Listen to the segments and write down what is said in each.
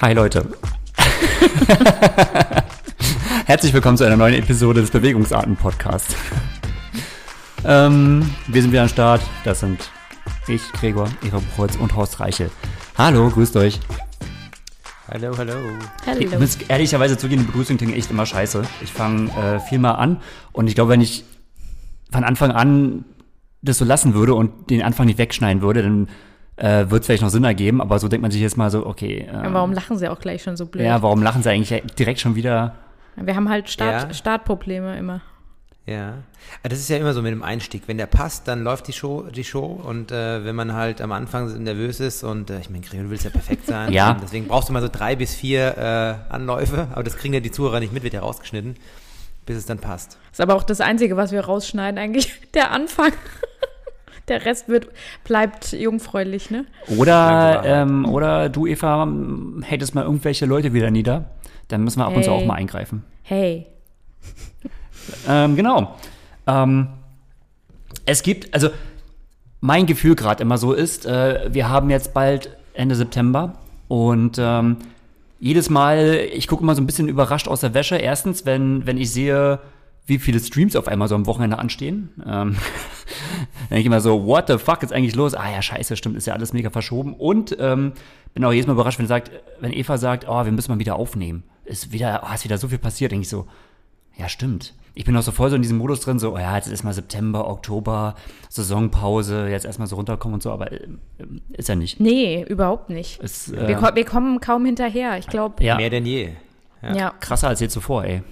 Hi Leute. Herzlich willkommen zu einer neuen Episode des Bewegungsarten-Podcasts. ähm, wir sind wieder am Start. Das sind ich, Gregor, Eva Buchholz und Horst Reichel. Hallo, grüßt euch. Hallo, hallo. Ich muss ehrlicherweise zugeben, die Begrüßung klingt echt immer scheiße. Ich fange äh, viel mal an und ich glaube, wenn ich von Anfang an das so lassen würde und den Anfang nicht wegschneiden würde, dann äh, wird es vielleicht noch Sinn ergeben, aber so denkt man sich jetzt mal so, okay. Ähm, Ja, warum lachen sie auch gleich schon so blöd? Ja, warum lachen sie eigentlich direkt schon wieder? Wir haben halt Start, Ja. Startprobleme immer. Ja. Ah, Das ist ja immer so mit dem Einstieg. Wenn der passt, dann läuft die Show, die Show. Und äh, wenn man halt am Anfang nervös ist und äh, ich meine, Gregor, du willst ja perfekt sein. Ja. Deswegen brauchst du mal so drei bis vier äh, Anläufe. Aber das kriegen ja die Zuhörer nicht mit, wird ja rausgeschnitten, bis es dann passt. Ist aber auch das Einzige, was wir rausschneiden, eigentlich der Anfang. Der Rest wird, bleibt jungfräulich, ne? Oder, ähm, oder du, Eva, hältst mal irgendwelche Leute wieder nieder. Dann müssen wir ab und zu Hey. auch mal eingreifen. Hey. Ähm, genau. Ähm, es gibt, also mein Gefühl gerade immer so ist, äh, wir haben jetzt bald Ende September und ähm, jedes Mal, ich gucke immer so ein bisschen überrascht aus der Wäsche. Erstens, wenn, wenn ich sehe, wie viele Streams auf einmal so am Wochenende anstehen. Ähm, dann denke ich immer so, what the fuck ist eigentlich los? Ah ja, scheiße, stimmt, ist ja alles mega verschoben. Und ähm, bin auch jedes Mal überrascht, wenn, sagt, wenn Eva sagt, oh, wir müssen mal wieder aufnehmen. Ist wieder, oh, ist wieder so viel passiert, denke ich so, ja, stimmt. Ich bin auch so voll so in diesem Modus drin, so, oh ja, jetzt ist erstmal September, Oktober, Saisonpause, jetzt erstmal so runterkommen und so, aber ähm, ist ja nicht. Nee, überhaupt nicht. Ist, Wir, äh, ko wir kommen kaum hinterher. Ich glaube, ja, Mehr denn je. ja. krasser als je zuvor, ey.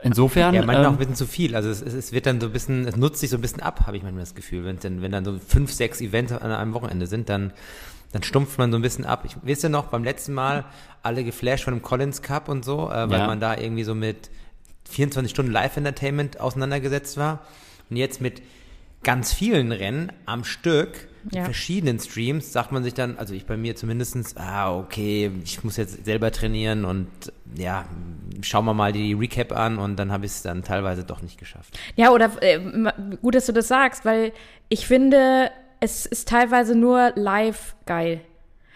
Insofern, Ja, manchmal auch ein ähm, bisschen zu viel. Also es, es, es wird dann so ein bisschen, es nutzt sich so ein bisschen ab, habe ich manchmal das Gefühl. Wenn, dann, wenn dann so fünf, sechs Events an einem Wochenende sind, dann, dann stumpft man so ein bisschen ab. Ich wisst ihr noch, beim letzten Mal alle geflasht von dem Collins Cup und so, äh, weil Ja. man da irgendwie so mit 24 Stunden Live-Entertainment auseinandergesetzt war. Und jetzt mit ganz vielen Rennen am Stück, Ja. verschiedenen Streams, sagt man sich dann, also ich bei mir zumindestens, ah, okay, ich muss jetzt selber trainieren und ja, schauen wir mal die Recap an und dann habe ich es dann teilweise doch nicht geschafft. Ja, oder äh, gut, dass du das sagst, weil ich finde, es ist teilweise nur live geil.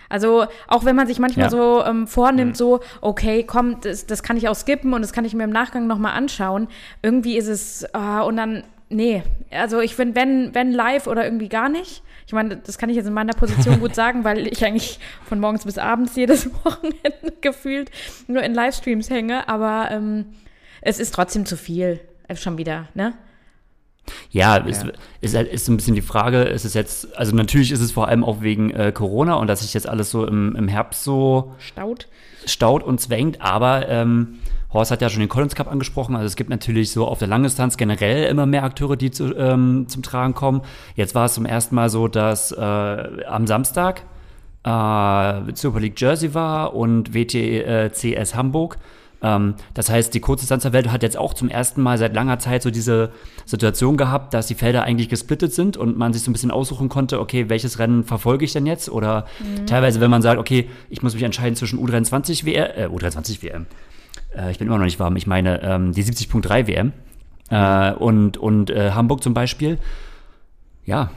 Also auch wenn man sich manchmal Ja. so ähm, vornimmt, so, okay, komm, das, das kann ich auch skippen und das kann ich mir im Nachgang nochmal anschauen. Irgendwie ist es, ah, und dann, nee. Also ich finde, wenn, wenn live oder irgendwie gar nicht. Ich meine, das kann ich jetzt in meiner Position gut sagen, weil ich eigentlich von morgens bis abends jedes Wochenende gefühlt nur in Livestreams hänge. Aber ähm, es ist trotzdem zu viel. Äh, Schon wieder, ne? Ja, ist, Ja. ist, halt- ist so ein bisschen die Frage, ist es jetzt, also natürlich ist es vor allem auch wegen äh, Corona und dass sich jetzt alles so im, im Herbst so Staut. staut und zwängt, aber ähm, Horst hat ja schon den Collins Cup angesprochen, also es gibt natürlich so auf der Langdistanz generell immer mehr Akteure, die zu, ähm, zum Tragen kommen. Jetzt war es zum ersten Mal so, dass äh, am Samstag äh, Super League Jersey war und WTCS Hamburg. Ähm, das heißt, die Kurzdistanzerwelt hat jetzt auch zum ersten Mal seit langer Zeit so diese Situation gehabt, dass die Felder eigentlich gesplittet sind und man sich so ein bisschen aussuchen konnte, okay, welches Rennen verfolge ich denn jetzt? Oder teilweise, wenn man sagt, okay, ich muss mich entscheiden zwischen U23 WM, äh, U23 WM. Äh, ich bin immer noch nicht warm. Ich meine, ähm, die 70.3 WM äh, und, und äh, Hamburg zum Beispiel. Ja,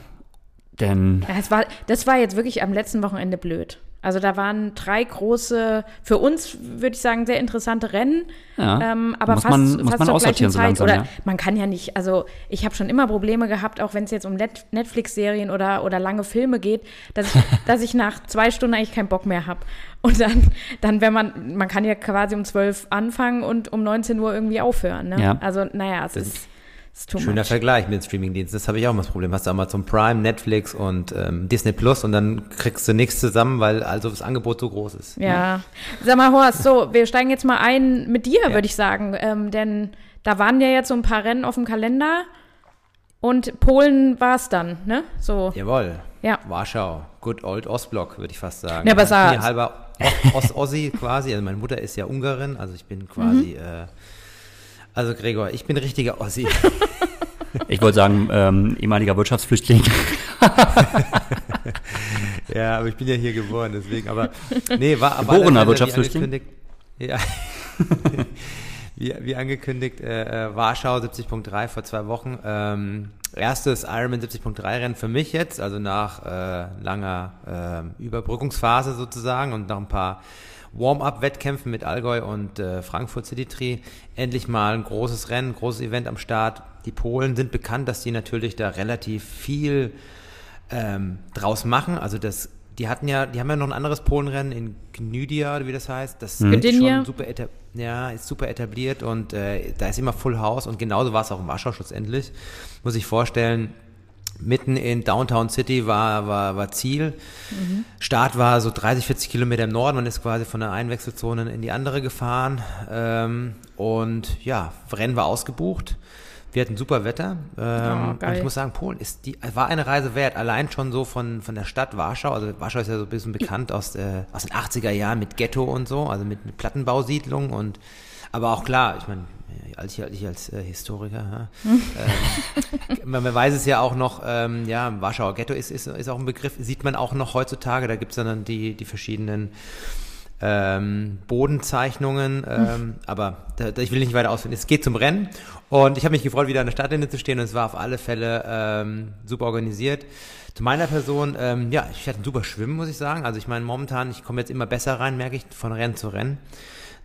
denn das, war, das war jetzt wirklich am letzten Wochenende blöd. Also da waren drei große, für uns würde ich sagen, sehr interessante Rennen. Ja, ähm, aber muss fast, man- fast man zur aussortieren gleichen so Zeit. langsam, oder ja. man kann ja nicht, also ich habe schon immer Probleme gehabt, auch wenn es jetzt um Net Netflix-Serien oder, oder lange Filme geht, dass ich, dass ich nach zwei Stunden eigentlich keinen Bock mehr habe. Und dann, dann, wenn man, man kann ja quasi um 12 anfangen und um 19 Uhr irgendwie aufhören. Ne? Ja. Also, naja, es Das ist, Schöner much. Vergleich mit den Streamingdiensten. Das habe ich auch mal das Problem. Hast du Amazon Prime, Netflix und ähm, Disney Plus und dann kriegst du nichts zusammen, weil also das Angebot so groß ist. Ja. Sag mal, Horst, so, wir steigen jetzt mal ein mit dir, Ja. würde ich sagen. Ähm, denn da waren ja jetzt so ein paar Rennen auf dem Kalender und Polen war es dann, ne? So. Jawohl. Ja. Warschau. Good old Ostblock, würde ich fast sagen. Ja, aber ich bin sag- ja halber Ost- Ost-Ossi quasi. Also meine Mutter ist ja Ungarin, also ich bin quasi, Mhm. äh, also Gregor, ich bin richtiger Ossi. ich wollte sagen, ähm, ehemaliger Wirtschaftsflüchtling. ja, aber ich bin ja hier geboren, deswegen, aber nee, war aber Geborener Wirtschaftsflüchtling? angekündigt- Ja. wie, wie angekündigt, äh, äh Warschau 70.3 vor zwei Wochen. Ähm, erstes Ironman 70.3 Rennen für mich jetzt, also nach äh, langer äh, Überbrückungsphase sozusagen und nach ein paar Warm-up-Wettkämpfen mit Allgäu und äh, Frankfurt City Tree. Endlich mal ein großes Rennen, großes Event am Start. Die Polen sind bekannt, dass die natürlich da relativ viel ähm, draus machen. Also das die hatten ja, die haben ja noch ein anderes Polenrennen in Gnydia, wie das heißt. Das mhm. ist schon super, ja, ist super etabliert und äh, da ist immer Full House und genauso war es auch im Warschau schlussendlich. Muss ich vorstellen, mitten in Downtown City war, war, war Ziel. Mhm. Start war so 30, 40 Kilometer im Norden. Man ist quasi von der einen Wechselzone in die andere gefahren. Ähm, und ja, Rennen war ausgebucht. Wir hatten super Wetter. Ähm, oh, und ich muss sagen, Polen ist die, war eine Reise wert. Allein schon so von, von der Stadt Warschau. Also Warschau ist ja so ein bisschen bekannt aus, äh, aus den 80er Jahren mit Ghetto und so, also mit, mit Plattenbausiedlung und aber auch klar, ich meine, als ich, als äh, Historiker, ähm, man, man, weiß es ja auch noch, ähm, ja, Warschauer Ghetto ist, ist, ist auch ein Begriff, sieht man auch noch heutzutage, da gibt es dann die, die verschiedenen ähm, Bodenzeichnungen, ähm, aber da, da, ich will nicht weiter ausführen. Es geht zum Rennen und ich habe mich gefreut, wieder an der Startlinie zu stehen und es war auf alle Fälle ähm, super organisiert. Zu meiner Person, ähm, ja, ich hatte ein super Schwimmen, muss ich sagen. Also ich meine, momentan, ich komme jetzt immer besser rein, merke ich, von Rennen zu Rennen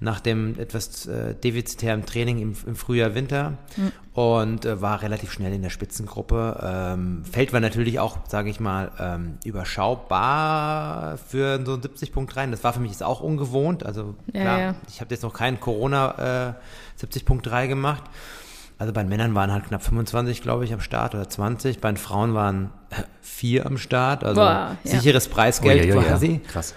nach dem etwas äh, defizitären Training im, im Frühjahr, Winter mhm. und äh, war relativ schnell in der Spitzengruppe. Ähm, Feld war natürlich auch, sage ich mal, ähm, überschaubar für so ein 70 Punkt rein. Das war für mich jetzt auch ungewohnt. Also ja, klar, ja. ich habe jetzt noch keinen Corona äh, 70.3 gemacht. Also bei den Männern waren halt knapp 25, glaube ich, am Start oder 20. Bei den Frauen waren äh, vier am Start. Also Boah, ja. sicheres Preisgeld oh, quasi. Krass.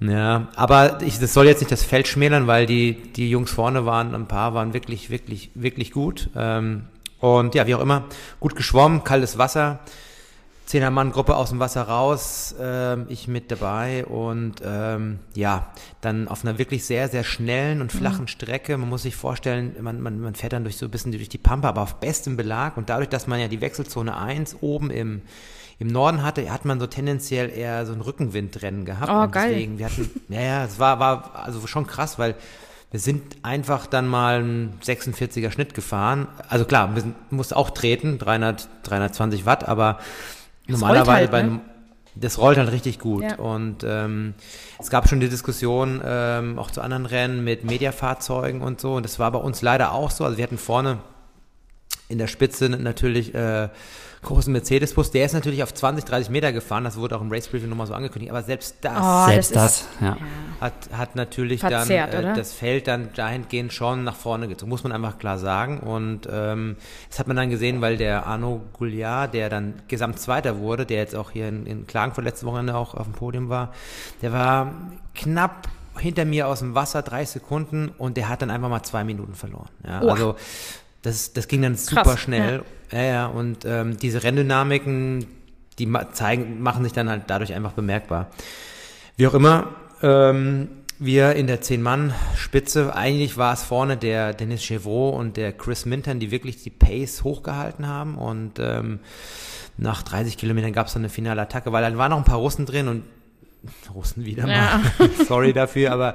Ja, aber ich, das soll jetzt nicht das Feld schmälern, weil die, die Jungs vorne waren, ein paar waren wirklich, wirklich, wirklich gut. Ähm, und ja, wie auch immer, gut geschwommen, kaltes Wasser, zehner Mann Gruppe aus dem Wasser raus, ähm, ich mit dabei und ähm, ja, dann auf einer wirklich sehr, sehr schnellen und flachen mhm. Strecke. Man muss sich vorstellen, man, man, man fährt dann durch so ein bisschen durch die Pampa, aber auf bestem Belag und dadurch, dass man ja die Wechselzone 1 oben im im Norden hatte, hat man so tendenziell eher so ein Rückenwindrennen gehabt. Oh, geil. Deswegen, wir hatten, ja, ja, es war, war also schon krass, weil wir sind einfach dann mal einen 46er Schnitt gefahren. Also klar, wir mussten auch treten, 300, 320 Watt, aber das normalerweise halt, bei ne? das rollt halt richtig gut. Ja. Und ähm, es gab schon die Diskussion ähm, auch zu anderen Rennen mit Mediafahrzeugen und so. Und das war bei uns leider auch so. Also wir hatten vorne in der Spitze natürlich äh, großen Mercedes-Bus. Der ist natürlich auf 20, 30 Meter gefahren. Das wurde auch im Race Briefing nochmal so angekündigt. Aber selbst das, oh, selbst das, das ja. hat, hat natürlich Verzerrt, dann äh, das Feld dann dahingehend schon nach vorne gezogen. Muss man einfach klar sagen. Und ähm, das hat man dann gesehen, weil der Arno Gouliard, der dann Gesamtzweiter wurde, der jetzt auch hier in, in Klagenfurt letzte Wochenende auch auf dem Podium war, der war knapp hinter mir aus dem Wasser, drei Sekunden und der hat dann einfach mal zwei Minuten verloren. Ja, also das, das ging dann super Krass, schnell. Ja, ja, ja und ähm, diese Renndynamiken, die zeigen, machen sich dann halt dadurch einfach bemerkbar. Wie auch immer, ähm, wir in der Zehn-Mann-Spitze, eigentlich war es vorne der Dennis Chevrolet und der Chris Minton, die wirklich die Pace hochgehalten haben und ähm, nach 30 Kilometern gab es dann eine finale Attacke, weil dann waren noch ein paar Russen drin und Russen wieder mal, sorry dafür, aber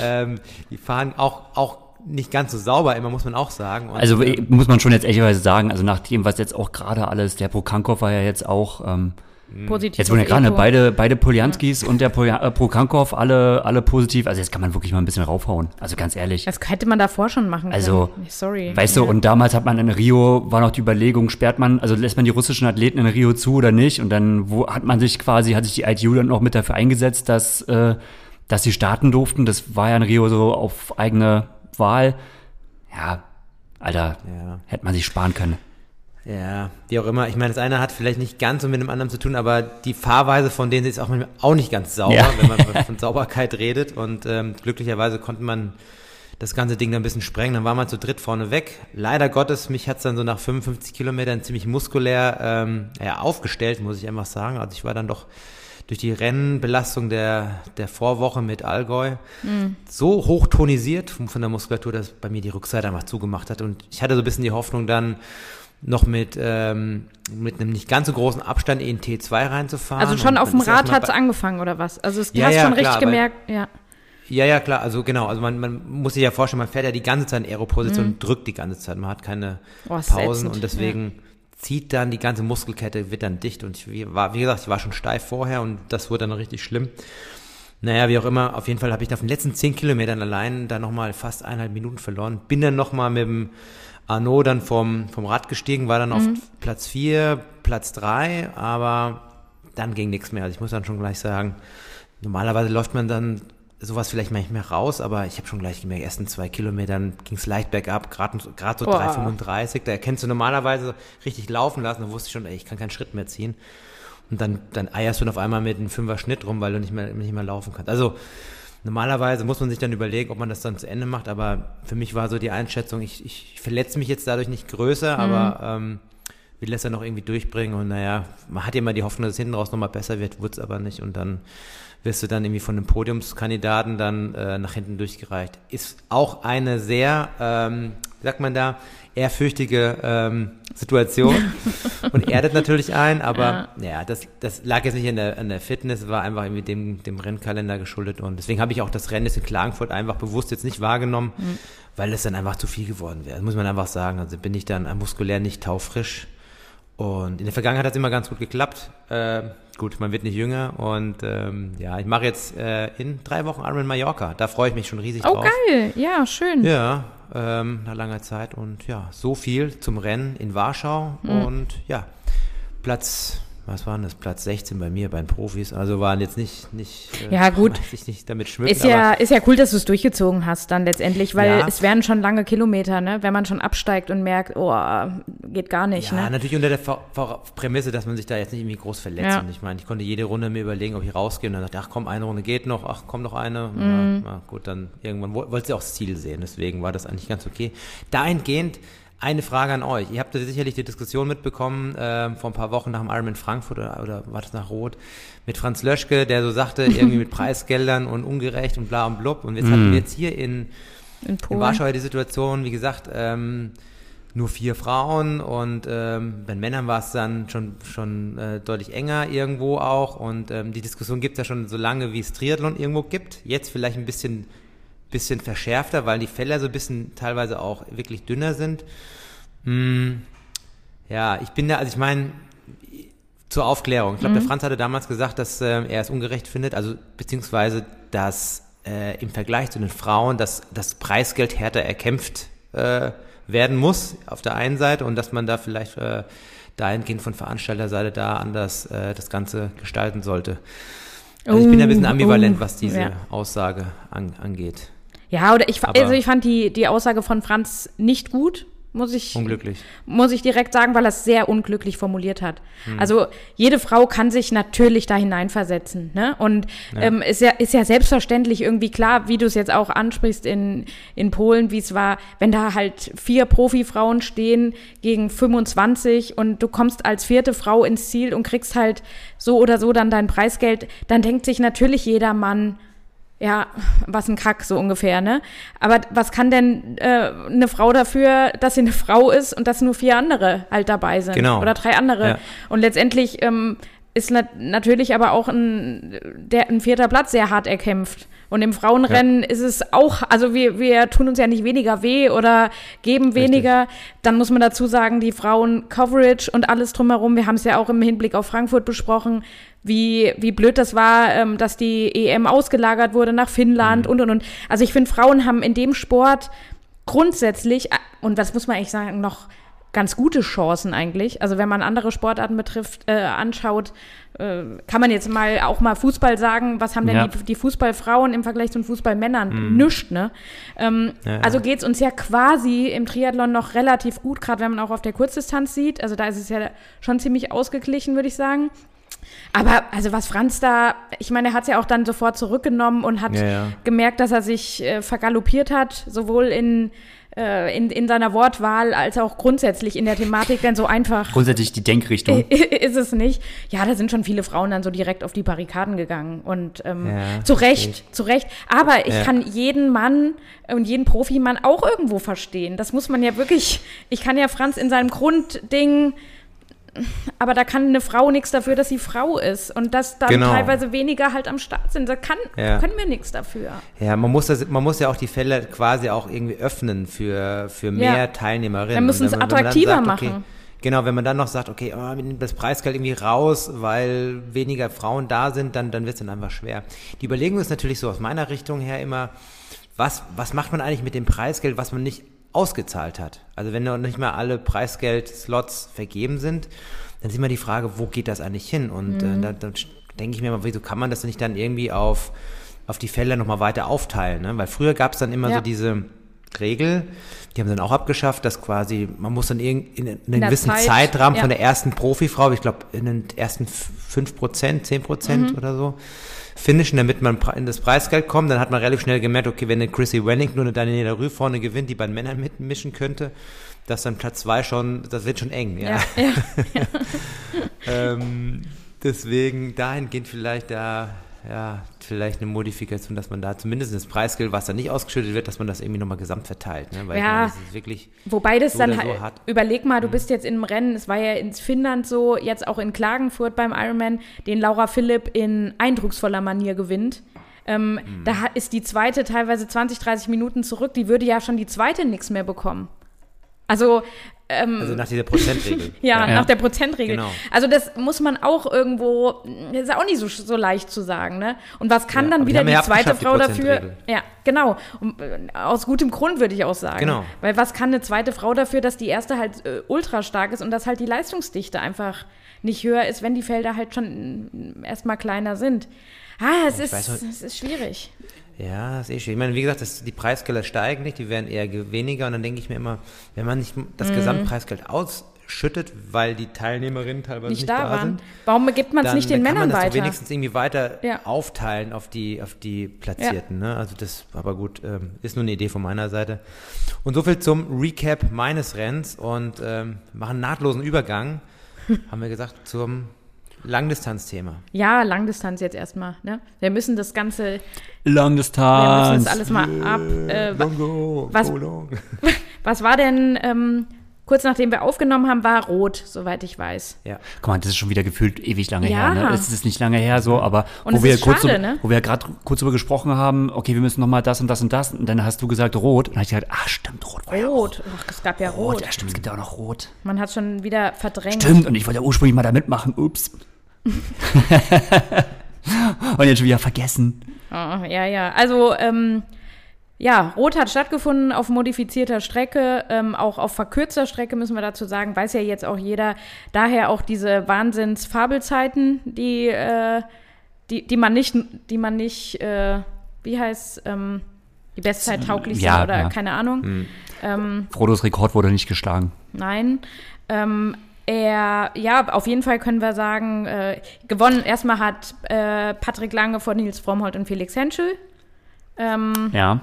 ähm, die fahren auch, auch nicht ganz so sauber immer, muss man auch sagen. Und also äh, muss man schon jetzt ehrlicherweise sagen, also nach dem, was jetzt auch gerade alles, der Prokankov war ja jetzt auch ähm, mhm. positiv. Jetzt wurden ja gerade beide, beide Poljanskis ja. und der äh, Prokankov alle, alle positiv. Also jetzt kann man wirklich mal ein bisschen raufhauen. Also ganz ehrlich. Das hätte man davor schon machen können. Also, sorry. Weißt ja. du, und damals hat man in Rio, war noch die Überlegung, sperrt man, also lässt man die russischen Athleten in Rio zu oder nicht? Und dann wo hat man sich quasi, hat sich die ITU dann noch mit dafür eingesetzt, dass, äh, dass sie starten durften. Das war ja in Rio so auf eigene Wahl. Ja, Alter, ja. hätte man sich sparen können. Ja, wie auch immer. Ich meine, das eine hat vielleicht nicht ganz so mit dem anderen zu tun, aber die Fahrweise von denen ist auch, auch nicht ganz sauber, ja. wenn man von Sauberkeit redet. Und ähm, glücklicherweise konnte man das ganze Ding dann ein bisschen sprengen. Dann war man zu dritt vorne weg. Leider Gottes, mich hat es dann so nach 55 Kilometern ziemlich muskulär ähm, ja, aufgestellt, muss ich einfach sagen. Also ich war dann doch durch die Rennbelastung der, der Vorwoche mit Allgäu mhm. so hoch tonisiert von, der Muskulatur, dass bei mir die Rückseite einfach zugemacht hat. Und ich hatte so ein bisschen die Hoffnung dann, noch mit, ähm, mit einem nicht ganz so großen Abstand in T2 reinzufahren. Also schon auf dem Rad hat es angefangen oder was? Also es, du ja, hast ja, schon klar, richtig gemerkt, ja. Ja, ja, klar, also genau, also man, man muss sich ja vorstellen, man fährt ja die ganze Zeit in Aeroposition und drückt die ganze Zeit, man hat keine Oh, Pausen und deswegen zieht dann die ganze Muskelkette, wird dann dicht und ich war, wie gesagt, ich war schon steif vorher und das wurde dann richtig schlimm. Naja, wie auch immer, auf jeden Fall habe ich da auf den letzten zehn Kilometern allein da nochmal fast eineinhalb Minuten verloren. Bin dann nochmal mit dem Arnaud dann vom, vom Rad gestiegen, war dann auf Platz vier, Platz drei, aber dann ging nichts mehr. Also ich muss dann schon gleich sagen, normalerweise läuft man dann sowas vielleicht manchmal raus, aber ich habe schon gleich gemerkt, ersten zwei Kilometern ging es leicht bergab, gerade so Boah. 3,35. Da kannst du normalerweise richtig laufen lassen, da wusste ich schon, ey, ich kann keinen Schritt mehr ziehen. Und dann, dann eierst du auf einmal mit einem Fünfer Schnitt rum, weil du nicht mehr, nicht mehr laufen kannst. Also normalerweise muss man sich dann überlegen, ob man das dann zu Ende macht, aber für mich war so die Einschätzung, ich, ich verletze mich jetzt dadurch nicht größer, aber ähm, will das dann noch irgendwie durchbringen und naja, man hat ja immer die Hoffnung, dass es hinten raus nochmal besser wird, wurde es aber nicht und dann wirst du dann irgendwie von einem Podiumskandidaten dann äh, nach hinten durchgereicht. Ist auch eine sehr, ähm, wie sagt man da, ehrfürchtige ähm, Situation und erdet natürlich ein, aber ja, das, das lag jetzt nicht in der, an der Fitness, war einfach irgendwie dem, dem Rennkalender geschuldet und deswegen habe ich auch das Rennen jetzt in Klagenfurt einfach bewusst jetzt nicht wahrgenommen, weil es dann einfach zu viel geworden wäre. Das muss man einfach sagen. Also bin ich dann muskulär nicht taufrisch. Und in der Vergangenheit hat es immer ganz gut geklappt. Äh, gut, man wird nicht jünger und ähm, ja, ich mache jetzt äh, in drei Wochen Ironman Mallorca. Da freue ich mich schon riesig Oh, drauf. geil. Ja, schön. Ja, ähm, nach langer Zeit und ja, so viel zum Rennen in Warschau Mhm. und ja, Platz, was war denn das? Platz 16 bei mir, bei den Profis. Also waren jetzt nicht, nicht äh, Ja, gut. ich nicht damit schmücken, Ist ja, ist ja cool, dass du es durchgezogen hast dann letztendlich, weil Ja. es werden schon lange Kilometer, ne? Wenn man schon absteigt und merkt, oh, geht gar nicht, Ja, ne? natürlich unter der Vor Vor Prämisse, dass man sich da jetzt nicht irgendwie groß verletzt. Ja. Und ich meine, ich konnte jede Runde mir überlegen, ob ich rausgehe und dann dachte, ach komm, eine Runde geht noch, ach komm noch eine. Mhm. Ja, na gut, dann irgendwann wo- wollte sie auch das Ziel sehen, deswegen war das eigentlich ganz okay. Dahingehend eine Frage an euch. Ihr habt sicherlich die Diskussion mitbekommen ähm, vor ein paar Wochen nach dem Ironman Frankfurt oder, oder war das nach Rot mit Franz Löschke, der so sagte, irgendwie mit Preisgeldern und ungerecht und bla und blub. Und jetzt hatten wir jetzt hier in In in. Warschau die Situation, wie gesagt, ähm, nur vier Frauen und ähm, bei Männern war es dann schon, schon äh, deutlich enger irgendwo auch und ähm, die Diskussion gibt es ja schon so lange, wie es Triathlon irgendwo gibt. Jetzt vielleicht ein bisschen, bisschen verschärfter, weil die Felder so ein bisschen teilweise auch wirklich dünner sind. Hm, ja, ich bin da, also ich meine, zur Aufklärung. Ich glaube, der Franz hatte damals gesagt, dass ähm, er es ungerecht findet, also beziehungsweise, dass äh, im Vergleich zu den Frauen das, das Preisgeld härter erkämpft äh, werden muss auf der einen Seite und dass man da vielleicht äh, dahingehend von Veranstalterseite da anders äh, das Ganze gestalten sollte. Also ich bin da ein bisschen Oh, ambivalent, oh, was diese ja. Aussage an, angeht. Ja, oder ich, Aber- also ich fand die, die Aussage von Franz nicht gut, muss ich, Unglücklich. muss ich direkt sagen, weil er es sehr unglücklich formuliert hat. Hm. Also jede Frau kann sich natürlich da hineinversetzen. Ne? Und ähm, ist, ja, ist ja selbstverständlich irgendwie klar, wie du es jetzt auch ansprichst in, in Polen, wie es war, wenn da halt vier Profifrauen stehen gegen 25 und du kommst als vierte Frau ins Ziel und kriegst halt so oder so dann dein Preisgeld, dann denkt sich natürlich jeder Mann, ja, was ein Kack, so ungefähr, ne? Aber was kann denn äh, eine Frau dafür, dass sie eine Frau ist und dass nur vier andere halt dabei sind? Genau. Oder drei andere. Ja. Und letztendlich ähm, ist nat natürlich aber auch ein, der, ein vierter Platz sehr hart erkämpft. Und im Frauenrennen ist es auch, also wir, wir tun uns ja nicht weniger weh oder geben weniger. Dann muss man dazu sagen, die Frauen-Coverage und alles drumherum. Wir haben es ja auch im Hinblick auf Frankfurt besprochen, wie, wie blöd das war, ähm, dass die EM ausgelagert wurde nach Finnland und und und. Also ich finde, Frauen haben in dem Sport grundsätzlich, äh, und das muss man echt sagen, noch ganz gute Chancen eigentlich. Also wenn man andere Sportarten betrifft, äh, anschaut, äh, kann man jetzt mal auch mal Fußball sagen, was haben denn Ja. die, die Fußballfrauen im Vergleich zu den Fußballmännern? Nüscht, ne? Ähm, Ja, ja. Also geht's uns ja quasi im Triathlon noch relativ gut, gerade wenn man auch auf der Kurzdistanz sieht. Also da ist es ja schon ziemlich ausgeglichen, würde ich sagen. Aber also was Franz da, ich meine, er hat es ja auch dann sofort zurückgenommen und hat gemerkt, dass er sich äh, vergaloppiert hat, sowohl in, äh, in, in seiner Wortwahl als auch grundsätzlich in der Thematik, denn so einfach Grundsätzlich die Denkrichtung. ist es nicht. Ja, da sind schon viele Frauen dann so direkt auf die Barrikaden gegangen und ähm, Ja, zu Recht, zu Recht. Aber ich Ja. kann jeden Mann und jeden Profimann auch irgendwo verstehen. Das muss man ja wirklich, ich kann ja Franz in seinem Grundding aber da kann eine Frau nichts dafür, dass sie Frau ist und dass dann Genau. teilweise weniger halt am Start sind. Da kann, Ja. können wir nichts dafür. Ja, man muss, das, man muss ja auch die Fälle quasi auch irgendwie öffnen für, für mehr Ja. Teilnehmerinnen. Wir müssen es attraktiver sagt, machen. Okay, genau, wenn man dann noch sagt, okay, oh, das Preisgeld irgendwie raus, weil weniger Frauen da sind, dann, dann wird es dann einfach schwer. Die Überlegung ist natürlich so aus meiner Richtung her immer, was, was macht man eigentlich mit dem Preisgeld, was man nicht ausgezahlt hat? Also wenn noch nicht mal alle Preisgeld-Slots vergeben sind, dann ist immer die Frage, wo geht das eigentlich hin? Und Mhm. äh, da, da denke ich mir mal, wieso kann man das nicht dann irgendwie auf, auf die Felder nochmal weiter aufteilen? Ne? Weil früher gab es dann immer Ja. so diese Regel, die haben sie dann auch abgeschafft, dass quasi, man muss dann irgend- in, in einem der gewissen Zeit, Zeitrahmen ja. von der ersten Profifrau, ich glaube in den ersten f- 5%, 10% Mhm. oder so, finishen, damit man in das Preisgeld kommt. Dann hat man relativ schnell gemerkt, okay, wenn eine Chrissy Wellington oder Daniela Rüh vorne gewinnt, die bei den Männern mitmischen könnte, dass dann Platz zwei schon, das wird schon eng. Ja. Ja, ja. ähm, deswegen dahingehend vielleicht da, ja, vielleicht eine Modifikation, dass man da zumindest das Preisgeld, was dann nicht ausgeschüttet wird, dass man das irgendwie nochmal gesamt verteilt. Ne? Weil ich Ja. meine, das ist wirklich, Wobei das so dann so halt, hat. Mhm. überleg mal, du bist jetzt in einem Rennen, es war ja in Finnland so, jetzt auch in Klagenfurt beim Ironman, den Laura Philipp in eindrucksvoller Manier gewinnt. Ähm, Mhm. Da ist die zweite teilweise 20, 30 Minuten zurück, die würde ja schon die zweite nichts mehr bekommen. Also, ähm, also nach dieser Prozentregel. ja, Ja. nach der Prozentregel. Genau. Also das muss man auch irgendwo, das ist auch nicht so, so leicht zu sagen, ne? Und was kann Ja, dann die wieder die zweite abgeschafft, die Frau dafür? Ja, genau. Und, äh, aus gutem Grund würde ich auch sagen. Genau. Weil was kann eine zweite Frau dafür, dass die erste halt äh, ultra stark ist und dass halt die Leistungsdichte einfach nicht höher ist, wenn die Felder halt schon mm, erstmal kleiner sind. Ah, es, ist, weiß es ist schwierig. Ja, das ist eh schön. Ich meine, wie gesagt, das, die Preisgelder steigen nicht, die werden eher ge- weniger. Und dann denke ich mir immer, wenn man nicht das Mhm. Gesamtpreisgeld ausschüttet, weil die Teilnehmerinnen teilweise Nicht nicht, da waren. sind, Warum gibt man es nicht den dann kann Männern man das doch weiter? wenigstens irgendwie weiter Ja. aufteilen auf die, auf die Platzierten. Ne? Also das, aber gut, ähm, ist nur eine Idee von meiner Seite. Und so viel zum Recap meines Rennens und ähm, machen nahtlosen Übergang, haben wir gesagt, zum Langdistanzthema. Ja, Langdistanz jetzt erstmal. Ne? Wir müssen das Ganze, Long wir müssen das alles mal ab. Äh, wa- Longo, was- go long. was war denn, ähm, kurz nachdem wir aufgenommen haben, war rot, soweit ich weiß. Ja. Guck mal, das ist schon wieder gefühlt ewig lange Ja. her. Ne? Es ist nicht lange her so, aber Und wo wir kurz schade, so, ne? wo wir gerade kurz darüber gesprochen haben, okay, wir müssen noch mal das und das und das und dann hast du gesagt rot und dann hab ich gesagt, ach stimmt, rot war ja Rot. Ach, es gab ja rot. rot. Ja, stimmt, es gibt ja auch noch rot. Man hat schon wieder verdrängt. Stimmt, und ich wollte ja ursprünglich mal da mitmachen. Ups. und jetzt schon wieder vergessen. Oh, ja, ja. Also, ähm, ja, Rot hat stattgefunden auf modifizierter Strecke, ähm, auch auf verkürzter Strecke, müssen wir dazu sagen, weiß ja jetzt auch jeder. Daher auch diese Wahnsinns-Fabelzeiten, die, äh, die, die man nicht, die man nicht, äh, wie heißt, ähm, die Bestzeit tauglich Ja, sind oder ja. keine Ahnung. Ähm, Frodos Rekord wurde nicht geschlagen. Nein. Ähm, er, ja, auf jeden Fall können wir sagen, äh, gewonnen. Erstmal hat äh, Patrick Lange vor Nils Frommholt und Felix Henschel. Ähm, Ja.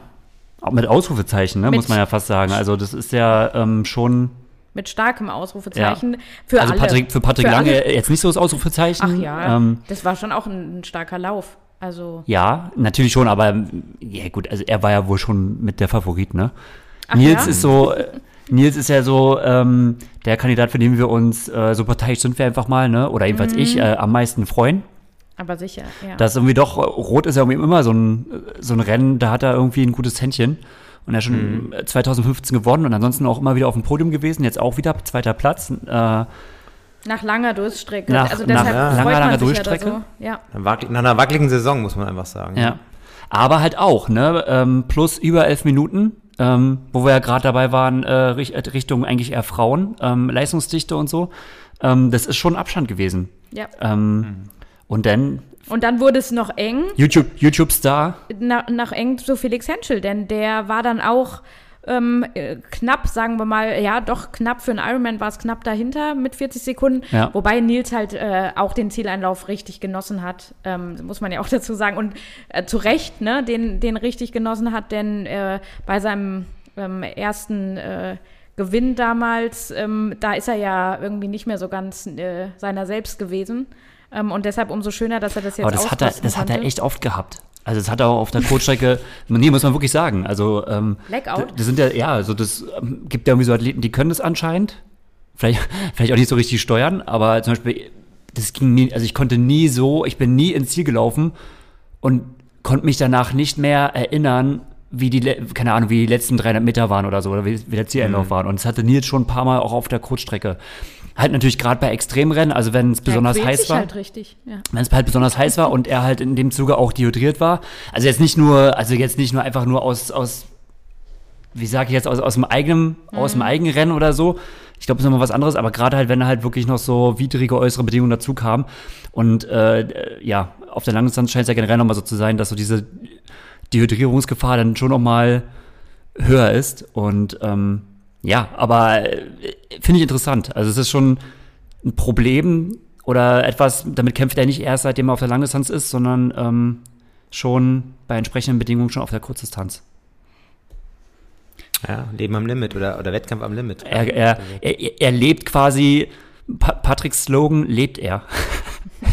Auch mit Ausrufezeichen, ne, Mit- muss man ja fast sagen. Also das ist ja ähm, schon. mit starkem Ausrufezeichen. Für also alle. Patrick, für Patrick Für Lange alle. jetzt nicht so das Ausrufezeichen. Ach ja, Ähm, das war schon auch ein, ein starker Lauf. Also, ja, natürlich schon, aber ja gut, also er war ja wohl schon mit der Favorit, ne? Ach Nils ja? ist so, äh, Nils ist ja so ähm, der Kandidat, für den wir uns, äh, so parteiisch sind wir einfach mal, ne? Oder jedenfalls Mhm. ich, äh, am meisten freuen. Aber sicher, ja. Das ist irgendwie doch, Rot ist ja irgendwie immer so ein, so ein Rennen, da hat er irgendwie ein gutes Händchen. Und er hat schon äh, 2015 gewonnen und ansonsten auch immer wieder auf dem Podium gewesen, jetzt auch wieder zweiter Platz. Äh, nach langer Durststrecke. Nach- also nach deshalb langer, langer? Ja, da so. ja. Nach einer wackeligen Saison, muss man einfach sagen. Ja. Aber halt auch, ne? Ähm, plus über elf Minuten, ähm, wo wir ja gerade dabei waren, äh, äh, Richtung eigentlich eher Frauen, ähm, Leistungsdichte und so. Ähm, das ist schon Abstand gewesen. ja. Ähm, Und dann Und dann wurde es noch eng. YouTube, YouTube-Star. nach, nach eng zu Felix Henschel, denn der war dann auch ähm, äh, knapp, sagen wir mal, ja, doch knapp für einen Ironman war es knapp dahinter mit 40 Sekunden, Ja. wobei Nils halt äh, auch den Zieleinlauf richtig genossen hat, ähm, muss man ja auch dazu sagen und äh, zu Recht, ne, den, den richtig genossen hat, denn äh, bei seinem ähm, ersten äh, Gewinn damals, ähm, da ist er ja irgendwie nicht mehr so ganz äh, seiner selbst gewesen. Ähm, und deshalb umso schöner, dass er das jetzt Aber das hat er, das hat er konnte. echt oft gehabt. Also das hat er auch auf der Kurzstrecke, nee, muss man wirklich sagen. Also ähm, Blackout? Das sind ja, ja, also das ähm, gibt ja irgendwie so Athleten, die können das anscheinend. vielleicht, vielleicht auch nicht so richtig steuern, aber zum Beispiel, das ging nie, also ich konnte nie so, ich bin nie ins Ziel gelaufen und konnte mich danach nicht mehr erinnern, wie die, keine Ahnung, wie die letzten 300 Meter waren oder so, oder wie, wie der Zieleinlauf mhm. war. Und es hatte Nils schon ein paar Mal auch auf der Kurzstrecke. Halt natürlich gerade bei Extremrennen, also wenn es besonders ja, heiß war. Halt richtig, ja. Wenn es halt besonders heiß war und er halt in dem Zuge auch dehydriert war. Also jetzt nicht nur, also jetzt nicht nur einfach nur aus, aus wie sage ich jetzt, aus, aus dem eigenen, mhm. aus dem eigenen Rennen oder so. Ich glaube, das ist nochmal was anderes, aber gerade halt, wenn halt wirklich noch so widrige äußere Bedingungen dazu kamen. Und äh, ja, auf der Langdistanz scheint es ja generell nochmal so zu sein, dass so diese Dehydrierungsgefahr dann schon nochmal höher ist. Und ähm, ja, aber äh, finde ich interessant. Also es ist schon ein Problem oder etwas, damit kämpft er nicht erst seitdem er auf der Langdistanz ist, sondern ähm, schon bei entsprechenden Bedingungen schon auf der Kurzdistanz. Ja, Leben am Limit oder, oder Wettkampf am Limit. Er, er, er, er lebt quasi, pa Patricks Slogan lebt er.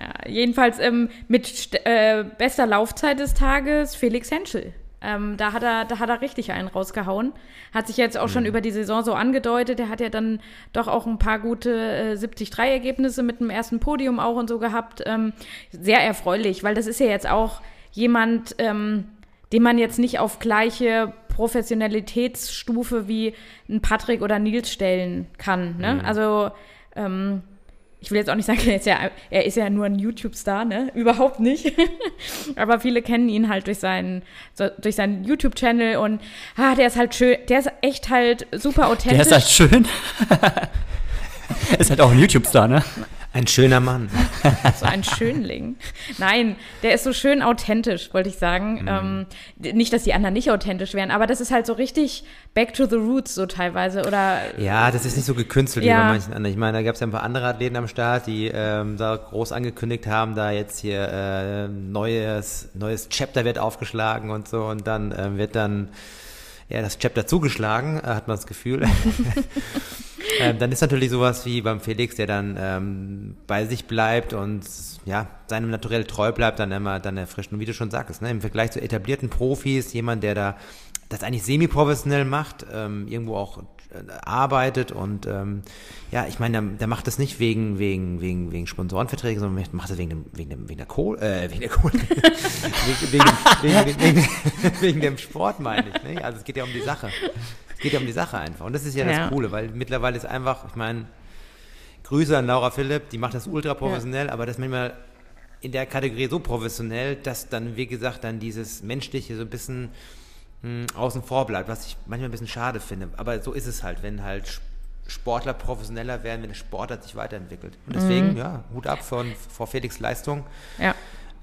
ja, jedenfalls ähm, mit äh, bester Laufzeit des Tages Felix Henschel. Ähm, da, hat er, da hat er richtig einen rausgehauen. Hat sich jetzt auch mhm. schon über die Saison so angedeutet. Er hat ja dann doch auch ein paar gute äh, 70-3-Ergebnisse mit dem ersten Podium auch und so gehabt. Ähm, sehr erfreulich, weil das ist ja jetzt auch jemand, ähm, den man jetzt nicht auf gleiche Professionalitätsstufe wie ein Patrick oder Nils stellen kann. Ne? Mhm. Also ähm, ich will jetzt auch nicht sagen, er ist ja, er ist ja nur ein YouTube-Star, ne? Überhaupt nicht. Aber viele kennen ihn halt durch seinen, so, durch seinen YouTube-Channel und ah, der ist halt schön, der ist echt halt super authentisch. Der ist halt schön. ist halt auch ein YouTube-Star, ne? Ein schöner Mann. so ein Schönling. Nein, der ist so schön authentisch, wollte ich sagen. Mm. Ähm, nicht, dass die anderen nicht authentisch wären, aber das ist halt so richtig back to the roots so teilweise. Oder, ja, das ist nicht so gekünstelt ja. wie bei manchen anderen. Ich meine, da gab es ja ein paar andere Athleten am Start, die ähm, da groß angekündigt haben, da jetzt hier äh, neues, neues Chapter wird aufgeschlagen und so und dann äh, wird dann ja, das Chapter zugeschlagen, äh, hat man das Gefühl. ähm, dann ist natürlich sowas wie beim Felix, der dann ähm, bei sich bleibt und ja, seinem Naturell treu bleibt, dann immer dann erfrischen. Und wie du schon sagst, ne, im Vergleich zu etablierten Profis, jemand, der da das eigentlich semi-professionell macht, ähm, irgendwo auch arbeitet und ähm, ja, ich meine, der, der, macht das nicht wegen wegen wegen wegen Sponsorenverträgen, sondern macht das wegen dem wegen dem wegen der Kohle, äh, wegen der Kohle, wegen, wegen, wegen, wegen, wegen, dem Sport meine ich. Ne? Also es geht ja um die Sache. Es geht ja um die Sache einfach und das ist ja, ja. das Coole, weil mittlerweile ist einfach, ich meine, Grüße an Laura Philipp, die macht das ultra professionell, ja. aber das manchmal in der Kategorie so professionell, dass dann wie gesagt dann dieses menschliche so ein bisschen mh, außen vor bleibt, was ich manchmal ein bisschen schade finde. Aber so ist es halt, wenn halt Sportler professioneller werden, wenn der Sportler sich weiterentwickelt. Und deswegen, mhm. ja, Hut ab von, vor Felix Leistung. Ja.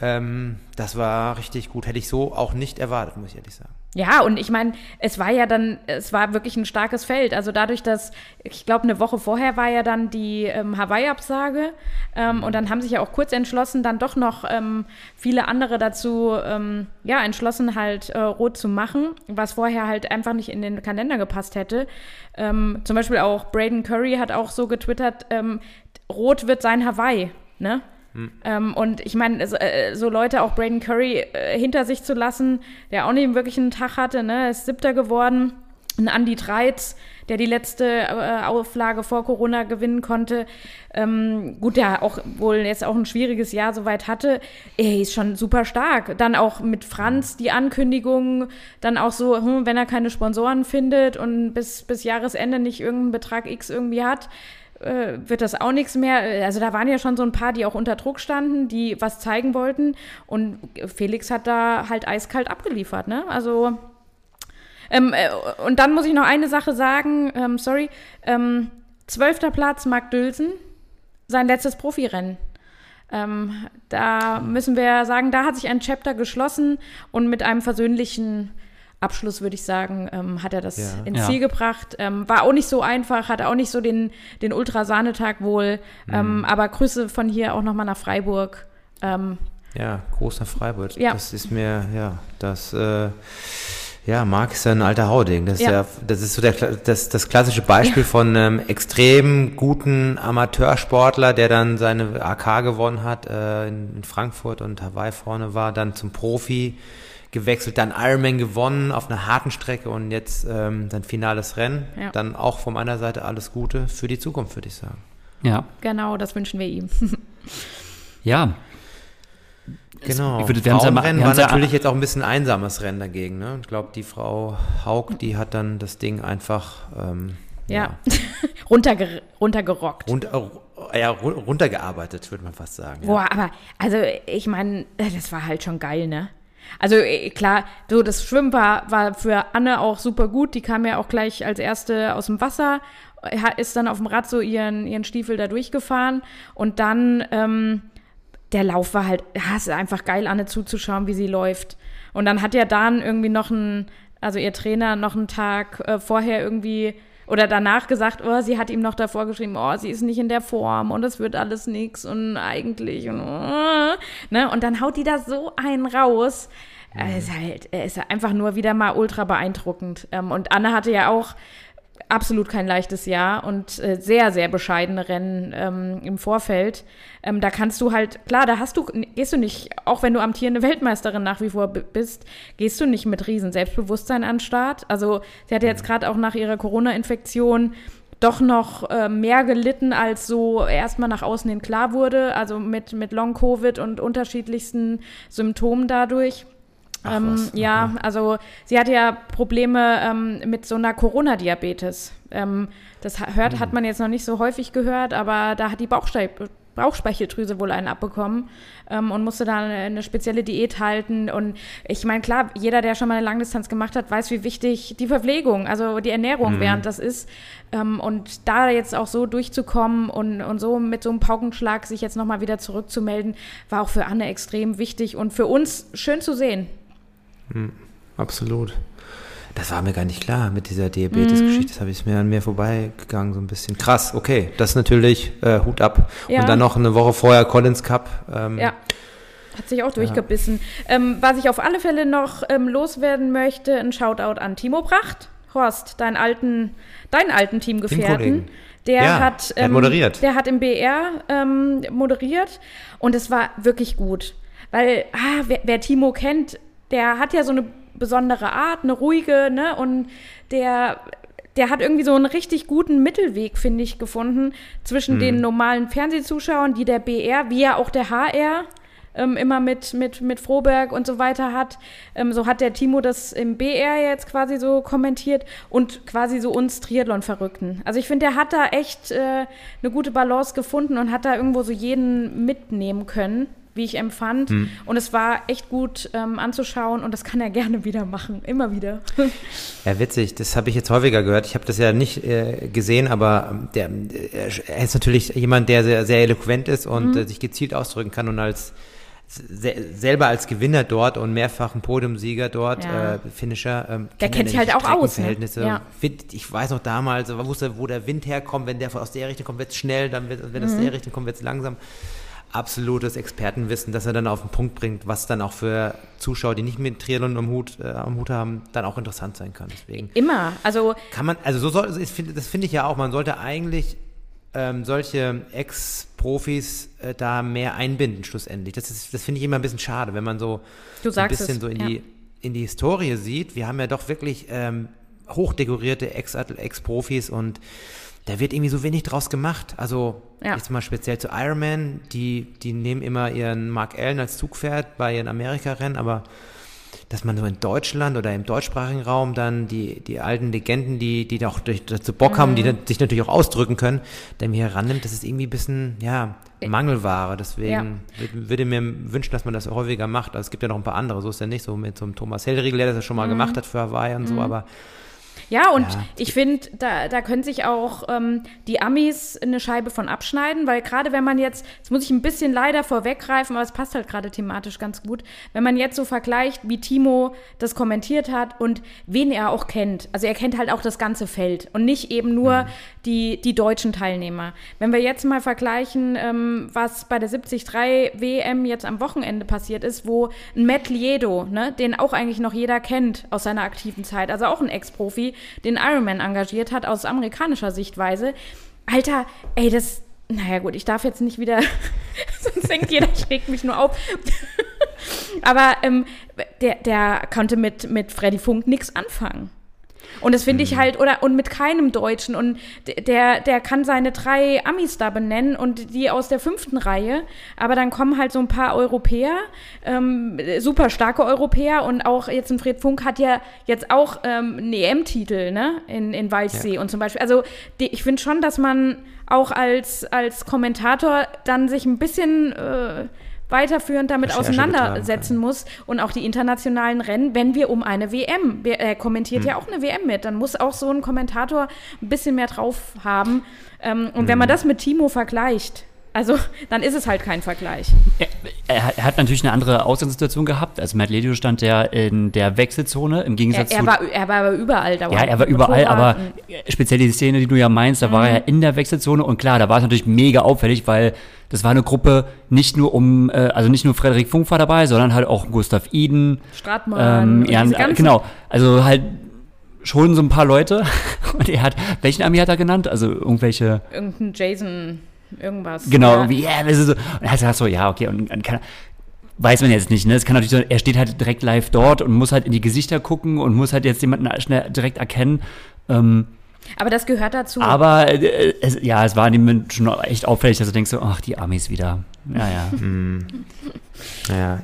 Ähm, das war richtig gut. Hätte ich so auch nicht erwartet, muss ich ehrlich sagen. Ja, und ich meine, es war ja dann, es war wirklich ein starkes Feld. Also dadurch, dass, ich glaube, eine Woche vorher war ja dann die ähm, Hawaii-Absage. Ähm, und dann haben sich ja auch kurz entschlossen, dann doch noch ähm, viele andere dazu, ähm, ja, entschlossen halt äh, rot zu machen, was vorher halt einfach nicht in den Kalender gepasst hätte. Ähm, zum Beispiel auch Braden Curry hat auch so getwittert, ähm, rot wird sein Hawaii. Ne? Hm. Ähm, und ich meine, so, äh, so, Leute, auch Braden Curry äh, hinter sich zu lassen, der auch nicht wirklich einen Tag hatte, ne, ist siebter geworden. Ein Andy Dreiz, der die letzte äh, Auflage vor Corona gewinnen konnte. Ähm, gut, der auch wohl jetzt auch ein schwieriges Jahr soweit hatte. Er ist schon super stark. Dann auch mit Franz die Ankündigung, dann auch so, hm, wenn er keine Sponsoren findet und bis, bis Jahresende nicht irgendeinen Betrag X irgendwie hat, äh, wird das auch nichts mehr. Also da waren ja schon so ein paar, die auch unter Druck standen, die was zeigen wollten. Und Felix hat da halt eiskalt abgeliefert, ne? Also ähm, äh, und dann muss ich noch eine Sache sagen, ähm, sorry. Ähm, zwölfter Platz, Marc Dülsen, sein letztes Profirennen. Ähm, da müssen wir sagen, da hat sich ein Chapter geschlossen und mit einem versöhnlichen Abschluss, würde ich sagen, ähm, hat er das ja. ins ja. Ziel gebracht. Ähm, war auch nicht so einfach, hat auch nicht so den, den Ultrasahnetag wohl. Ähm, mhm. aber Grüße von hier auch nochmal nach Freiburg. Ähm, ja, groß nach Freiburg. Ja. Das ist mir, ja, das, äh, ja, Marc ist ja ein alter Hauding. Das ist ja, ja das ist so der, das, das klassische Beispiel ja. von einem extrem guten Amateursportler, der dann seine AK gewonnen hat, äh, in, in Frankfurt und Hawaii vorne war, dann zum Profi gewechselt, dann Ironman gewonnen auf einer harten Strecke und jetzt ähm, dann finales Rennen. Ja. Dann auch von meiner Seite alles Gute für die Zukunft, würde ich sagen. Ja. Genau, das wünschen wir ihm. Ja. Genau. ich würde- wir ja Frauenrennen wir war ja- natürlich jetzt auch ein bisschen ein einsames Rennen dagegen. Ne? Ich glaube, die Frau Haug, die hat dann das Ding einfach ähm, Ja. Runterger runtergerockt. runter, äh, ja, ru- runtergearbeitet, würde man fast sagen. Ja. Boah, aber, also ich meine, das war halt schon geil, ne? Also äh, klar, so das Schwimmen war, war für Anne auch super gut. Die kam ja auch gleich als erste aus dem Wasser, ha- ist dann auf dem Rad so ihren, ihren Stiefel da durchgefahren und dann ähm, der Lauf war halt, es ist einfach geil, Anne zuzuschauen, wie sie läuft. Und dann hat ja Dan irgendwie noch ein, also ihr Trainer noch einen Tag äh, vorher irgendwie oder danach gesagt, oh, sie hat ihm noch davor geschrieben, oh, sie ist nicht in der Form und es wird alles nix und eigentlich und oh, ne? Und dann haut die da so einen raus. Er ist halt, er ist einfach nur wieder mal ultra beeindruckend. Ähm, und Anne hatte ja auch absolut kein leichtes Jahr und äh, sehr, sehr bescheidene Rennen ähm, im Vorfeld. Ähm, da kannst du halt, klar, da hast du, gehst du nicht, auch wenn du amtierende Weltmeisterin nach wie vor bist, gehst du nicht mit riesen Selbstbewusstsein an den Start. Also sie hatte jetzt gerade auch nach ihrer Corona-Infektion doch noch äh, mehr gelitten, als so erstmal nach außen hin klar wurde, also mit, mit Long-Covid und unterschiedlichsten Symptomen dadurch. Ähm, ja, also sie hat ja Probleme ähm, mit so einer Corona-Diabetes. Ähm, das hört, hat man jetzt noch nicht so häufig gehört, aber da hat die Bauchste Bauchspeicheldrüse wohl einen abbekommen ähm, und musste da eine, eine spezielle Diät halten. Und ich meine, klar, jeder, der schon mal eine Langdistanz gemacht hat, weiß, wie wichtig die Verpflegung, also die Ernährung während das ist. Ähm, und da jetzt auch so durchzukommen und, und so mit so einem Paukenschlag sich jetzt nochmal wieder zurückzumelden, war auch für Anne extrem wichtig und für uns schön zu sehen. Absolut. Das war mir gar nicht klar mit dieser Diabetes-Geschichte. Mhm. Das habe ich mir an mir vorbeigegangen, so ein bisschen. Krass, okay. Das natürlich äh, Hut ab. Ja. Und dann noch eine Woche vorher Collins Cup. Ähm, Ja. Hat sich auch durchgebissen. Ähm, was ich auf alle Fälle noch ähm, loswerden möchte, ein Shoutout an Timo Bracht. Horst, deinen alten, deinen alten Teamgefährten. Der Ja, hat, er hat moderiert. Der hat im BR ähm, moderiert und es war wirklich gut. Weil, ah, wer, wer Timo kennt, der hat ja so eine besondere Art, eine ruhige, ne? Und der, der hat irgendwie so einen richtig guten Mittelweg, finde ich, gefunden zwischen den normalen Fernsehzuschauern, die der BR, wie ja auch der HR, ähm, immer mit, mit, mit Froberg und so weiter hat. Ähm, so hat der Timo das im BR jetzt quasi so kommentiert und quasi so uns Triathlon-Verrückten. Also ich finde, der hat da echt äh, eine gute Balance gefunden und hat da irgendwo so jeden mitnehmen können, wie ich empfand. Und es war echt gut ähm, anzuschauen und das kann er gerne wieder machen, immer wieder. Ja, witzig. Das habe ich jetzt häufiger gehört. Ich habe das ja nicht äh, gesehen, aber der, er ist natürlich jemand, der sehr, sehr eloquent ist und Mhm. äh, sich gezielt ausdrücken kann und als se selber als Gewinner dort und mehrfachen Podiumsieger dort, Ja. äh, Finisher, ähm, Der kennt sich halt auch aus, ne? Ja. Ich weiß noch damals, man wusste, wo der Wind herkommt. Wenn der aus der Richtung kommt, wird es schnell, dann wird, wenn Mhm. aus der Richtung kommt, wird es langsam. Absolutes Expertenwissen, das er dann auf den Punkt bringt, was dann auch für Zuschauer, die nicht mit Triathlon am Hut, äh, am Hut haben, dann auch interessant sein kann. Deswegen Immer. Also kann man, also so soll, das finde ich ja auch, man sollte eigentlich ähm, solche Ex-Profis äh, da mehr einbinden schlussendlich. Das, ist, das finde ich immer ein bisschen schade, wenn man so, ein bisschen es, so in, ja. die, in die Historie sieht. Wir haben ja doch wirklich ähm, hochdekorierte Ex- Ex-Profis und da wird irgendwie so wenig draus gemacht. Also Ja. jetzt mal speziell zu Ironman, die, die nehmen immer ihren Mark Allen als Zugpferd bei ihren Amerika-Rennen, aber dass man so in Deutschland oder im deutschsprachigen Raum dann die, die alten Legenden, die, die auch durch, dazu Bock haben, die Mhm. dann, sich natürlich auch ausdrücken können, der mir herannimmt, das ist irgendwie ein bisschen, ja, Mangelware. Deswegen Ja. würd- würde mir wünschen, dass man das häufiger macht. Also es gibt ja noch ein paar andere, so ist ja nicht, so mit so einem Thomas Hellriegel, der das schon Mhm. mal gemacht hat für Hawaii und so, aber Ja, und Ja. ich finde, da, da können sich auch ähm, die Amis eine Scheibe von abschneiden, weil gerade wenn man jetzt, jetzt muss ich ein bisschen leider vorweggreifen, aber es passt halt gerade thematisch ganz gut, wenn man jetzt so vergleicht, wie Timo das kommentiert hat und wen er auch kennt. Also er kennt halt auch das ganze Feld und nicht eben nur die, die deutschen Teilnehmer. Wenn wir jetzt mal vergleichen, ähm, was bei der 73 WM jetzt am Wochenende passiert ist, wo ein Matt Liedo, ne, den auch eigentlich noch jeder kennt aus seiner aktiven Zeit, also auch ein Ex-Profi, den Ironman engagiert hat aus amerikanischer Sichtweise. Alter, ey, das, naja gut, ich darf jetzt nicht wieder, sonst denkt jeder, schlägt mich nur auf. Aber ähm, der, der konnte mit, mit Freddy Funk nichts anfangen. Und das finde ich Mhm. halt, oder und mit keinem Deutschen. Und der, der kann seine drei Amis da benennen und die aus der fünften Reihe. Aber dann kommen halt so ein paar Europäer, ähm, super starke Europäer. Und auch jetzt ein Fred Funk hat ja jetzt auch ähm, einen EM-Titel, ne? In, in Walchsee und zum Beispiel. Also die, ich finde schon, dass man auch als, als Kommentator dann sich ein bisschen äh, weiterführend damit Recherche auseinandersetzen muss und auch die internationalen Rennen, wenn wir um eine WM, wer- er kommentiert Hm. ja auch eine WM mit, dann muss auch so ein Kommentator ein bisschen mehr drauf haben. Ähm, und Hm. wenn man das mit Timo vergleicht, also dann ist es halt kein Vergleich. Er, er, er hat natürlich eine andere Ausgangssituation gehabt. Also Matt Ledio stand ja in der Wechselzone im Er, Gegensatz er, zu war, er war aber überall dauernd. Ja, er war überall, Motorrad aber speziell die Szene, die du ja meinst, da war er in der Wechselzone und klar, da war es natürlich mega auffällig, weil das war eine Gruppe nicht nur um, äh, also nicht nur Frederik Funk war dabei, sondern halt auch Gustav Iden, Stratmann, ähm, ja, äh, genau, also halt schon so ein paar Leute und er hat, welchen Ami hat er genannt? Also irgendwelche, Irgendein Jason, irgendwas. genau, Ja. irgendwie, ja, das ist so, und er hat gesagt so, ja, okay, und dann kann Weiß man jetzt nicht, ne? Es kann natürlich so, er steht halt direkt live dort und muss halt in die Gesichter gucken und muss halt jetzt jemanden schnell direkt erkennen. Ähm, Aber das gehört dazu. Aber äh, es, ja, es war in dem Moment schon echt auffällig, dass du denkst so, ach, die Amis wieder. Ja, ja. Ja.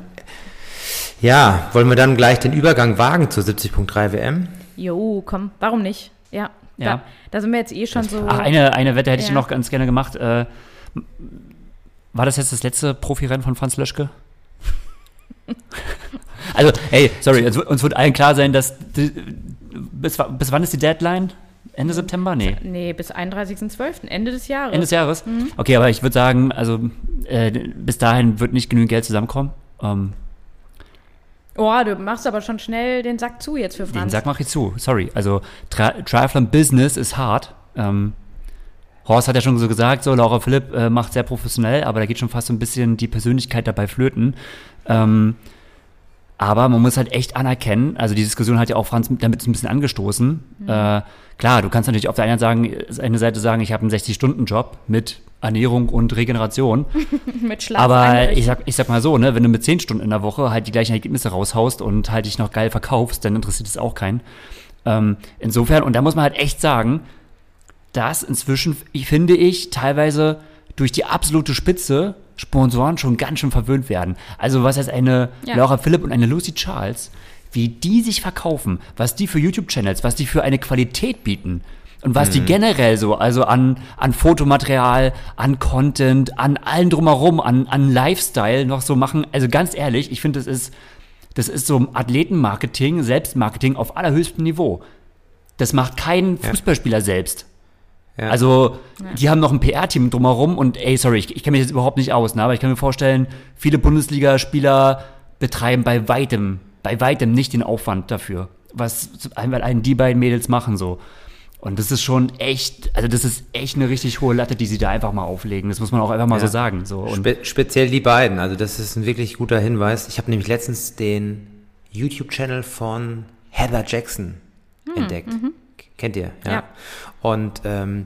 ja, wollen wir dann gleich den Übergang wagen zur 70.3 WM? Jo, komm, warum nicht? Ja. Ja. Da, da sind wir jetzt eh schon so. Ach, eine, eine Wette hätte ich Ja. noch ganz gerne gemacht. Äh, war das jetzt das letzte Profirennen von Franz Löschke? also, hey, sorry, uns, wird allen klar sein, dass bis, bis wann ist die Deadline? Ende September? Nee. Nee, bis 31.12., Ende des Jahres. Ende des Jahres? Mhm. Okay, aber ich würde sagen, also äh, bis dahin wird nicht genügend Geld zusammenkommen. Ähm, oh, du machst aber schon schnell den Sack zu jetzt für Den Franz. Sack mache ich zu, sorry. Also Tri Triathlon Business ist hart. Ähm, Horst hat ja schon so gesagt, so Laura Philipp äh, macht sehr professionell, aber da geht schon fast so ein bisschen die Persönlichkeit dabei flöten. Ähm, aber man muss halt echt anerkennen, also die Diskussion hat ja auch Franz damit ein bisschen angestoßen. Äh, klar, du kannst natürlich auf der einen, sagen, eine Seite sagen, ich habe einen 60-Stunden-Job mit Ernährung und Regeneration. Mit Schlaf Aber ich sag, ich sag mal so, ne, wenn du mit 10 Stunden in der Woche halt die gleichen Ergebnisse raushaust und halt dich noch geil verkaufst, dann interessiert es auch keinen. Ähm, insofern, und da muss man halt echt sagen, dass inzwischen, ich finde ich, teilweise durch die absolute Spitze Sponsoren schon ganz schön verwöhnt werden. Also was heißt eine Ja. Laura Philipp und eine Lucy Charles, wie die sich verkaufen, was die für YouTube-Channels, was die für eine Qualität bieten und was die generell so, also an, an Fotomaterial, an Content, an allen drumherum, an, an Lifestyle noch so machen. Also ganz ehrlich, ich finde, das ist, das ist so Athletenmarketing, Selbstmarketing auf allerhöchstem Niveau. Das macht kein Fußballspieler selbst. Ja. Also, die haben noch ein PR-Team drumherum und ey, sorry, ich, ich kenne mich jetzt überhaupt nicht aus, ne, aber ich kann mir vorstellen, viele Bundesligaspieler betreiben bei weitem, bei weitem nicht den Aufwand dafür, was einmal einen die beiden Mädels machen so. Und das ist schon echt, also das ist echt eine richtig hohe Latte, die sie da einfach mal auflegen. Das muss man auch einfach mal Ja. so sagen. So. Und Spe speziell die beiden, also das ist ein wirklich guter Hinweis. Ich habe nämlich letztens den YouTube-Channel von Heather Jackson entdeckt. K- Kennt ihr? Ja. Und ähm,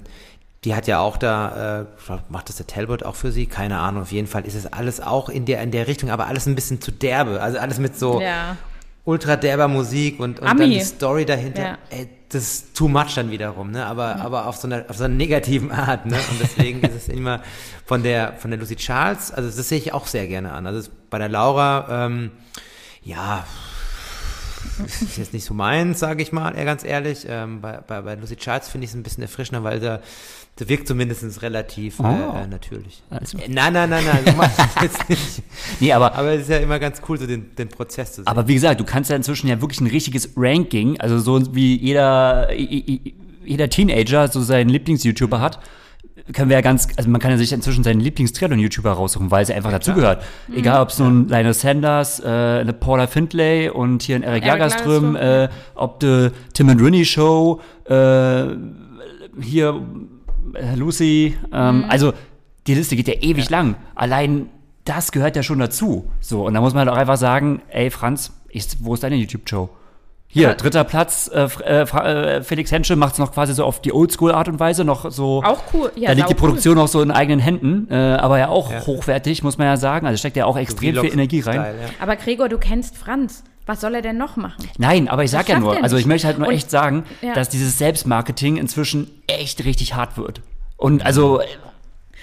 die hat ja auch da, äh, macht das der Talbot auch für sie? Keine Ahnung. Auf jeden Fall ist es alles auch in der in der Richtung, aber alles ein bisschen zu derbe. Also alles mit so ja. ultra derber Musik und, und Ami. dann die Story dahinter. Ja. Ey, das ist too much dann wiederum, ne? Aber, aber auf so einer, auf so einer negativen Art, ne? Und deswegen ist es immer von der, von der Lucy Charles, also das sehe ich auch sehr gerne an. Also bei der Laura, ähm, ja, ist jetzt nicht so meins, sage ich mal, eher ganz ehrlich. Ähm, bei, bei, bei Lucy Charles finde ich es ein bisschen erfrischender, weil der, der wirkt zumindest relativ Oh. äh, äh, natürlich. Also- Äh, Nein, nein, nein, nein, so mach ich das jetzt nicht. nee, aber Aber es ist ja immer ganz cool, so den, den Prozess zu sehen. Aber wie gesagt, du kannst ja inzwischen ja wirklich ein richtiges Ranking, also so wie jeder, jeder Teenager so seinen Lieblings-YouTuber hat, können wir ja ganz, also man kann ja sich inzwischen seinen Lieblings-Triathlon-YouTuber raussuchen, weil es ja einfach dazugehört. Egal, ob es nun Lionel Sanders, äh, eine Paula Findlay und hier ein Eric, Eric Lagerström, äh, ob die Tim and Rooney Show, äh, hier Lucy, ähm, also die Liste geht ja ewig lang. Allein das gehört ja schon dazu. So, und da muss man halt auch einfach sagen, ey Franz, ich, wo ist deine YouTube-Show? Hier, dritter Platz, äh, äh, äh, Felix Henschel macht es noch quasi so auf die Oldschool-Art und Weise, noch so. Auch cool. Ja, da liegt die sau cool. Produktion noch so in eigenen Händen, äh, aber ja auch Ja. hochwertig, muss man ja sagen. Also steckt ja auch extrem viel Energie rein. Style, ja. Aber Gregor, du kennst Franz. Was soll er denn noch machen? Nein, aber ich sag Das ja nur, also ich möchte halt nur Und- echt sagen, Ja. dass dieses Selbstmarketing inzwischen echt richtig hart wird. Und also,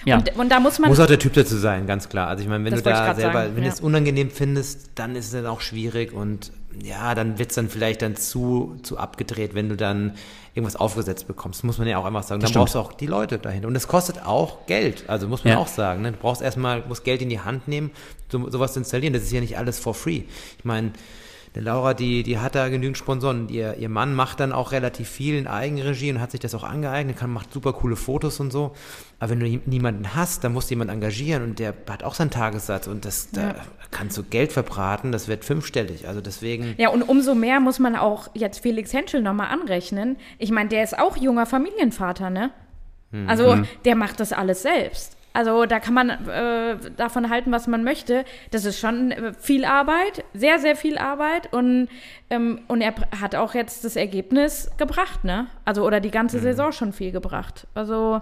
ja. Und, und da muss man. Muss auch der Typ dazu sein, ganz klar. Also ich meine, wenn Das du da selber, sagen, wenn du es unangenehm findest, dann ist es dann auch schwierig und ja, dann wird es dann vielleicht dann zu, zu abgedreht, wenn du dann irgendwas aufgesetzt bekommst. Muss man ja auch einfach sagen. Dann stimmt. brauchst du auch die Leute dahinter. Und es kostet auch Geld. Also muss man Ja. auch sagen. Ne? Du brauchst erstmal, musst Geld in die Hand nehmen, so, sowas zu installieren. Das ist ja nicht alles for free. Ich meine, der Laura, die, die hat da genügend Sponsoren. Ihr, ihr Mann macht dann auch relativ viel in Eigenregie und hat sich das auch angeeignet, kann, macht super coole Fotos und so. Aber wenn du nie- niemanden hast, dann musst du jemanden engagieren und der hat auch seinen Tagessatz und das, da kannst du Geld verbraten, das wird fünfstellig. Also deswegen, Ja, und umso mehr muss man auch jetzt Felix Henschel nochmal anrechnen. Ich meine, der ist auch junger Familienvater, ne? Mhm. Also, der macht das alles selbst. Also, da kann man äh, davon halten, was man möchte. Das ist schon äh, viel Arbeit, sehr, sehr viel Arbeit. Und, ähm, und er hat auch jetzt das Ergebnis gebracht, ne? Also, oder die ganze Mhm. Saison schon viel gebracht. Also,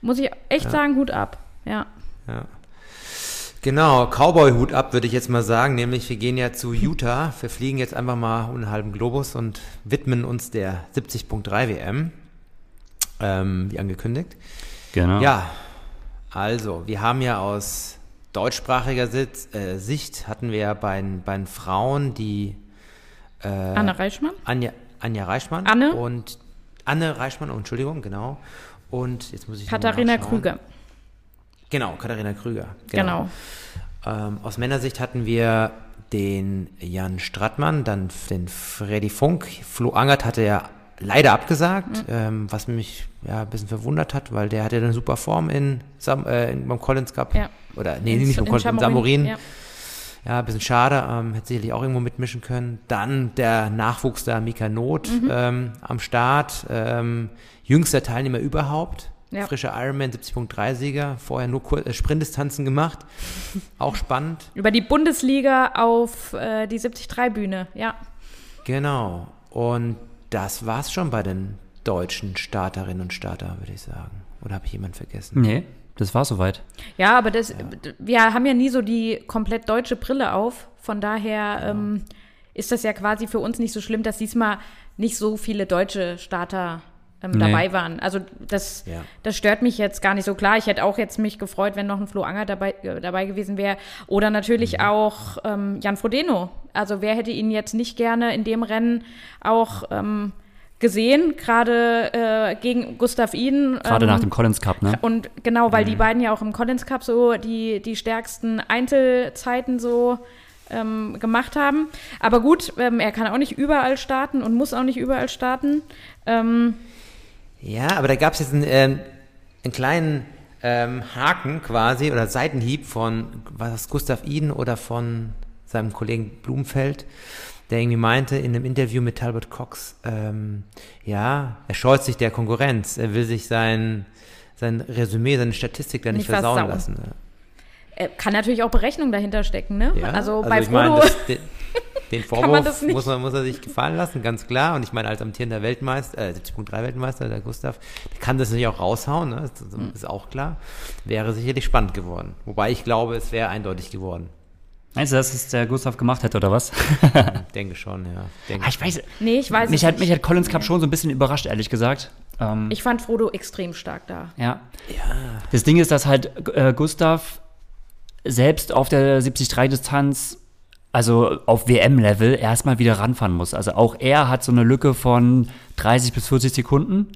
muss ich echt sagen, Hut ab. Ja. ja. Genau, Cowboy-Hut ab, würde ich jetzt mal sagen. Nämlich, wir gehen ja zu Utah. Wir fliegen jetzt einfach mal um einen halben Globus und widmen uns der 70.3 WM. Ähm, wie angekündigt. genau. Ja, also, wir haben ja aus deutschsprachiger äh, Sicht hatten wir ja bei, den- bei den Frauen die äh, Anne Reichmann? Anja, Anja Reichmann Anne? und Anne Reichmann, oh, Entschuldigung, genau. Und jetzt muss ich Katharina. Krüger. Genau, Katharina Krüger. Genau. Ähm, aus Männersicht hatten wir den Jan Strattmann, dann den Freddy Funk. Flo Angert hatte ja leider abgesagt, ähm, was mich ja ein bisschen verwundert hat, weil der hatte eine super Form in, Sam, äh, in beim Collins Cup. Ja. Oder nee, In- nicht beim in Collins, Chamorin, Samorin. ja. Ja, ein bisschen schade, ähm, hätte sicherlich auch irgendwo mitmischen können. Dann der Nachwuchs da, Mika Not Mhm. ähm, am Start, ähm, jüngster Teilnehmer überhaupt. Ja. Frischer Ironman 70.3-Sieger, vorher nur Kur äh, Sprintdistanzen gemacht. Auch spannend. Über die Bundesliga auf äh, die 73-Bühne, ja. Genau. Und das war's schon bei den deutschen Starterinnen und Starter, würde ich sagen. Oder habe ich jemand vergessen? Nee, das war soweit. Ja, aber das, wir haben ja nie so die komplett deutsche Brille auf. Von daher ähm, ist das ja quasi für uns nicht so schlimm, dass diesmal nicht so viele deutsche Starter ähm, Nee. dabei waren. Also das, Ja. das stört mich jetzt gar nicht so klar. Ich hätte auch jetzt mich gefreut, wenn noch ein Flo Anger dabei, äh, dabei gewesen wäre. Oder natürlich auch ähm, Jan Frodeno. Also wer hätte ihn jetzt nicht gerne in dem Rennen auch ähm, gesehen, gerade äh, gegen Gustav Iden. Gerade ähm, nach dem Collins Cup, ne? und genau, weil Mhm. die beiden ja auch im Collins Cup so die, die stärksten Einzelzeiten so ähm, gemacht haben. Aber gut, ähm, er kann auch nicht überall starten und muss auch nicht überall starten. Ähm, Ja, aber da gab es jetzt einen, ähm, einen kleinen ähm, Haken quasi oder Seitenhieb von was das, Gustav Iden oder von seinem Kollegen Blumenfeld, der irgendwie meinte in einem Interview mit Talbot Cox, ähm, ja, er scheut sich der Konkurrenz, er will sich sein, sein Resümee, seine Statistik da nicht, Nicht versauen versauen. lassen. Äh, kann natürlich auch Berechnung dahinter stecken, ne? Ja, also, bei ich meine, Frodo. das, den, den man Vorwurf das nicht. muss, man, muss er sich gefallen lassen, ganz klar. Und ich meine, als amtierender Weltmeister, äh, 70.3 Weltmeister, der Gustav, der kann das natürlich auch raushauen, ne? das Mhm. ist auch klar. Wäre sicherlich spannend geworden. Wobei ich glaube, es wäre eindeutig geworden. Meinst du, dass es der Gustav gemacht hätte, oder was? Ich denke schon, ja. Denke Ah, ich weiß, nee, ich weiß mich es hat, nicht. mich hat Collins Cup schon so ein bisschen überrascht, ehrlich gesagt. Ähm, ich fand Frodo extrem stark da. Ja. Das Ding ist, dass halt äh, Gustav selbst auf der 73-Distanz, also auf WM-Level, erstmal wieder ranfahren muss. Also auch er hat so eine Lücke von 30 bis 40 Sekunden.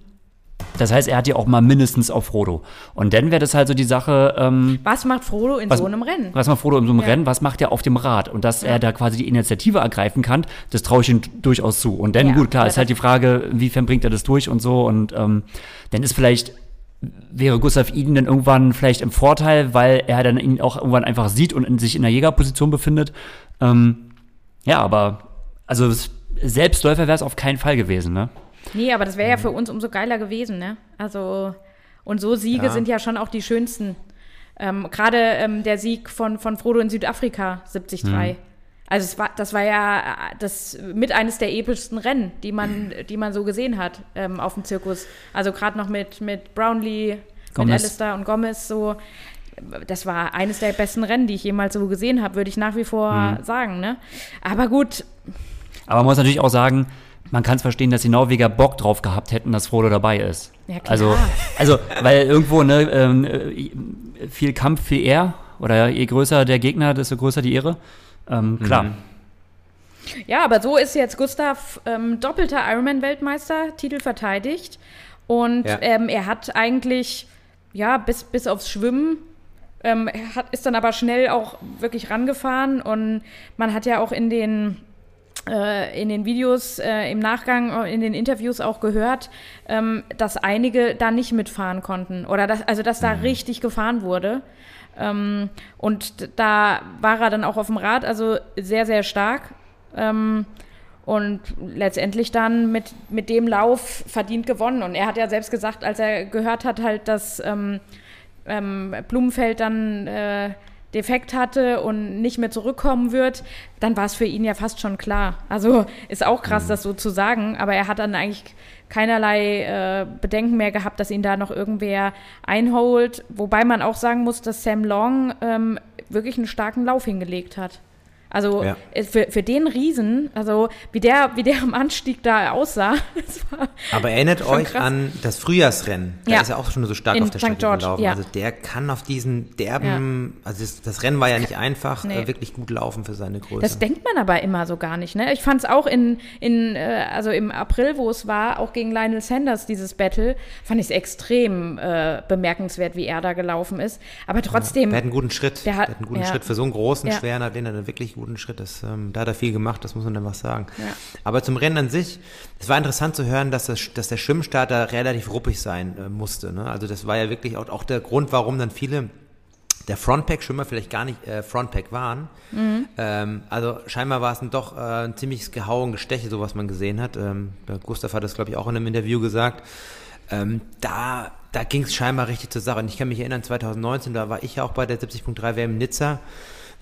Das heißt, er hat die auch mal mindestens auf Frodo. Und dann wäre das halt so die Sache, ähm, Was macht Frodo in Was- so einem Rennen? was macht Frodo in so einem Ja. Rennen, was macht er auf dem Rad? Und dass er da quasi die Initiative ergreifen kann, das traue ich ihm durchaus zu. Und dann, Ja, gut, klar, ist halt die Frage, inwiefern bringt er das durch und so. Und ähm, dann ist vielleicht, wäre Gustav Iden dann irgendwann vielleicht im Vorteil, weil er dann ihn auch irgendwann einfach sieht und in sich in der Jägerposition befindet. Ähm, ja, aber also Selbstläufer wäre es auf keinen Fall gewesen, ne? Nee, aber das wäre ja für uns umso geiler gewesen, ne? Also, und so Siege Ja. sind ja schon auch die schönsten. Ähm, Gerade ähm, der Sieg von, von Frodo in Südafrika, 73. Also es war, das war ja das mit eines der epischsten Rennen, die man, die man so gesehen hat ähm, auf dem Zirkus. Also gerade noch mit, mit Brownlee, Gomez. mit Alistair und Gomez so. Das war eines der besten Rennen, die ich jemals so gesehen habe, würde ich nach wie vor Mhm. sagen. Ne? Aber gut, Aber man muss natürlich auch sagen, man kann es verstehen, dass die Norweger Bock drauf gehabt hätten, dass Frodo dabei ist. Ja, klar. Also, also, weil irgendwo, ne, ähm, äh, viel Kampf, viel Ehr. Oder je größer der Gegner, desto größer die Ehre. Ähm, klar. Mhm. Ja, aber so ist jetzt Gustav ähm, doppelter Ironman-Weltmeister, Titel verteidigt. Und Ja. ähm, er hat eigentlich, ja, bis, bis aufs Schwimmen, ähm, hat, ist dann aber schnell auch wirklich rangefahren. Und man hat ja auch in den, äh, in den Videos äh, im Nachgang, äh, in den Interviews auch gehört, ähm, dass einige da nicht mitfahren konnten. Oder dass, also, dass da richtig gefahren wurde. Ähm, und da war er dann auch auf dem Rad, also sehr, sehr stark. Ähm, und letztendlich dann mit, mit dem Lauf verdient gewonnen. Und er hat ja selbst gesagt, als er gehört hat, halt, dass ähm, ähm, Blumenfeld dann äh, defekt hatte und nicht mehr zurückkommen wird, dann war es für ihn ja fast schon klar. Also ist auch krass, das so zu sagen, aber er hat dann eigentlich keinerlei äh, Bedenken mehr gehabt, dass ihn da noch irgendwer einholt. Wobei man auch sagen muss, dass Sam Long ähm, wirklich einen starken Lauf hingelegt hat. Also Ja. äh, für, für den Riesen, also wie der, wie der am Anstieg da aussah, Aber erinnert euch krass. an das Frühjahrsrennen. Da Ja. ist er auch schon so stark In auf der St. Strecke gelaufen. ja. Also der kann auf diesen derben, also das, das Rennen war ja nicht einfach, Nee. äh, wirklich gut laufen für seine Größe. Das denkt man aber immer so gar nicht. Ne? Ich fand es auch in, in äh, also im April, wo es war, auch gegen Lionel Sanders, dieses Battle, fand ich es extrem äh, bemerkenswert, wie er da gelaufen ist. Aber trotzdem, Der hat einen guten Schritt. Der Der hat- einen guten ja. Schritt für so einen großen, Ja. schweren hat er einen wirklich guten Schritt. Das, ähm, da hat er viel gemacht, das muss man einfach sagen. Ja. Aber zum Rennen an sich, es war interessant zu hören, dass, das, dass der Schwimmstart da relativ ruppig sein äh, musste. Ne? Also das war ja wirklich auch, auch der Grund, warum dann viele der Frontpack-Schwimmer vielleicht gar nicht äh, Frontpack waren. Ähm, also scheinbar war es dann doch äh, ein ziemliches Gehauen, Gesteche, so was man gesehen hat. Ähm, Gustav hat das, glaube ich, auch in einem Interview gesagt. Ähm, da da ging es scheinbar richtig zur Sache. Und ich kann mich erinnern, 2019, da war ich ja auch bei der 70.3 WM Nizza.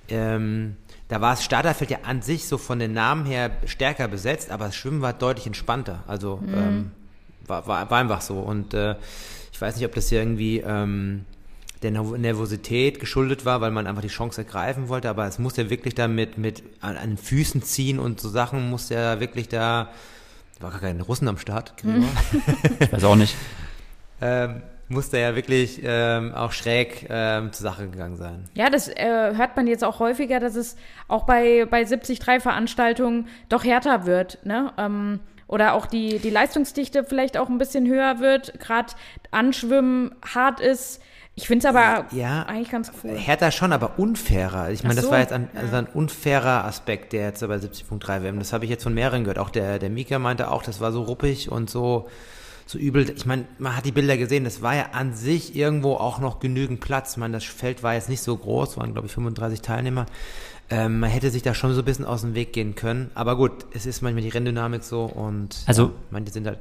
Ähm, da war das Starterfeld ja an sich so von den Namen her stärker besetzt, aber das Schwimmen war deutlich entspannter. Also ähm, war, war, war einfach so. Und äh, ich weiß nicht, ob das hier irgendwie ähm, der Nerv- Nervosität geschuldet war, weil man einfach die Chance ergreifen wollte, aber es muss ja wirklich da mit, mit an, an den Füßen ziehen und so Sachen muss ja wirklich da, war gar kein Russen am Start, Gregor. Ich weiß auch nicht. ähm, muss da ja wirklich ähm, auch schräg ähm, zur Sache gegangen sein. ja, das äh, hört man jetzt auch häufiger, dass es auch bei, bei 73-Veranstaltungen doch härter wird. Ne? Ähm, oder auch die, die Leistungsdichte vielleicht auch ein bisschen höher wird, gerade Anschwimmen hart ist. Ich finde es aber Ja, eigentlich ganz cool. Härter schon, aber unfairer. Ich meine, Ach das so, war jetzt ein, ja. also ein unfairer Aspekt, der jetzt bei 70.3 WM. Das habe ich jetzt von mehreren gehört. Auch der, der Mika meinte auch, das war so ruppig und so, so übel. Ich meine, man hat die Bilder gesehen, das war ja an sich irgendwo auch noch genügend Platz. Ich meine, das Feld war jetzt nicht so groß, waren glaube ich 35 Teilnehmer. Ähm, man hätte sich da schon so ein bisschen aus dem Weg gehen können. Aber gut, es ist manchmal die Renndynamik so und Also- ja, manche sind halt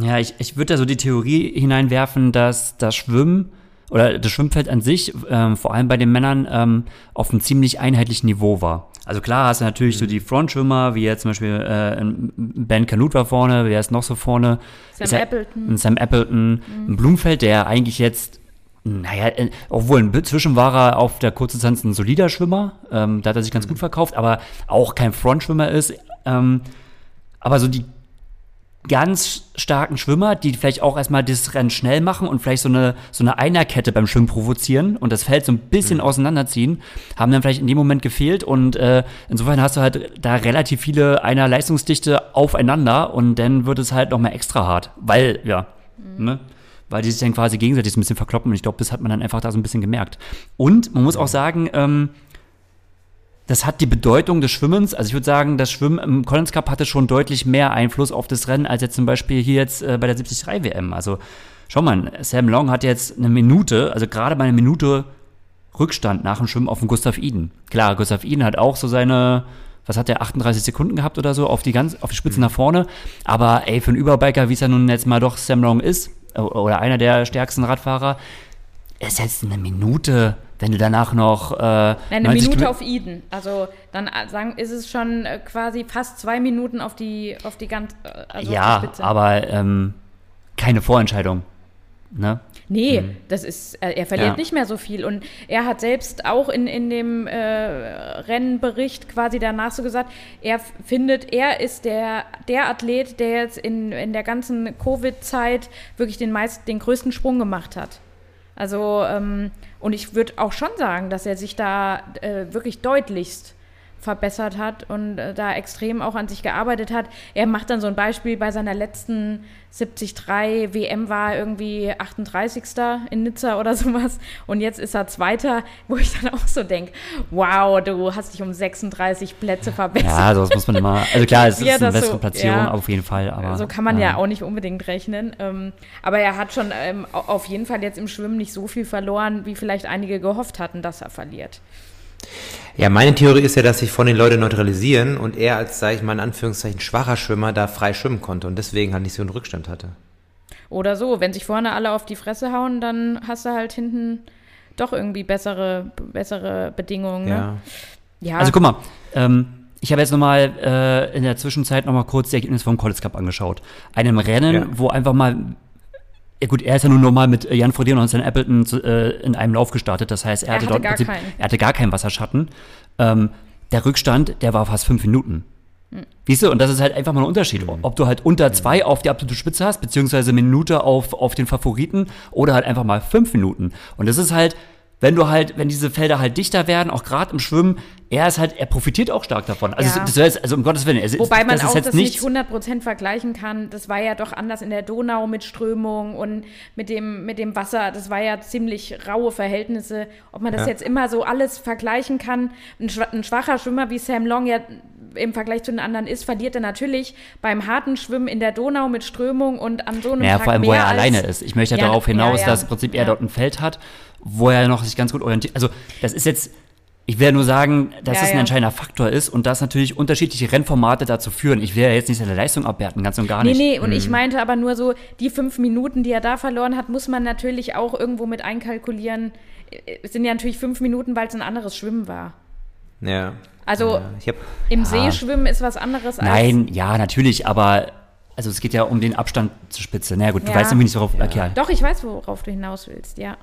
Ja, ich, ich würde da so die Theorie hineinwerfen, dass das Schwimmen oder das Schwimmfeld an sich, ähm, vor allem bei den Männern, ähm, auf einem ziemlich einheitlichen Niveau war. Also klar hast du natürlich so die Frontschwimmer, wie jetzt zum Beispiel äh, Ben Canute war vorne, wer ist noch so vorne? Sam Ist ja- Appleton. Ein Sam Appleton, ein Blumfeld, der eigentlich jetzt, naja, äh, obwohl inzwischen war er auf der Kurzdistanz ein solider Schwimmer, ähm, da hat er sich ganz gut verkauft, aber auch kein Frontschwimmer ist. Ähm, aber so die ganz starken Schwimmer, die vielleicht auch erstmal das Rennen schnell machen und vielleicht so eine, so eine Einerkette beim Schwimmen provozieren und das Feld so ein bisschen auseinanderziehen, haben dann vielleicht in dem Moment gefehlt und äh, insofern hast du halt da relativ viele einer Leistungsdichte aufeinander und dann wird es halt noch mal extra hart, weil, ja, ne? Weil die sich dann quasi gegenseitig so ein bisschen verkloppen und ich glaube, das hat man dann einfach da so ein bisschen gemerkt. Und man muss auch sagen, ähm, das hat die Bedeutung des Schwimmens. Also ich würde sagen, das Schwimmen im Collins Cup hatte schon deutlich mehr Einfluss auf das Rennen als jetzt zum Beispiel hier jetzt äh, bei der 73 WM. Also schau mal, Sam Long hat jetzt eine Minute, also gerade bei einer Minute Rückstand nach dem Schwimmen auf den Gustav Iden. Klar, Gustav Iden hat auch so seine, was hat der, 38 Sekunden gehabt oder so auf die ganz, auf die Spitze nach vorne. Aber ey, für einen Überbiker, wie es ja nun jetzt mal doch Sam Long ist, oder einer der stärksten Radfahrer, ist jetzt eine Minute, wenn du danach noch äh, Eine 90 Minute auf Eden. Also dann äh, sagen, ist es schon äh, quasi fast zwei Minuten auf die, auf die ganz, äh, also Ja, aber ähm, keine Vorentscheidung. Ne? Nee, das ist, er verliert Ja. nicht mehr so viel. Und er hat selbst auch in, in dem äh, Rennbericht quasi danach so gesagt, er findet, er ist der, der Athlet, der jetzt in, in der ganzen Covid-Zeit wirklich den, meist, den größten Sprung gemacht hat. Also, ähm, und ich würde auch schon sagen, dass er sich da äh, wirklich deutlichst verbessert hat und äh, da extrem auch an sich gearbeitet hat. Er macht dann so ein Beispiel bei seiner letzten 73 WM war er irgendwie 38. in Nizza oder sowas und jetzt ist er Zweiter, wo ich dann auch so denke, wow, du hast dich um 36 Plätze verbessert. Ja, sowas muss man immer. Also klar, es ist eine bessere so- Platzierung, ja. auf jeden Fall. Aber, so kann man ja ähm, auch nicht unbedingt rechnen. Ähm, aber er hat schon ähm, au- auf jeden Fall jetzt im Schwimmen nicht so viel verloren, wie vielleicht einige gehofft hatten, dass er verliert. Ja, meine Theorie ist ja, dass sich von den Leute neutralisieren und er als, sage ich mal in Anführungszeichen, schwacher Schwimmer da frei schwimmen konnte und deswegen halt nicht so einen Rückstand hatte. Oder so, wenn sich vorne alle auf die Fresse hauen, dann hast du halt hinten doch irgendwie bessere, bessere Bedingungen. Ja. Ne? ja. Also guck mal, ähm, ich habe jetzt nochmal äh, in der Zwischenzeit nochmal kurz die Ergebnisse vom College Cup angeschaut. Einem Rennen, Ja. wo einfach mal, ja gut, er ist ja nun nochmal mit äh, Jan Frodeno und Stan Appleton zu, äh, in einem Lauf gestartet. Das heißt, er, Er hatte, hatte dort gar Prinzip, keinen. er hatte gar keinen Wasserschatten. Ähm, der Rückstand, der war fast fünf Minuten. Hm. Weißt du, und das ist halt einfach mal ein Unterschied, ob du halt unter zwei auf die absolute Spitze hast, beziehungsweise Minute auf, auf den Favoriten oder halt einfach mal fünf Minuten. Und das ist halt, wenn du halt, wenn diese Felder halt dichter werden, auch gerade im Schwimmen, er ist halt, er profitiert auch stark davon. Also, Ja. das jetzt, also um Gottes Willen, es, Wobei man das auch jetzt das nichts, nicht 100% vergleichen kann. Das war ja doch anders in der Donau mit Strömung und mit dem, mit dem Wasser. Das war ja ziemlich raue Verhältnisse. Ob man das Ja. jetzt immer so alles vergleichen kann. Ein, ein schwacher Schwimmer wie Sam Long ja im Vergleich zu den anderen ist, verliert er natürlich beim harten Schwimmen in der Donau mit Strömung und an so einem Naja, Tag vor allem, wo mehr er als- alleine ist. Ich möchte ja, Ja, darauf ja, hinaus, ja. dass im Prinzip er Ja. dort ein Feld hat, wo er noch sich ganz gut orientiert. Also, das ist jetzt, ich will ja nur sagen, dass Ja, das ein ja. entscheidender Faktor ist und dass natürlich unterschiedliche Rennformate dazu führen. Ich will ja jetzt nicht seine Leistung abwerten, ganz und gar Nee, nicht. nee, und ich meinte aber nur so, die fünf Minuten, die er da verloren hat, muss man natürlich auch irgendwo mit einkalkulieren. Es sind ja natürlich fünf Minuten, weil es ein anderes Schwimmen war. Ja. Also ja. Ich habe im See schwimmen ist was anderes als. Nein, ja, natürlich, aber also es geht ja um den Abstand zur Spitze. Na naja, gut, du Ja. weißt irgendwie nicht, worauf. Okay, Doch, ich weiß, worauf du hinaus willst, ja.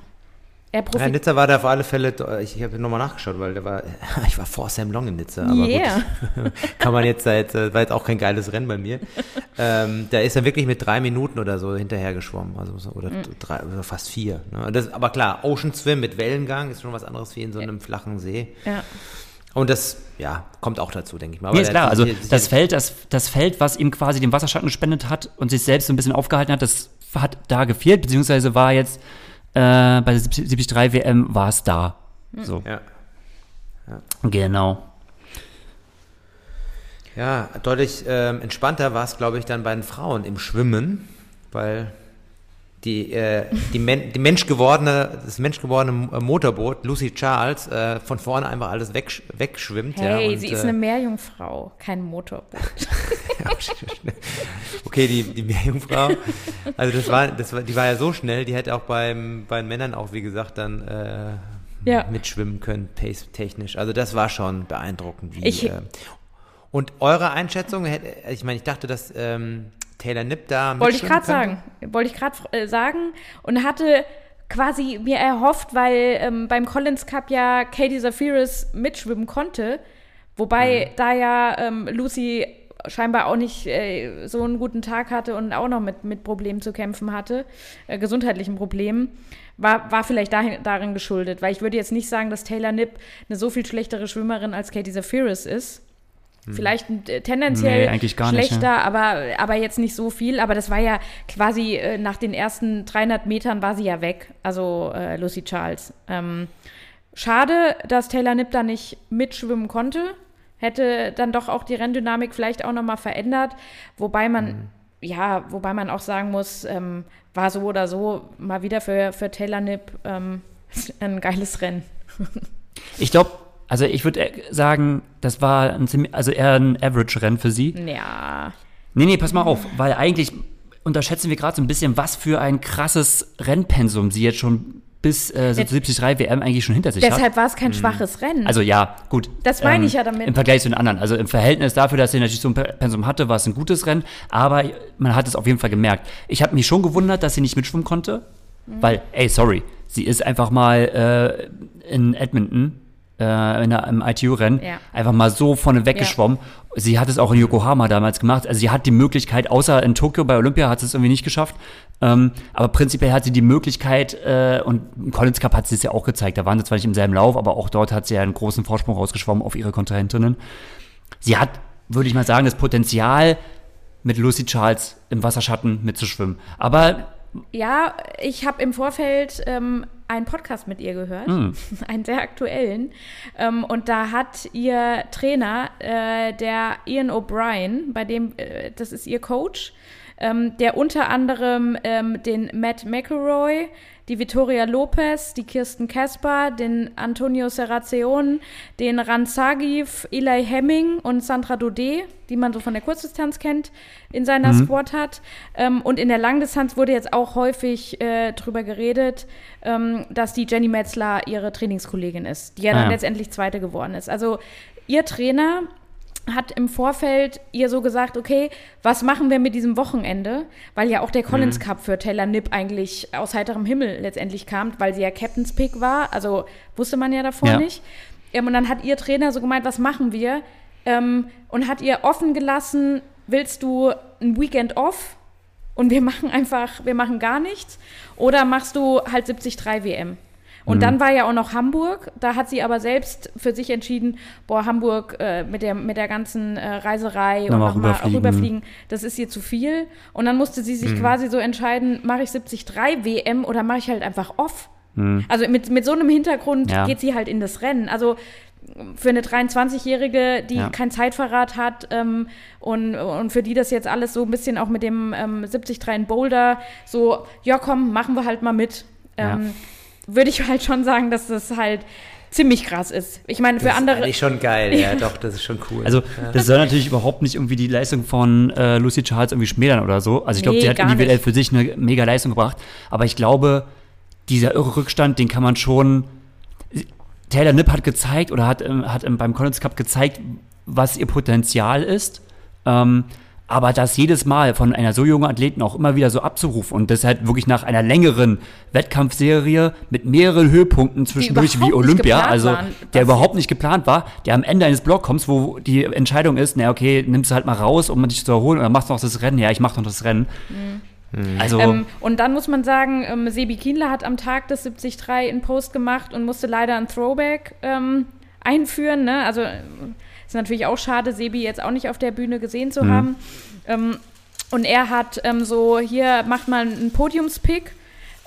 Er Ja. Nizza war da auf alle Fälle, ich, ich habe nochmal nachgeschaut, weil der war, ich war vor Sam Long in Nizza, aber Yeah. gut, kann man jetzt seit, äh, war jetzt auch kein geiles Rennen bei mir. ähm, da ist er wirklich mit drei Minuten oder so hinterher geschwommen, also so, oder Mhm. drei, oder fast vier. Ne? Das, aber klar, Ocean Swim mit Wellengang ist schon was anderes wie in so einem flachen See. ja. Und das, ja, kommt auch dazu, denke ich mal. Aber Nee, ist klar. Also das Feld, das, das Feld, was ihm quasi den Wasserschatten gespendet hat und sich selbst so ein bisschen aufgehalten hat, das hat da gefehlt, beziehungsweise war jetzt äh, bei der 73 WM war es da. So, Ja. genau. Ja, deutlich ähm, entspannter war es, glaube ich, dann bei den Frauen im Schwimmen, weil die, äh, die, Men die menschgewordene, das menschgewordene Motorboot Lucy Charles äh, von vorne einfach alles wegsch wegschwimmt. Hey, ja, und, sie ist äh, eine Meerjungfrau, kein Motorboot. Okay, die, die Meerjungfrau. Also das war, das war, die war ja so schnell, die hätte auch beim, bei den Männern auch, wie gesagt, dann äh, Ja. mitschwimmen können, pace-technisch. Also das war schon beeindruckend. Wie, Ich- äh, und eure Einschätzung, hätte, ich meine, ich dachte, dass ähm, Taylor Nipp da Wollte ich gerade sagen. Wollte ich gerade äh, sagen. Und hatte quasi mir erhofft, weil ähm, beim Collins Cup ja Katie Zafiris mitschwimmen konnte. Wobei Mhm. da ja ähm, Lucy scheinbar auch nicht äh, so einen guten Tag hatte und auch noch mit, mit Problemen zu kämpfen hatte, äh, gesundheitlichen Problemen, war, war vielleicht dahin, darin geschuldet. Weil ich würde jetzt nicht sagen, dass Taylor Nipp eine so viel schlechtere Schwimmerin als Katie Zafiris ist. Vielleicht äh, tendenziell Nee, gar nicht, schlechter, aber, aber jetzt nicht so viel. Aber das war ja quasi äh, nach den ersten 300 Metern war sie ja weg, also äh, Lucy Charles. Ähm, schade, dass Taylor Nipp da nicht mitschwimmen konnte. Hätte dann doch auch die Renndynamik vielleicht auch nochmal verändert. Wobei man, ja, wobei man auch sagen muss, ähm, war so oder so mal wieder für, für Taylor Nipp ähm, ein geiles Rennen. Ich glaube, also ich würde sagen, das war ein ziemlich, also eher ein Average-Rennen für sie. Ja, Nee, nee, pass mal auf, weil eigentlich unterschätzen wir gerade so ein bisschen, was für ein krasses Rennpensum sie jetzt schon bis äh, so 73 WM eigentlich schon hinter sich hat. Deshalb war es kein schwaches Rennen. Also ja, gut. Das meine ich ja damit. Im Vergleich zu den anderen. Also im Verhältnis dafür, dass er natürlich so ein Pensum hatte, war es ein gutes Rennen. Aber man hat es auf jeden Fall gemerkt. Ich habe mich schon gewundert, dass sie nicht mitschwimmen konnte. Mhm. Weil, ey, sorry, sie ist einfach mal äh, in Edmonton äh, in der, im ITU-Rennen Ja. einfach mal so vorne weggeschwommen. Sie hat es auch in Yokohama damals gemacht. Also sie hat die Möglichkeit, außer in Tokio bei Olympia hat sie es irgendwie nicht geschafft. Ähm, aber prinzipiell hat sie die Möglichkeit, äh, und im Collins Cup hat sie es ja auch gezeigt, da waren sie zwar nicht im selben Lauf, aber auch dort hat sie ja einen großen Vorsprung rausgeschwommen auf ihre Kontrahentinnen. Sie hat, würde ich mal sagen, das Potenzial, mit Lucy Charles im Wasserschatten mitzuschwimmen. Aber Ja, ich habe im Vorfeld ähm, einen Podcast mit ihr gehört, Hm. einen sehr aktuellen. Ähm, und da hat ihr Trainer, äh, der Ian O'Brien, bei dem, äh, das ist ihr Coach, ähm, der unter anderem ähm, den Matt McElroy, die Vittoria Lopez, die Kirsten Kasper, den Antonio Serrazion, den Ranzagiv, Eli Hemming und Sandra Dodé, die man so von der Kurzdistanz kennt, in seiner Squad hat. Ähm, und in der Langdistanz wurde jetzt auch häufig äh, drüber geredet, ähm, dass die Jenny Metzler ihre Trainingskollegin ist, die ja Ah, dann ja. letztendlich Zweite geworden ist. Also ihr Trainer hat im Vorfeld ihr so gesagt, okay, was machen wir mit diesem Wochenende? Weil ja auch der Collins Mhm. Cup für Taylor Nipp eigentlich aus heiterem Himmel letztendlich kam, weil sie ja Captain's Pick war. Also wusste man ja davor Ja. nicht. Ähm, und dann hat ihr Trainer so gemeint, was machen wir? Ähm, und hat ihr offen gelassen, willst du ein Weekend off? Und wir machen einfach, wir machen gar nichts. Oder machst du halt 73 WM? Und Mhm. dann war ja auch noch Hamburg. Da hat sie aber selbst für sich entschieden, boah, Hamburg äh, mit, der, mit der ganzen äh, Reiserei und Nochmal rüberfliegen. rüberfliegen, das ist ihr zu viel. Und dann musste sie Mhm. sich quasi so entscheiden, mache ich 73 WM oder mache ich halt einfach off? Mhm. Also mit, mit so einem Hintergrund Ja. geht sie halt in das Rennen. Also für eine 23-Jährige, die Ja. kein Zeitverrat hat ähm, und, und für die das jetzt alles so ein bisschen auch mit dem ähm, 73 in Boulder so, ja komm, machen wir halt mal mit. Ja. Würde ich halt schon sagen, dass das halt ziemlich krass ist. Ich meine, für Das ist andere. eigentlich schon geil, ja, doch, das ist schon cool. Also, das soll natürlich überhaupt nicht irgendwie die Leistung von äh, Lucy Charles irgendwie schmälern oder so. Also, ich glaube, Nee, sie hat individuell nicht. für sich eine mega Leistung gebracht. Aber ich glaube, dieser irre Rückstand, den kann man schon. Taylor Nipp hat gezeigt oder hat, ähm, hat ähm, beim Collins Cup gezeigt, was ihr Potenzial ist. Ähm, aber das jedes Mal von einer so jungen Athleten auch immer wieder so abzurufen und das halt wirklich nach einer längeren Wettkampfserie mit mehreren Höhepunkten zwischendurch wie Olympia, also waren. der überhaupt nicht geplant war, der am Ende eines Blocks kommst, wo die Entscheidung ist, na okay, nimmst du halt mal raus, um dich zu erholen oder machst noch das Rennen. Ja, ich mach noch das Rennen. Also, Ähm, und dann muss man sagen, ähm, Sebi Kienler hat am Tag des 73 einen Post gemacht und musste leider ein Throwback ähm, einführen. Ne? Also ist natürlich auch schade, Sebi jetzt auch nicht auf der Bühne gesehen zu haben. Ähm, und er hat ähm, so, hier macht mal einen Podiumspick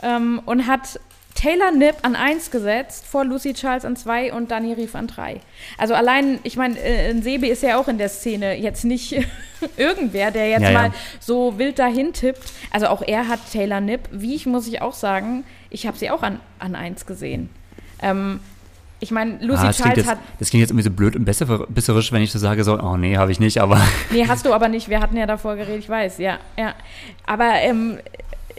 ähm, und hat Taylor Nipp an 1 gesetzt, vor Lucy Charles an 2 und Dani Rief an 3. Also allein, ich meine, äh, ein Sebi ist ja auch in der Szene jetzt nicht irgendwer, der jetzt Ja, ja. mal so wild dahin tippt. Also auch er hat Taylor Nipp, wie ich muss ich auch sagen, ich habe sie auch an, an 1 gesehen. Ähm, ich meine, Lucy ah, Charles jetzt, hat. das klingt jetzt irgendwie so blöd und besser- bisserisch, wenn ich so sage, so, oh nee, habe ich nicht, aber Nee, hast du aber nicht. Wir hatten ja davor geredet, ich weiß, ja. ja. Aber ähm,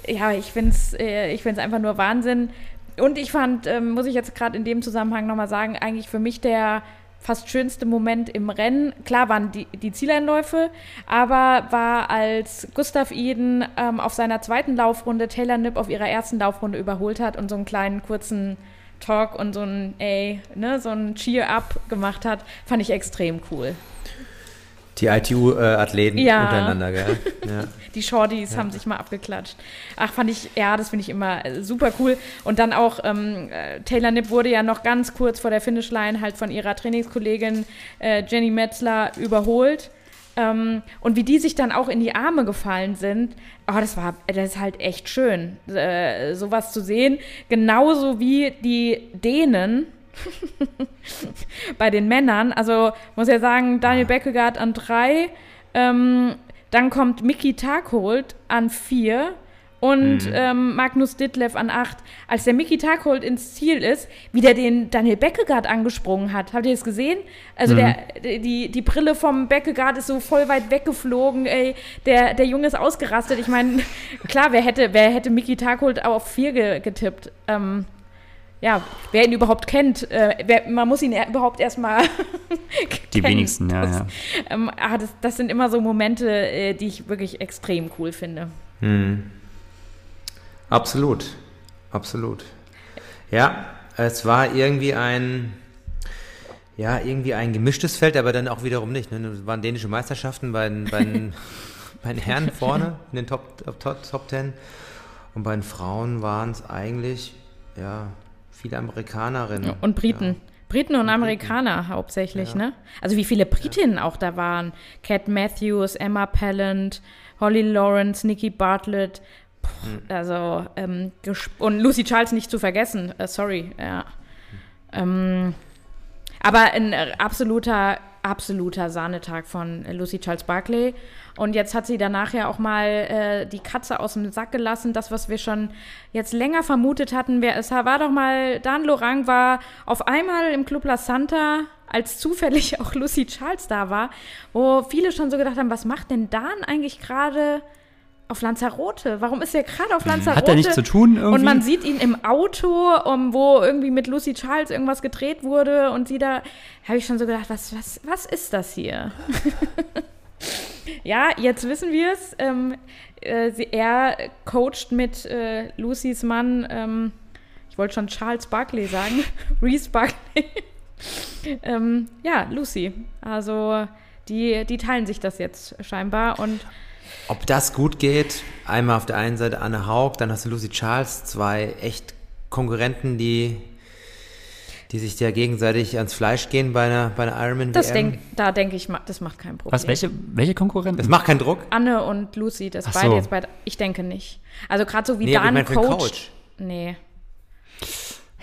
ja, ich finde es äh, ich find's einfach nur Wahnsinn. Und ich fand, ähm, muss ich jetzt gerade in dem Zusammenhang nochmal sagen, eigentlich für mich der fast schönste Moment im Rennen. Klar waren die, die Zieleinläufe, aber war als Gustav Eden ähm, auf seiner zweiten Laufrunde Taylor Nipp auf ihrer ersten Laufrunde überholt hat und so einen kleinen kurzen Talk und so ein ey, ne, so ein Cheer-up gemacht hat, fand ich extrem cool. die ITU-Athleten Ja. untereinander, gell? Ja. Die Shorties haben sich mal abgeklatscht. Ach, fand ich, ja, das finde ich immer äh, super cool. Und dann auch, ähm, äh, Taylor Nipp wurde ja noch ganz kurz vor der Finishline halt von ihrer Trainingskollegin äh, Jenny Metzler überholt. Ähm, und wie die sich dann auch in die Arme gefallen sind, oh, das war, das ist halt echt schön, äh, sowas zu sehen. Genauso wie die Dänen, bei den Männern. Also muss ja sagen, Daniel Beckegaard an drei, ähm, dann kommt Mickey Tarkholt an vier und ähm, Magnus Ditlev an acht. Als der Mickey Tarkholt ins Ziel ist, wie der den Daniel Beckegaard angesprungen hat. Habt ihr das gesehen? Also der, die, die Brille vom Beckegaard ist so voll weit weggeflogen. Ey. Der, der Junge ist ausgerastet. Ich meine, klar, wer hätte, wer hätte Mickey Tarkholt auf vier ge getippt? Ähm, ja, wer ihn überhaupt kennt, äh, wer, man muss ihn ja überhaupt erstmal Die wenigsten, ja, das, ja. Ähm, ah, das, das sind immer so Momente, äh, die ich wirklich extrem cool finde. Absolut. Absolut. Ja, es war irgendwie ein, ja, irgendwie ein gemischtes Feld, aber dann auch wiederum nicht. Ne? Es waren dänische Meisterschaften bei den, bei den, bei den Herren vorne in den Top, Top, Top, Ten. Und bei den Frauen waren es eigentlich, ja, viele Amerikanerinnen. Und Briten. Ja. Briten und Amerikaner hauptsächlich, ne? Also wie viele Britinnen auch da waren. Cat Matthews, Emma Pallant, Holly Lawrence, Nikki Bartlett. Puh, Also, ähm, und Lucy Charles nicht zu vergessen. Äh, sorry, ja. Ähm, aber ein äh, absoluter, absoluter Sahnetag von Lucy Charles Barkley. Und jetzt hat sie danach ja auch mal äh, die Katze aus dem Sack gelassen. Das, was wir schon jetzt länger vermutet hatten. Wer, es war doch mal, Dan Lorang war auf einmal im Club La Santa, als zufällig auch Lucy Charles da war, wo viele schon so gedacht haben, was macht denn Dan eigentlich gerade auf Lanzarote? Warum ist er gerade auf Lanzarote? Hat er nichts zu tun irgendwie? Und man sieht ihn im Auto, um, wo irgendwie mit Lucy Charles irgendwas gedreht wurde und sie da, habe ich schon so gedacht, was, was, was ist das hier? ja, jetzt wissen wir es. Ähm, äh, sie- er coacht mit äh, Lucys Mann, ähm, ich wollte schon Charles Barkley sagen, Reese Barkley. ähm, ja, Lucy. Also die, die teilen sich das jetzt scheinbar und Ob das gut geht, einmal auf der einen Seite Anne Haug, dann hast du Lucy Charles, zwei echt Konkurrenten, die, die sich ja gegenseitig ans Fleisch gehen bei einer, bei einer Ironman das WM. denk, da denke ich, das macht kein Problem. Was, welche, welche Konkurrenten? Das macht keinen Druck. Anne und Lucy, das Ach beide so. jetzt beide. Ich denke nicht. Also gerade so wie Nee, ich Dan den coacht. Coach. Nee.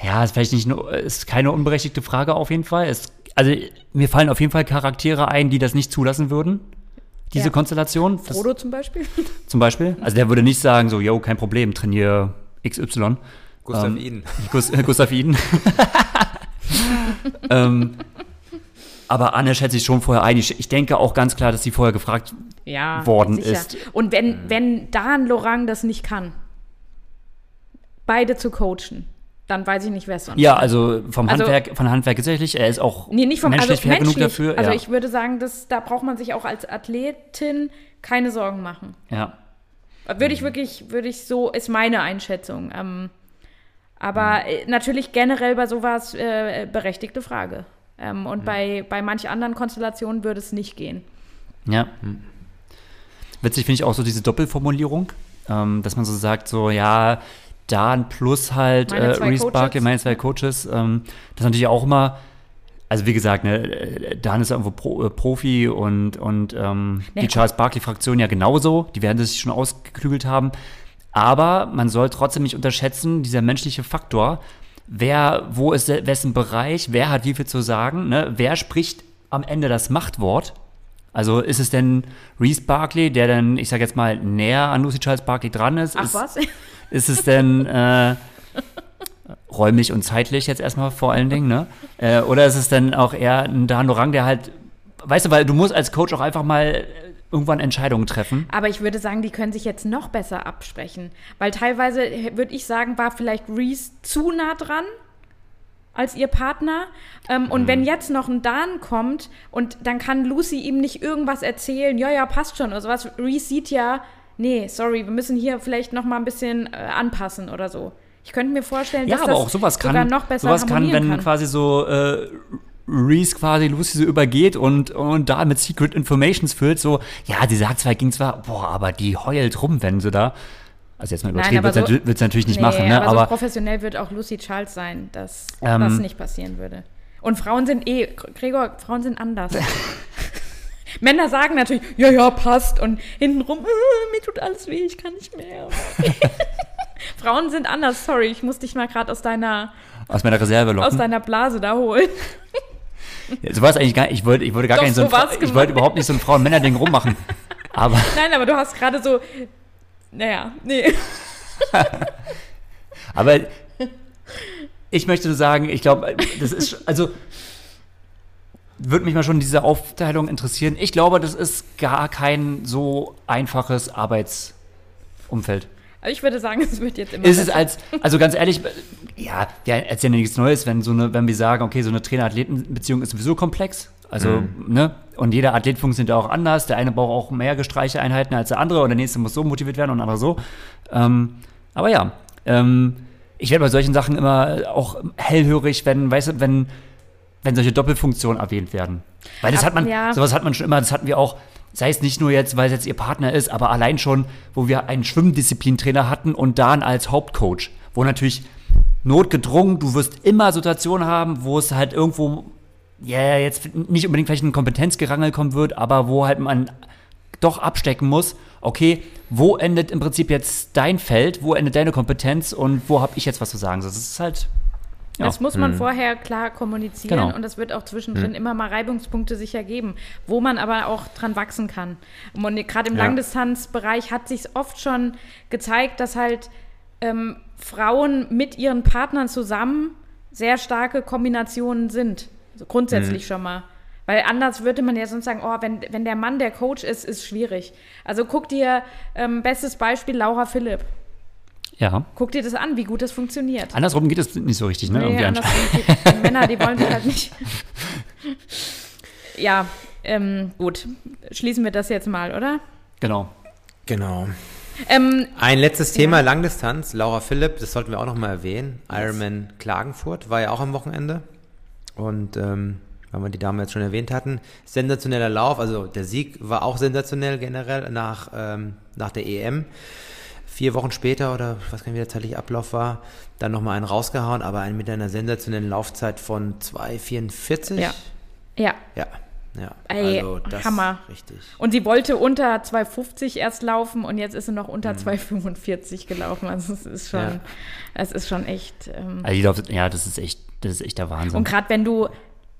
Ja, ist vielleicht nicht nur, ist keine unberechtigte Frage auf jeden Fall. Es, also mir fallen auf jeden Fall Charaktere ein, die das nicht zulassen würden. Diese Ja. Konstellation. Das, Frodo zum Beispiel. zum Beispiel. Also der würde nicht sagen, so, yo, kein Problem, trainiere XY. Gustav Ähm, Iden. Gus, Gustav Iden. ähm, aber Anne schätze ich schon vorher ein. Ich, ich denke auch ganz klar, dass sie vorher gefragt Ja. Worden sicher. ist. Und wenn, wenn Dan Lorang das nicht kann, beide zu coachen, dann weiß ich nicht, wer es sonst Ja, also vom Also- Handwerk, von Handwerk tatsächlich. Er ist auch Nee, nicht vom menschlich also fair genug menschlich. dafür. Also ja. ich würde sagen, dass, da braucht man sich auch als Athletin keine Sorgen machen. ja. Würde Mhm. ich wirklich, würde ich so, ist meine Einschätzung. Ähm, Mhm. aber äh, natürlich generell bei sowas äh, berechtigte Frage. Ähm, Mhm. und bei, bei manch anderen Konstellationen würde es nicht gehen. Ja. Witzig finde ich auch so diese Doppelformulierung, ähm, dass man so sagt, so, ja, Dan plus halt äh, Reese. Barkley, meine zwei Coaches. Ähm, das ist natürlich auch immer, also wie gesagt, ne, Dan ist irgendwo Pro, äh, Profi und, und ähm, Nee, die Charles Barkley-Fraktion ja genauso. Die werden sich schon ausgeklügelt haben. Aber man soll trotzdem nicht unterschätzen, dieser menschliche Faktor, wer, wo ist wessen Bereich, wer hat wie viel zu sagen, ne? wer spricht am Ende das Machtwort. Also ist es denn Reese Barkley, der dann, ich sag jetzt mal, näher an Lucy Charles Barkley dran ist? Ach ist, was? Ist es denn äh, räumlich und zeitlich jetzt erstmal vor allen Dingen, ne? Äh, oder ist es denn auch eher ein Dan Lorang, der halt, weißt du, weil du musst als Coach auch einfach mal irgendwann Entscheidungen treffen. Aber ich würde sagen, die können sich jetzt noch besser absprechen. Weil teilweise, würde ich sagen, war vielleicht Reese zu nah dran als ihr Partner. Ähm, und wenn jetzt noch ein Dan kommt und dann kann Lucy ihm nicht irgendwas erzählen, ja, ja, passt schon oder sowas. Reese sieht ja, nee, sorry, wir müssen hier vielleicht noch mal ein bisschen äh, anpassen oder so. Ich könnte mir vorstellen, Ja, dass aber das auch sowas sogar kann, noch besser sowas kann, wenn kann. quasi so äh, Reese quasi Lucy so übergeht und, und da mit Secret Informations füllt, so, ja, die sagt zwar, ging zwar, boah, aber die heult rum, wenn sie da, also jetzt mal übertrieben, wird so- es natürlich nicht nee, machen, ne? aber, so aber professionell wird auch Lucy Charles sein, dass Ähm, das nicht passieren würde. Und Frauen sind eh, Gregor, Frauen sind anders. Männer sagen natürlich, ja, ja, passt. Und hintenrum, äh, mir tut alles weh, ich kann nicht mehr. Frauen sind anders, sorry, ich muss dich mal gerade aus deiner, aus meiner Reserve aus locken. deiner Blase da holen. So war es eigentlich gar nicht, ich wollte, ich wollte gar Doch, nicht so, so ich wollte überhaupt nicht so ein Frauen-Männer-Ding rummachen. Aber Nein, aber du hast gerade so, naja, nee. Aber ich möchte nur sagen, ich glaube, das ist, also, würde mich mal schon diese Aufteilung interessieren. Ich glaube, das ist gar kein so einfaches Arbeitsumfeld. Aber ich würde sagen, es wird jetzt immer Ist es als, also ganz ehrlich, ja, ja, erzählen ja nichts Neues, wenn so eine, wenn wir sagen, okay, so eine Trainer-Athleten-Beziehung ist sowieso komplex. Also, ne? Und jeder Athlet funktioniert ja auch anders. Der eine braucht auch mehr Gestreiche-Einheiten als der andere und der nächste muss so motiviert werden und der andere so. Ähm, aber ja, ähm, ich werde bei solchen Sachen immer auch hellhörig, wenn, weißt du, wenn, wenn solche Doppelfunktionen erwähnt werden. Weil das Ab- hat man, ja. sowas hat man schon immer, das hatten wir auch, sei es nicht nur jetzt, weil es jetzt ihr Partner ist, aber allein schon, wo wir einen Schwimmdisziplintrainer hatten und Dan als Hauptcoach, wo natürlich notgedrungen, du wirst immer Situationen haben, wo es halt irgendwo, ja, jetzt nicht unbedingt vielleicht ein Kompetenzgerangel kommen wird, aber wo halt man doch abstecken muss, okay, wo endet im Prinzip jetzt dein Feld, wo endet deine Kompetenz und wo habe ich jetzt was zu sagen? Das ist halt, ja. Das muss man vorher klar kommunizieren Genau. und es wird auch zwischendrin immer mal Reibungspunkte sicher geben, wo man aber auch dran wachsen kann. Und gerade im Ja. Langdistanzbereich hat sich oft schon gezeigt, dass halt ähm, Frauen mit ihren Partnern zusammen sehr starke Kombinationen sind. Also grundsätzlich schon mal. Weil anders würde man ja sonst sagen, oh, wenn, wenn der Mann der Coach ist, ist schwierig. Also guck dir, ähm, bestes Beispiel, Laura Philipp. ja. Guck dir das an, wie gut das funktioniert. Andersrum geht es nicht so richtig, ne? Nee, Irgendwie andersrum anscheinend. geht- die Männer, die wollen sich halt nicht. ja, ähm, gut. Schließen wir das jetzt mal, oder? Genau. Genau. Ähm, Ein letztes Thema, Ja. Langdistanz. Laura Philipp, das sollten wir auch noch mal erwähnen. Ironman Klagenfurt war ja auch am Wochenende. Und ähm, weil wir die Dame jetzt schon erwähnt hatten, sensationeller Lauf. Also der Sieg war auch sensationell generell nach, ähm, nach der EM. Vier Wochen später oder ich weiß gar nicht, wie der zeitliche Ablauf war, dann nochmal einen rausgehauen, aber einen mit einer sensationellen Laufzeit von 2,44. Ja. ja. Ja. Ja. Ey, also das Hammer. Richtig. Und sie wollte unter 2,50 erst laufen und jetzt ist sie noch Mhm. unter 2,45 gelaufen. Also es ist schon, Ja. es ist schon echt. Ähm, Also ja, das ist echt, das ist echt der Wahnsinn. Und gerade wenn du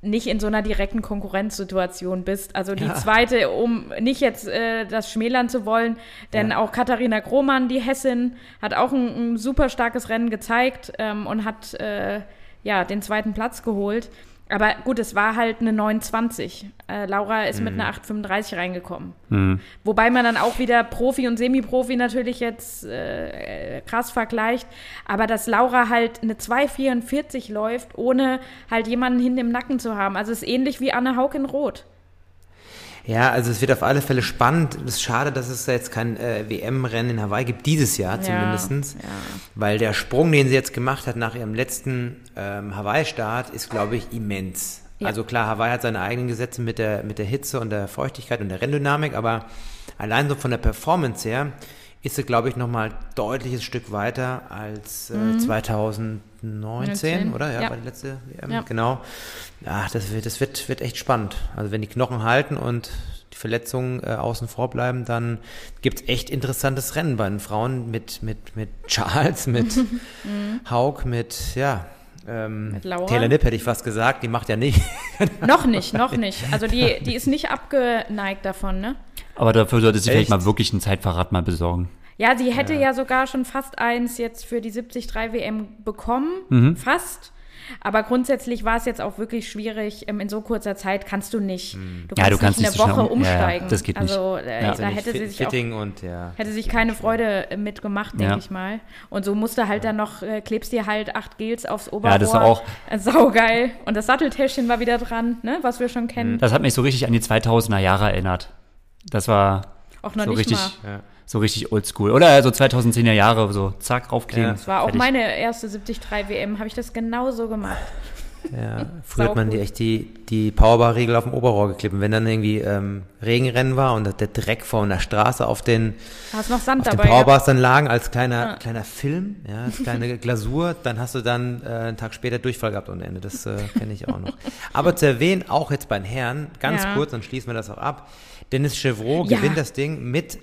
nicht in so einer direkten Konkurrenzsituation bist, also die Ja. zweite, um nicht jetzt äh, das schmälern zu wollen, denn Ja. auch Katharina Grohmann, die Hessin, hat auch ein, ein super starkes Rennen gezeigt ähm, und hat äh, ja den zweiten Platz geholt. Aber gut, es war halt eine 29. Äh, Laura ist mit einer 8,35 reingekommen. Wobei man dann auch wieder Profi und Semi-Profi natürlich jetzt äh, krass vergleicht. Aber dass Laura halt eine 2,44 läuft, ohne halt jemanden hinten im Nacken zu haben. Also es ist ähnlich wie Anne Haug in Rot. Ja, also es wird auf alle Fälle spannend. Es ist schade, dass es jetzt kein äh, WM-Rennen in Hawaii gibt, dieses Jahr zumindestens. Ja. Weil der Sprung, den sie jetzt gemacht hat nach ihrem letzten ähm, Hawaii-Start, ist, glaube ich, immens. Ja. Also klar, Hawaii hat seine eigenen Gesetze mit der, mit der Hitze und der Feuchtigkeit und der Renndynamik, aber allein so von der Performance her ist sie, glaube ich, nochmal ein deutliches Stück weiter als äh, 2019, 19, oder? Ja, Mhm. ja. war die letzte WM, Ja. genau. Ach, das wird, das wird, wird echt spannend. Also wenn die Knochen halten und die Verletzungen äh, außen vor bleiben, dann gibt's echt interessantes Rennen bei den Frauen mit, mit, mit Charles, mit Haug, mit, ja, ähm. Taylor Nipp hätte ich fast gesagt, die macht ja nicht. Noch nicht, noch nicht. Also die, die ist nicht abgeneigt davon, ne? Aber dafür sollte sie vielleicht Echt? mal wirklich ein Zeitfahrrad mal besorgen. Ja, sie hätte ja. sogar schon fast eins jetzt für die 73 WM bekommen. Mhm. Fast. Aber grundsätzlich war es jetzt auch wirklich schwierig. Ähm, in so kurzer Zeit kannst du nicht. Du Ja, kannst, du kannst nicht nicht eine so Woche schnell um- ja, ja, umsteigen. das geht nicht. also äh, Ja. da hätte sie sich auch und ja. hätte sich keine Freude äh, mitgemacht, denke Ja. ich mal. Und so musst du halt dann noch, äh, klebst dir halt acht Gels aufs Oberrohr. Ja, das war auch- Äh, saugeil. Und das Satteltäschchen war wieder dran, ne? was wir schon kennen. Das hat mich so richtig an die 2000er Jahre erinnert. Das war Auch noch so nicht richtig, mal. Ja. so richtig oldschool. Oder so 2010er Jahre, so zack, raufkleben. Ja. Das war auch fertig. meine erste 73 WM, habe ich das genauso gemacht. Ja, früher hat man die echt die, die Powerbar-Riegel auf dem Oberrohr geklebt. Und wenn dann irgendwie ähm, Regenrennen war und der Dreck von der Straße auf den, hast noch Sand auf den dabei. gehabt. Powerbars dann lagen als kleiner, Ja. kleiner Film, ja, als kleine Glasur, dann hast du dann äh, einen Tag später Durchfall gehabt ohne Ende. Das äh, kenne ich auch noch. Aber zu erwähnen, auch jetzt bei den Herren, ganz Ja. kurz, dann schließen wir das auch ab. Dennis Chevrolet Ja. gewinnt das Ding mit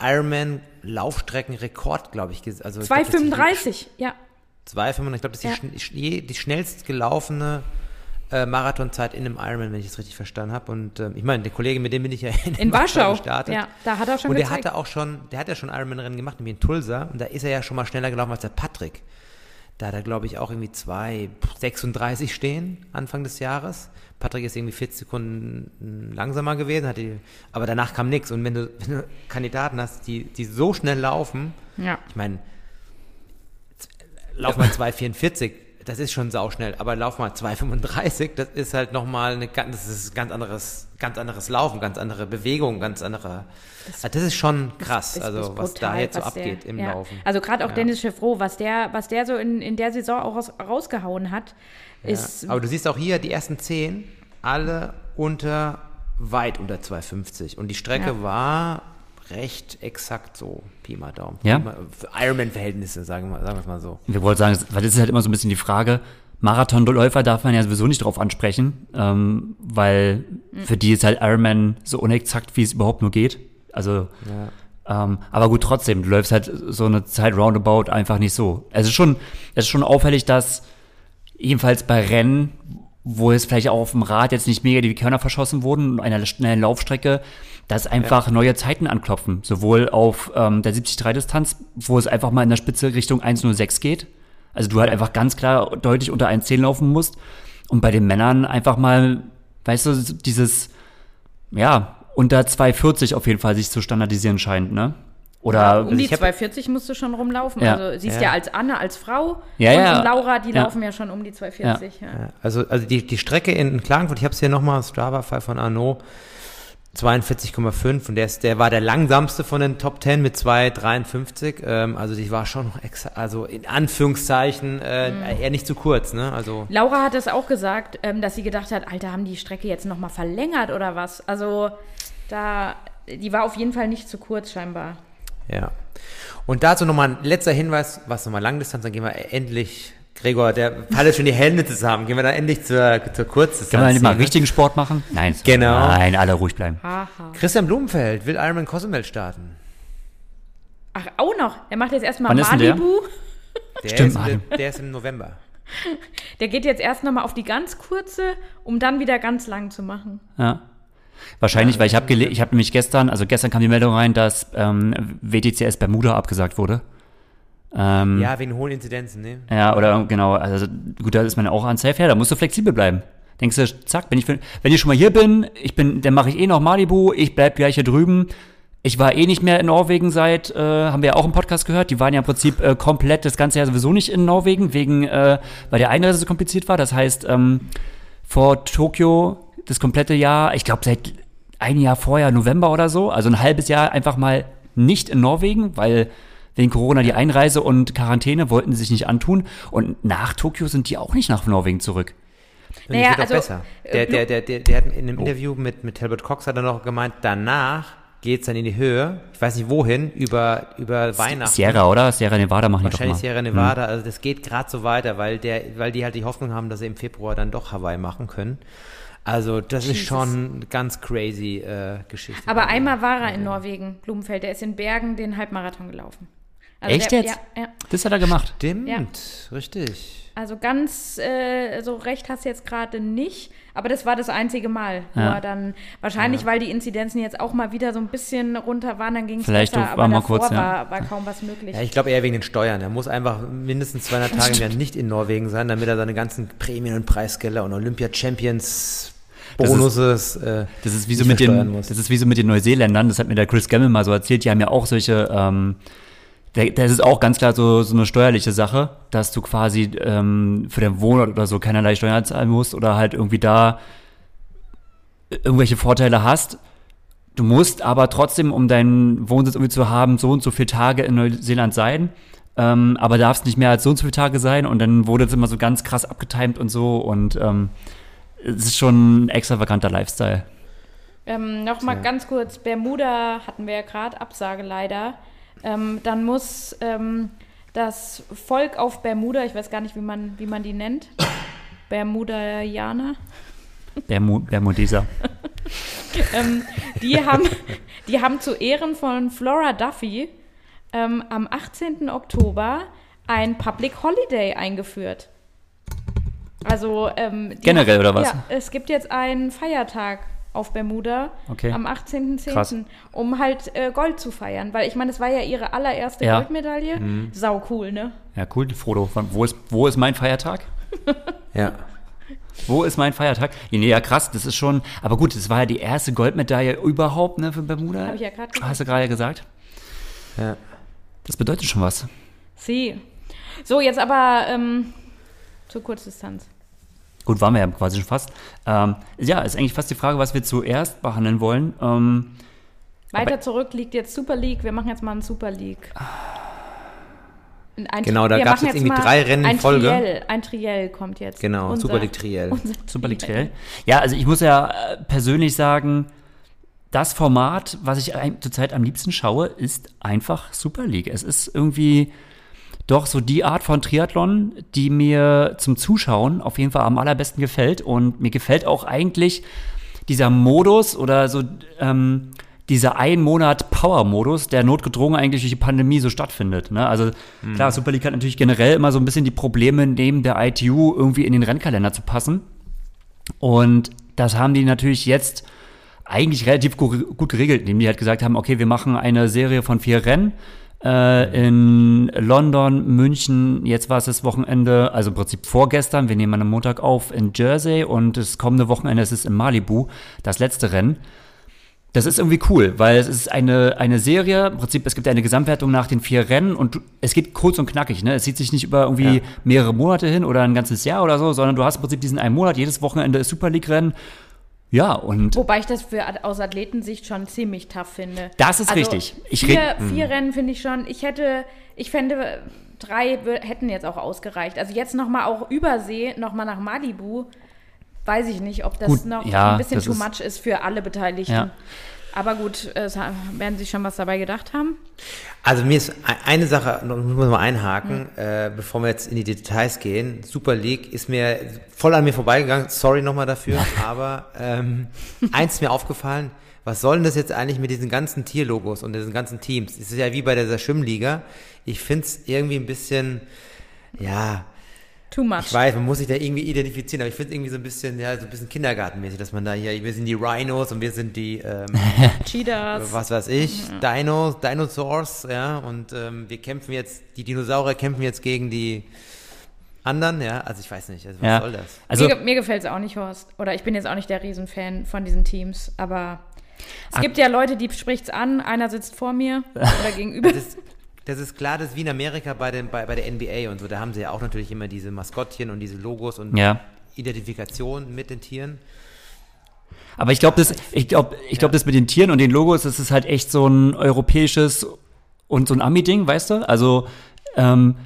Ironman Laufstreckenrekord, glaube ich. Also ich glaub, das ist die- 2,35, ja. 2,5, ich glaube, das ist Ja. die, schn die, die schnellst gelaufene äh, Marathonzeit in einem Ironman, wenn ich es richtig verstanden habe. Und ähm, ich meine, der Kollege, mit dem bin ich ja in, In Warschau. gestartet. Ja, da hat er schon Und der gezeigt. hatte auch schon, der hat ja schon Ironman-Rennen gemacht, nämlich in Tulsa. Und da ist er ja schon mal schneller gelaufen als der Patrick. Da hat er, glaube ich, auch irgendwie 2,36 stehen Anfang des Jahres. Patrick ist irgendwie 40 Sekunden langsamer gewesen, hat die, aber danach kam nichts. Und wenn du, wenn du Kandidaten hast, die, die so schnell laufen, Ja. ich meine, lauf mal 2,44, das ist schon sauschnell, aber lauf mal 2,35, das ist halt nochmal eine ganz, das ist ganz anderes, ganz anderes Laufen, ganz andere Bewegung, ganz andere, das, das ist schon krass, Ist- also ist was da brutal, jetzt so was der- abgeht im ja. Laufen. Also gerade auch Ja. Dennis Chevreau, was der, was der so in, in der Saison auch raus, rausgehauen hat, ist Ja. Aber du siehst auch hier die ersten zehn, alle unter, weit unter 2,50 und die Strecke war recht exakt so, Pi mal Daumen. Ja. Ironman-Verhältnisse, sagen wir, sagen wir es mal so. Wir wollten sagen, weil das ist halt immer so ein bisschen die Frage, Marathonläufer darf man ja sowieso nicht drauf ansprechen, ähm, weil für die ist halt Ironman so unexakt, wie es überhaupt nur geht. Also, ähm, aber gut, trotzdem, du läufst halt so eine Zeit roundabout einfach nicht so. Es ist schon, es ist schon auffällig, dass jedenfalls bei Rennen, wo es vielleicht auch auf dem Rad jetzt nicht mega die Körner verschossen wurden, und einer schnellen Laufstrecke, dass einfach neue Zeiten anklopfen. Sowohl auf ähm, der 73-Distanz, wo es einfach mal in der Spitze Richtung 1,06 geht. Also du halt einfach ganz klar deutlich unter 1,10 laufen musst. Und bei den Männern einfach mal, weißt du, dieses, ja, unter 2,40 auf jeden Fall sich zu standardisieren scheint, ne? Oder um die ich hab- 240 musst du schon rumlaufen. Ja. Also siehst Ja. ja als Anne, als Frau Ja, und, ja. und Laura, die Ja. laufen ja schon um die 240. Ja. Ja, also, also die, die Strecke in Klagenfurt, ich habe es hier nochmal, Strava-Fall von Arnaud, 42,5 und der, ist, der war der langsamste von den Top 10 mit 2,53. Ähm, also die war schon also in Anführungszeichen äh, eher nicht zu kurz. Ne? Also Laura hat es auch gesagt, ähm, dass sie gedacht hat, Alter, haben die Strecke jetzt nochmal verlängert oder was? Also da, die war auf jeden Fall nicht zu kurz scheinbar. Ja. Und dazu nochmal ein letzter Hinweis, was nochmal Langdistanz, dann gehen wir endlich, Gregor, der alle schon die Hände zusammen, gehen wir dann endlich zur, zur Kurzdistanz. Können wir nicht mal Szene. richtigen Sport machen? Nein. Genau. Nein, alle ruhig bleiben. Haha. Christian Blumenfeld will Ironman Cozumel starten. Ach, auch noch. Der macht jetzt erstmal Wann denn der? Malibu. Der, Stimmt, ist, im, der ist im November. Der geht jetzt erst nochmal auf die ganz kurze, um dann wieder ganz lang zu machen. Ja. Wahrscheinlich, weil ich habe ich habe nämlich gestern, also gestern kam die Meldung rein, dass ähm, WTCS Bermuda abgesagt wurde. Ähm, Ja, wegen hohen Inzidenzen, ne? Ja, oder genau, also gut, da ist man ja auch an Safe, ja, da musst du flexibel bleiben. Denkst du, zack, wenn ich, wenn ich schon mal hier bin, ich bin, dann mache ich eh noch Malibu, ich bleib gleich hier drüben. Ich war eh nicht mehr in Norwegen seit, äh, haben wir ja auch im Podcast gehört, die waren ja im Prinzip äh, komplett das ganze Jahr sowieso nicht in Norwegen, wegen, äh, weil der Einreise so kompliziert war. Das heißt, ähm, vor Tokio das komplette Jahr, ich glaube seit ein Jahr vorher, November oder so, also ein halbes Jahr einfach mal nicht in Norwegen, weil wegen Corona die Einreise und Quarantäne wollten sie sich nicht antun. Und nach Tokio sind die auch nicht nach Norwegen zurück. Und Naja, wird auch also, besser. äh, Der, der, der, der, der hat in einem Interview mit, mit Talbot Cox hat er noch gemeint, danach geht's dann in die Höhe. Ich weiß nicht wohin, über, über Weihnachten. Sierra, oder? Sierra Nevada machen die doch Wahrscheinlich mal. Sierra Nevada. Also das geht gerade so weiter, weil der, weil die halt die Hoffnung haben, dass sie im Februar dann doch Hawaii machen können. Also das ist Jesus. schon eine ganz crazy äh, Geschichte. Aber einmal war er in Norwegen, Blumenfeld. Der ist in Bergen den Halbmarathon gelaufen. Also Echt der, jetzt? Ja, ja. Das hat er gemacht. Stimmt, Ja. richtig. Also ganz äh, so recht hast du jetzt gerade nicht, aber das war das einzige Mal, wo Ja. er dann wahrscheinlich, weil die Inzidenzen jetzt auch mal wieder so ein bisschen runter waren, dann ging es Vielleicht besser, war aber mal davor kurz, ja. war, war kaum was möglich. Ja, ich glaube eher wegen den Steuern. Er muss einfach mindestens 200 Tage im Jahr nicht in Norwegen sein, damit er seine ganzen Prämien und Preisgelder und Olympia Champions ist- Bonuses äh, Das ist wie so mit den, muss. das ist wie so mit den Neuseeländern, das hat mir der Chris Gamble mal so erzählt, die haben ja auch solche, ähm, das ist auch ganz klar so, so eine steuerliche Sache, dass du quasi ähm, für den Wohnort oder so keinerlei Steuern zahlen musst oder halt irgendwie da irgendwelche Vorteile hast. Du musst aber trotzdem, um deinen Wohnsitz irgendwie zu haben, so und so viele Tage in Neuseeland sein. Ähm, aber darfst nicht mehr als so und so viele Tage sein und dann wurde es immer so ganz krass abgetimt und so und ähm, es ist schon ein extravaganter Lifestyle. Ähm, Nochmal Ja. ganz kurz, Bermuda hatten wir ja gerade, Absage leider. Ähm, dann muss ähm, das Volk auf Bermuda, ich weiß gar nicht, wie man, wie man die nennt, Bermudaianer, Bermu Bermudeser. ähm, die, haben, die haben zu Ehren von Flora Duffy ähm, am 18. Oktober ein Public Holiday eingeführt. Also ähm, die Generell, oder was? Ja, es gibt jetzt einen Feiertag auf Bermuda Okay. am 18.10., Krass. um halt äh, Gold zu feiern. Weil ich meine, es war ja ihre allererste Ja. Goldmedaille. Sau cool, ne? Ja, cool, Frodo. Wo ist, wo ist mein Feiertag? Ja. Wo ist mein Feiertag? Nee, nee, ja, krass, das ist schon. Aber gut, das war ja die erste Goldmedaille überhaupt, ne, für Bermuda. Hab ich ja gerade gesagt. Hast du gerade gesagt? ja. Das bedeutet schon was. Sie. So, jetzt aber ähm, zur Kurzdistanz. Gut, waren wir ja quasi schon fast. Ähm, ja, ist eigentlich fast die Frage, was wir zuerst behandeln wollen. Ähm, Weiter zurück liegt jetzt Super League. Wir machen jetzt mal einen Super League. Ein, Genau, da gab's machen jetzt irgendwie drei Rennen in Folge. Triell, ein Triell kommt jetzt. Genau, Unser- Super League Triell. Super League Trail. Ja, also ich muss ja äh, persönlich sagen, das Format, was ich zurzeit am liebsten schaue, ist einfach Super League. Es ist irgendwie doch so die Art von Triathlon, die mir zum Zuschauen auf jeden Fall am allerbesten gefällt. Und mir gefällt auch eigentlich dieser Modus oder so ähm, dieser ein Monat Power-Modus, der notgedrungen eigentlich durch die Pandemie so stattfindet. Ne? Also klar, Super League hat natürlich generell immer so ein bisschen die Probleme, neben der ITU irgendwie in den Rennkalender zu passen. Und das haben die natürlich jetzt eigentlich relativ gu- gut geregelt, indem die halt gesagt haben, okay, wir machen eine Serie von vier Rennen äh, in London, München, jetzt war es das Wochenende, also im Prinzip vorgestern, wir nehmen am Montag auf in Jersey und das kommende Wochenende ist es in Malibu, das letzte Rennen. Das ist irgendwie cool, weil es ist eine, eine Serie, im Prinzip, es gibt eine Gesamtwertung nach den vier Rennen und du, es geht kurz und knackig, ne? Es zieht sich nicht über irgendwie Ja. mehrere Monate hin oder ein ganzes Jahr oder so, sondern du hast im Prinzip diesen einen Monat, jedes Wochenende ist Super League-Rennen. Ja, und Wobei ich das für, aus Athletensicht schon ziemlich tough finde. Das ist richtig. Ich vier, vier Rennen finde ich schon. Ich hätte, ich fände, drei hätten jetzt auch ausgereicht. Also jetzt nochmal auch Übersee, nochmal nach Malibu. Weiß ich nicht, ob das Gut, noch ja, ein bisschen too ist- much ist für alle Beteiligten. Ja. Aber gut, es werden sich schon was dabei gedacht haben. Also mir ist eine Sache, noch- muss man mal einhaken, äh, bevor wir jetzt in die Details gehen. Super League ist mir voll an mir vorbeigegangen, sorry nochmal dafür, aber ähm, eins ist mir aufgefallen, was soll denn das jetzt eigentlich mit diesen ganzen Tierlogos und diesen ganzen Teams? Es ist ja wie bei dieser Schwimmliga. Ich find's irgendwie ein bisschen, ja, Too much. ich weiß, man muss sich da irgendwie identifizieren, aber ich finde irgendwie so ein bisschen, ja, so ein bisschen kindergartenmäßig, dass man da hier, wir sind die Rhinos und wir sind die, ähm, Cheetahs. was weiß ich, Dinos, Dinosaurs, ja, und ähm, wir kämpfen jetzt, die Dinosaurier kämpfen jetzt gegen die anderen, ja, also ich weiß nicht, also was ja. soll das? Also, mir mir gefällt es auch nicht, Horst. Oder ich bin jetzt auch nicht der Riesenfan von diesen Teams. Aber es gibt ja Leute, die spricht's an. Einer sitzt vor mir oder gegenüber. Das ist, das ist klar, das ist wie in Amerika bei, den, bei, bei der NBA und so, da haben sie ja auch natürlich immer diese Maskottchen und diese Logos und ja. Identifikation mit den Tieren. Aber ich glaube, das, ich glaube, ich glaube, das mit den Tieren und den Logos, das ist halt echt so ein europäisches und so ein Ami-Ding, weißt du? Also, ähm,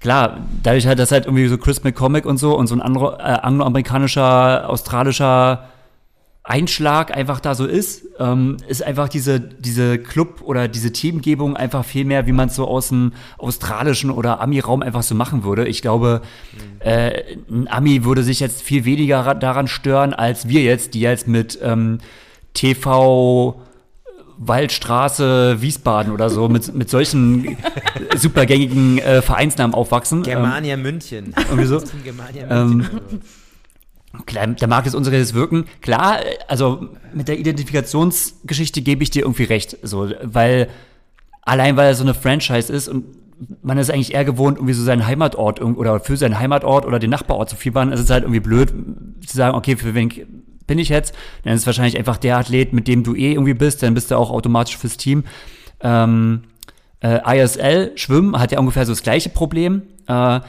klar, dadurch halt, dass halt irgendwie so Chris McCormick und so und so ein äh, angloamerikanischer, australischer Einschlag einfach da so ist, ähm, ist einfach diese, diese Club- oder diese Teamgebung einfach viel mehr, wie man es so aus dem australischen oder Ami-Raum einfach so machen würde. Ich glaube, äh, ein Ami würde sich jetzt viel weniger ra- daran stören, als wir jetzt, die jetzt mit ähm, TV Waldstraße Wiesbaden oder so, mit, mit solchen supergängigen äh, Vereinsnamen aufwachsen. Ähm, Germania München. irgendwie so. Germania Ähm, München. Klar, da mag es unseres wirken. Klar, also mit der Identifikationsgeschichte gebe ich dir irgendwie recht. So, weil allein weil er so eine Franchise ist und man ist eigentlich eher gewohnt, irgendwie so seinen Heimatort oder für seinen Heimatort oder den Nachbarort zu fiebern, ist es halt irgendwie blöd zu sagen, okay, für wen bin ich jetzt? Dann ist es wahrscheinlich einfach der Athlet, mit dem du eh irgendwie bist, dann bist du auch automatisch fürs Team. Ähm, äh, ISL, Schwimmen, hat ja ungefähr so das gleiche Problem. Äh,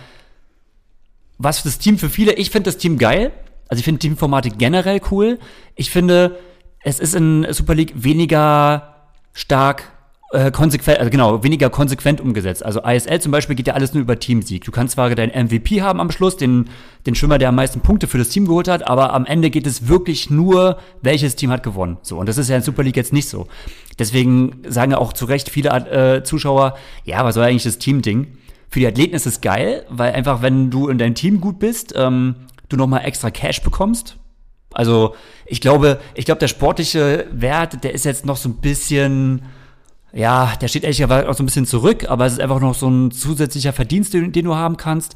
was für das Team für viele, ich finde das Team geil. Also ich finde Teamformate generell cool. Ich finde, es ist in Super League weniger stark äh, konsequent, also genau, weniger konsequent umgesetzt. Also ISL zum Beispiel geht ja alles nur über Teamsieg. Du kannst zwar deinen MVP haben am Schluss, den, den Schwimmer, der am meisten Punkte für das Team geholt hat, aber am Ende geht es wirklich nur, welches Team hat gewonnen. So, und das ist ja in Super League jetzt nicht so. Deswegen sagen ja auch zu Recht viele äh, Zuschauer, ja, was soll eigentlich das Team-Ding? Für die Athleten ist es geil, weil einfach, wenn du in deinem Team gut bist, ähm, du nochmal extra Cash bekommst. Also ich glaube, ich glaube, der sportliche Wert, der ist jetzt noch so ein bisschen, ja, der steht ehrlicherweise auch so ein bisschen zurück, aber es ist einfach noch so ein zusätzlicher Verdienst, den, den du haben kannst.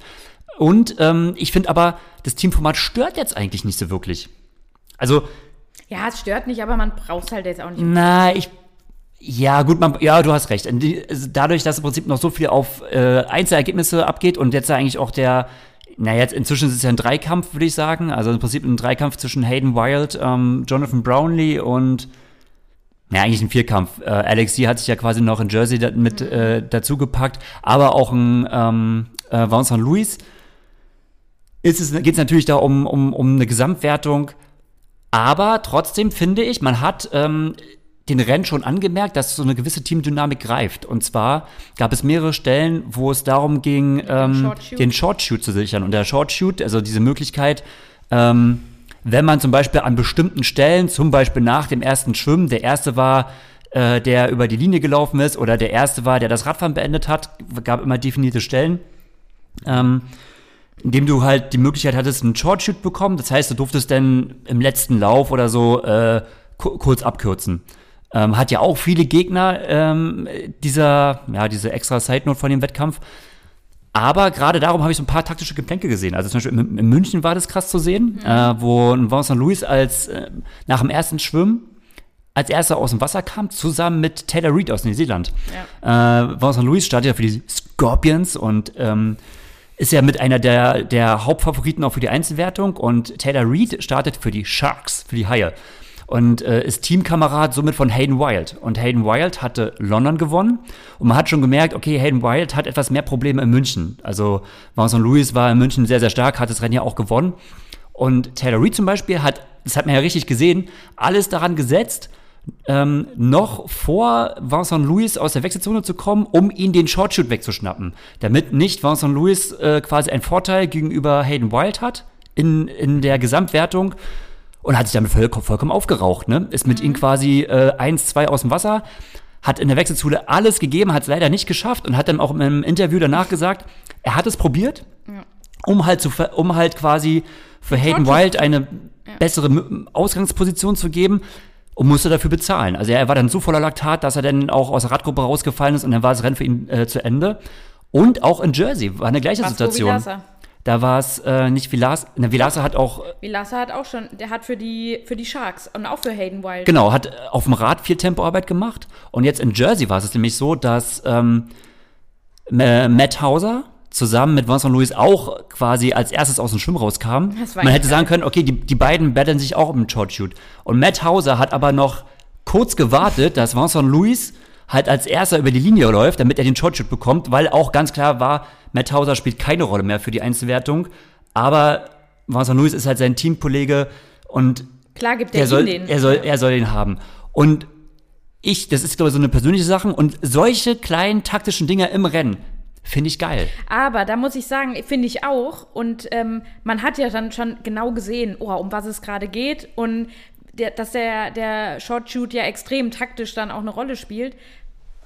Und ähm, ich finde aber, das Teamformat stört jetzt eigentlich nicht so wirklich. Also Ja, es stört nicht, aber man braucht es halt jetzt auch nicht. Na, ich. Ja, gut, man, ja, du hast recht. Also Dadurch, dass im Prinzip noch so viel auf äh, Einzelergebnisse abgeht und jetzt eigentlich auch der, na jetzt inzwischen ist es ja ein Dreikampf, würde ich sagen. Also im Prinzip ein Dreikampf zwischen Hayden Wild, ähm, Jonathan Brownlee und ja, eigentlich ein Vierkampf. Äh, Alex hat sich ja quasi noch in Jersey da, mit äh, dazu gepackt, aber auch ein ähm, äh, Vincent Louis. Ist es geht es natürlich da um, um, um eine Gesamtwertung. Aber trotzdem finde ich, man hat ähm, den Rennen schon angemerkt, dass so eine gewisse Teamdynamik greift. Und zwar gab es mehrere Stellen, wo es darum ging, ähm, Short den Short Shoot zu sichern. Und der Short Shoot, also diese Möglichkeit, ähm, wenn man zum Beispiel an bestimmten Stellen, zum Beispiel nach dem ersten Schwimmen, der erste war, äh, der über die Linie gelaufen ist, oder der erste war, der das Radfahren beendet hat, gab immer definierte Stellen. Ähm, indem du halt die Möglichkeit hattest, einen Short Shoot bekommen. Das heißt, du durftest dann im letzten Lauf oder so äh, ku kurz abkürzen. Ähm, hat ja auch viele Gegner ähm, dieser, ja, diese extra Side Note von dem Wettkampf. Aber gerade darum habe ich so ein paar taktische Geplänke gesehen. Also zum Beispiel in, in München war das krass zu sehen, äh, wo ein Vincent Louis als äh, nach dem ersten Schwimmen als erster aus dem Wasser kam, zusammen mit Taylor Reid aus Neuseeland. Äh, Vincent Louis startet ja für die Scorpions und ähm, ist ja mit einer der, der Hauptfavoriten auch für die Einzelwertung und Taylor Reid startet für die Sharks, für die Haie und äh, ist Teamkamerad somit von Hayden Wild. Und Hayden Wild hatte London gewonnen und man hat schon gemerkt, okay, Hayden Wild hat etwas mehr Probleme in München. Also Vincent Louis war in München sehr, sehr stark, hat das Rennen ja auch gewonnen. Und Taylor Reid zum Beispiel hat, das hat man ja richtig gesehen, alles daran gesetzt, ähm, noch vor Vincent Louis aus der Wechselzone zu kommen, um ihn den Shortshoot wegzuschnappen. Damit nicht Vincent Louis äh, quasi einen Vorteil gegenüber Hayden Wild hat in, in der Gesamtwertung und hat sich damit voll, vollkommen aufgeraucht. Ne? Ist mit ihm quasi äh, eins, zwei aus dem Wasser, hat in der Wechselzone alles gegeben, hat es leider nicht geschafft und hat dann auch im Interview danach gesagt, er hat es probiert, um halt zu, um halt quasi für Hayden. Wild eine bessere M- Ausgangsposition zu geben und musste dafür bezahlen. Also er war dann so voller Laktat, dass er dann auch aus der Radgruppe rausgefallen ist und dann war das Rennen für ihn äh, zu Ende. Und auch in Jersey war eine gleiche Vasco Situation. Da war es äh, nicht Vilas, ne, Vilasa hat auch Vilasa hat auch schon, der hat für die, für die Sharks und auch für Hayden Wild. Genau, hat auf dem Rad viel Tempoarbeit gemacht. Und jetzt in Jersey war es nämlich so, dass ähm, äh, Matt Hauser zusammen mit Vincent Louis auch quasi als erstes aus dem Schwimmen rauskam. Man hätte sagen können, okay, die, die beiden battlen sich auch im Short Shoot. Und Matt Hauser hat aber noch kurz gewartet, dass Vincent Louis halt als erster über die Linie läuft, damit er den Short Shoot bekommt, weil auch ganz klar war, Matt Hauser spielt keine Rolle mehr für die Einzelwertung. Aber Vincent Louis ist halt sein Teamkollege und Klar gibt er er soll, den. er soll, er soll den haben. Und ich, das ist glaube ich so eine persönliche Sache und solche kleinen taktischen Dinger im Rennen finde ich geil. Aber da muss ich sagen, finde ich auch. Und ähm, man hat ja dann schon genau gesehen, oh, um was es gerade geht. Und der, dass der, der Short Shoot ja extrem taktisch dann auch eine Rolle spielt.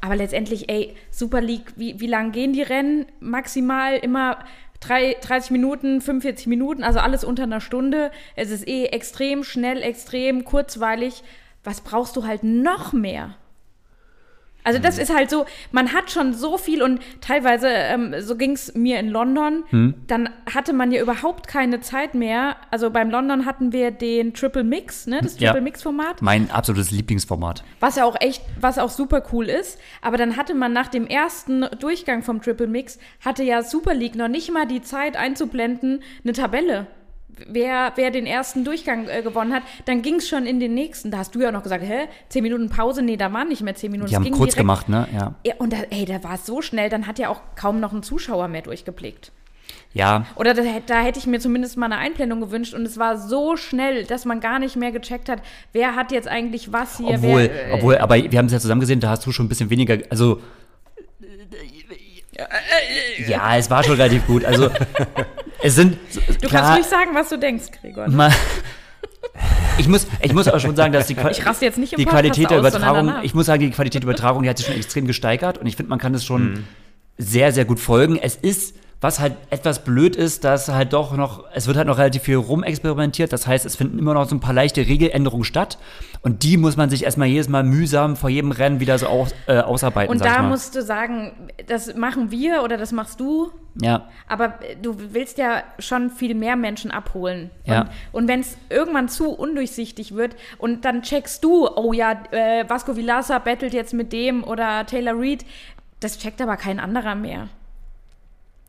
Aber letztendlich, ey, Super League, wie, wie lang gehen die Rennen? Maximal immer drei, 30 Minuten, 45 Minuten, also alles unter einer Stunde. Es ist eh extrem schnell, extrem kurzweilig. Was brauchst du halt noch mehr? Also das ist halt so, man hat schon so viel und teilweise, ähm, so ging es mir in London, dann hatte man ja überhaupt keine Zeit mehr. Also beim London hatten wir den Triple Mix, ne, das Ja. Triple Mix Format, Mein absolutes Lieblingsformat. was ja auch echt, was auch super cool ist. Aber dann hatte man nach dem ersten Durchgang vom Triple Mix, hatte ja Super League noch nicht mal die Zeit einzublenden, eine Tabelle. Wer, wer den ersten Durchgang äh, gewonnen hat, dann ging es schon in den nächsten. Da hast du ja noch gesagt, hä, zehn Minuten Pause? Nee, da waren nicht mehr zehn Minuten. Die Es haben kurz direkt- gemacht, ne? Ja. ja, und da, ey, da war es so schnell, dann hat ja auch kaum noch ein Zuschauer mehr durchgeblickt. Ja, Oder da, da hätte ich mir zumindest mal eine Einblendung gewünscht und es war so schnell, dass man gar nicht mehr gecheckt hat, wer hat jetzt eigentlich was hier. obwohl, wer, äh, obwohl, aber wir haben es ja zusammen gesehen, da hast du schon ein bisschen weniger, also ja, es war schon relativ gut. Also es sind du klar, kannst ruhig sagen, was du denkst, Gregor. mal, ich muss, ich muss aber schon sagen, dass die, Qua- Ich raste jetzt nicht im die Qualität der aus, Übertragung, ich muss sagen, die Qualität der Übertragung, die hat sich schon extrem gesteigert und ich finde, man kann das schon sehr, sehr gut folgen. Es ist Was halt etwas blöd ist, dass halt doch noch, es wird halt noch relativ viel rumexperimentiert. Das heißt, es finden immer noch so ein paar leichte Regeländerungen statt. Und die muss man sich erstmal jedes Mal mühsam vor jedem Rennen wieder so aus, äh, ausarbeiten. Und da musst du sagen, das machen wir oder das machst du. Ja, Aber du willst ja schon viel mehr Menschen abholen. Ja. Und, und wenn es irgendwann zu undurchsichtig wird und dann checkst du, oh ja, äh, Vasco Vilasa battelt jetzt mit dem oder Taylor Reed, das checkt aber kein anderer mehr.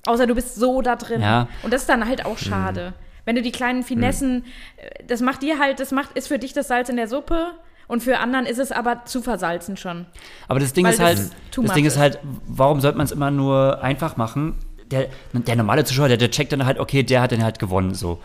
Außer du bist so da drin. Ja. Und das ist dann halt auch schade. Wenn du die kleinen Finessen, äh, das macht dir halt, das macht, ist für dich das Salz in der Suppe und für anderen ist es aber zu versalzen schon. aber das Ding Weil ist halt, das das Ding ist halt, warum sollte man es immer nur einfach machen? Der, der normale Zuschauer, der, der checkt dann halt, okay, der hat dann halt gewonnen, so.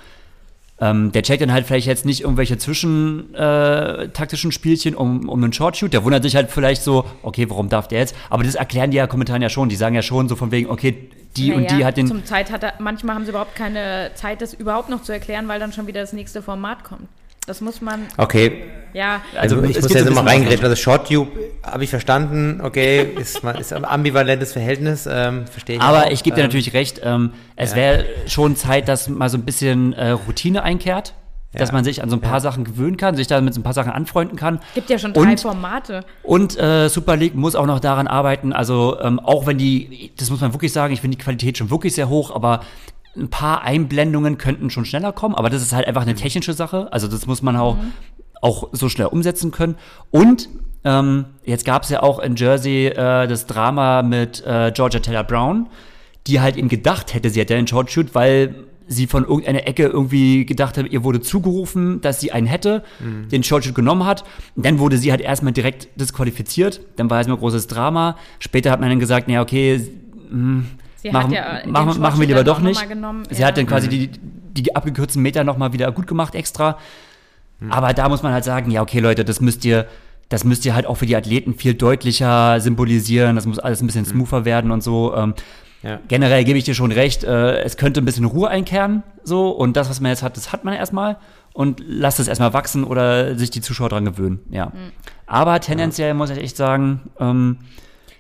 Ähm, der checkt dann halt vielleicht jetzt nicht irgendwelche zwischen äh, taktischen Spielchen um, um einen Shortshoot. Der wundert sich halt vielleicht so, okay, warum darf der jetzt? Aber das erklären die ja Kommentaren ja schon. Die sagen ja schon so von wegen, okay, die und Naja, die hat den. Zum Zeit hat er, manchmal haben sie überhaupt keine Zeit, das überhaupt noch zu erklären, weil dann schon wieder das nächste Format kommt. Das muss man, Okay, ja. Also, also ich muss jetzt immer reingreifen. Also Short-Tube habe ich verstanden, okay, ist, ist ein ambivalentes Verhältnis, ähm, verstehe ich Aber auch. ich gebe dir Ähm, natürlich recht, ähm, es ja. wäre schon Zeit, dass mal so ein bisschen äh, Routine einkehrt. Dass Ja. man sich an so ein paar Ja. Sachen gewöhnen kann, sich da mit so ein paar Sachen anfreunden kann. Gibt ja schon drei Und- Formate. Und äh, Super League muss auch noch daran arbeiten, also ähm, auch wenn die, das muss man wirklich sagen, ich finde die Qualität schon wirklich sehr hoch, aber ein paar Einblendungen könnten schon schneller kommen, aber das ist halt einfach eine technische Sache, also das muss man auch, auch so schnell umsetzen können. Und ähm, jetzt gab es ja auch in Jersey äh, das Drama mit äh, Georgia Taylor Brown, die halt eben gedacht hätte, sie hätte einen Shortshoot, weil sie von irgendeiner Ecke irgendwie gedacht hat, ihr wurde zugerufen, dass sie einen hätte, den Shortshoot genommen hat. Und dann wurde sie halt erstmal direkt disqualifiziert. Dann war erstmal großes Drama. Später hat man dann gesagt, naja, okay, Sie machen, hat ja den machen, machen wir lieber dann doch nicht. genommen, Sie ja. hat dann quasi die, die abgekürzten Meter nochmal wieder gut gemacht extra. Aber da muss man halt sagen, ja, okay, Leute, das müsst ihr, das müsst ihr halt auch für die Athleten viel deutlicher symbolisieren. Das muss alles ein bisschen smoother werden und so. Ja. Generell gebe ich dir schon recht, äh, es könnte ein bisschen Ruhe einkehren, so. Und das, was man jetzt hat, das hat man erstmal. Und lasst es erstmal wachsen oder sich die Zuschauer dran gewöhnen, ja. Aber tendenziell muss ich echt sagen, ähm,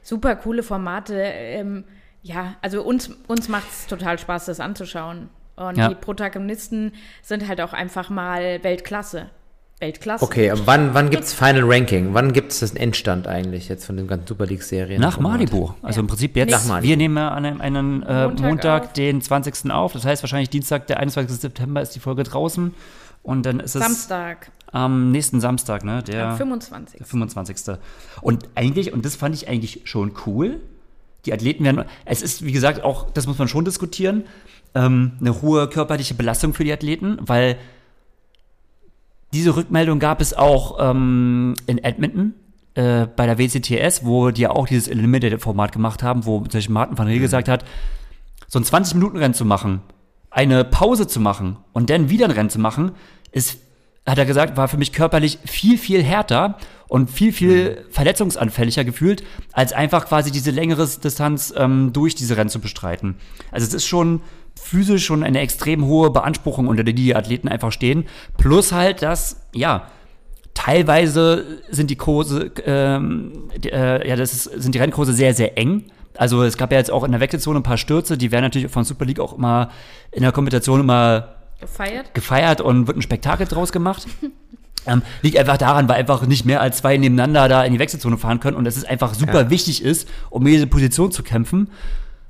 Super coole Formate. Ähm, ja, also uns, uns macht es total Spaß, das anzuschauen. Und Ja. die Protagonisten sind halt auch einfach mal Weltklasse. Weltklasse. Okay, aber wann, wann gibt es Final Ranking? Wann gibt es das Endstand eigentlich jetzt von den ganzen Super League-Serien? Nach Malibu. Also Ja. im Prinzip jetzt, Nach Malibu. wir nehmen ja an einem, einen äh, Montag Montag, den 20. auf. Das heißt wahrscheinlich Dienstag, der 21. September ist die Folge draußen. Und dann ist es Samstag, am nächsten Samstag, ne? Der am 25. 25. Und eigentlich, und das fand ich eigentlich schon cool, die Athleten werden, es ist, wie gesagt, auch, das muss man schon diskutieren, ähm, eine hohe körperliche Belastung für die Athleten, weil diese Rückmeldung gab es auch ähm, in Edmonton äh, bei der WCTS, wo die ja auch dieses Limited-Format gemacht haben, wo zum Beispiel Martin van Riel gesagt hat, so ein 20-Minuten-Rennen zu machen, eine Pause zu machen und dann wieder ein Rennen zu machen, ist, hat er gesagt, war für mich körperlich viel, viel härter und viel, viel verletzungsanfälliger gefühlt, als einfach quasi diese längere Distanz ähm, durch diese Rennen zu bestreiten. Also es ist schon physisch schon eine extrem hohe Beanspruchung, unter der die Athleten einfach stehen. Plus halt, dass, ja, teilweise sind die Kurse, ähm, die, äh, ja, das ist, sind die Rennkurse sehr, sehr eng. Also es gab ja jetzt auch in der Wechselzone ein paar Stürze, die werden natürlich von Super League auch immer in der Kompetition immer Gefeiert? gefeiert und wird ein Spektakel draus gemacht. Ähm, liegt einfach daran, weil einfach nicht mehr als zwei nebeneinander da in die Wechselzone fahren können und es ist einfach super Ja. wichtig ist, um jede Position zu kämpfen.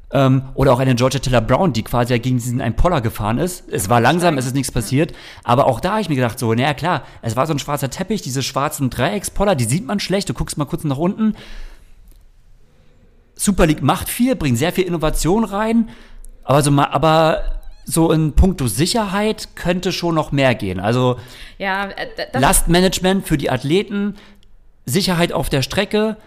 Ähm, oder auch eine Georgia Taylor Brown, die quasi ja gegen diesen einen Poller gefahren ist. Es war langsam, es ist nichts passiert. Aber auch da habe ich mir gedacht, so, naja klar, es war so ein schwarzer Teppich, diese schwarzen Dreieckspoller, die sieht man schlecht, du guckst mal kurz nach unten. Super League macht viel, bringt sehr viel Innovation rein, aber so, ma- aber so in puncto Sicherheit könnte schon noch mehr gehen. Also Ja, äh, Lastmanagement für die Athleten, Sicherheit auf der Strecke,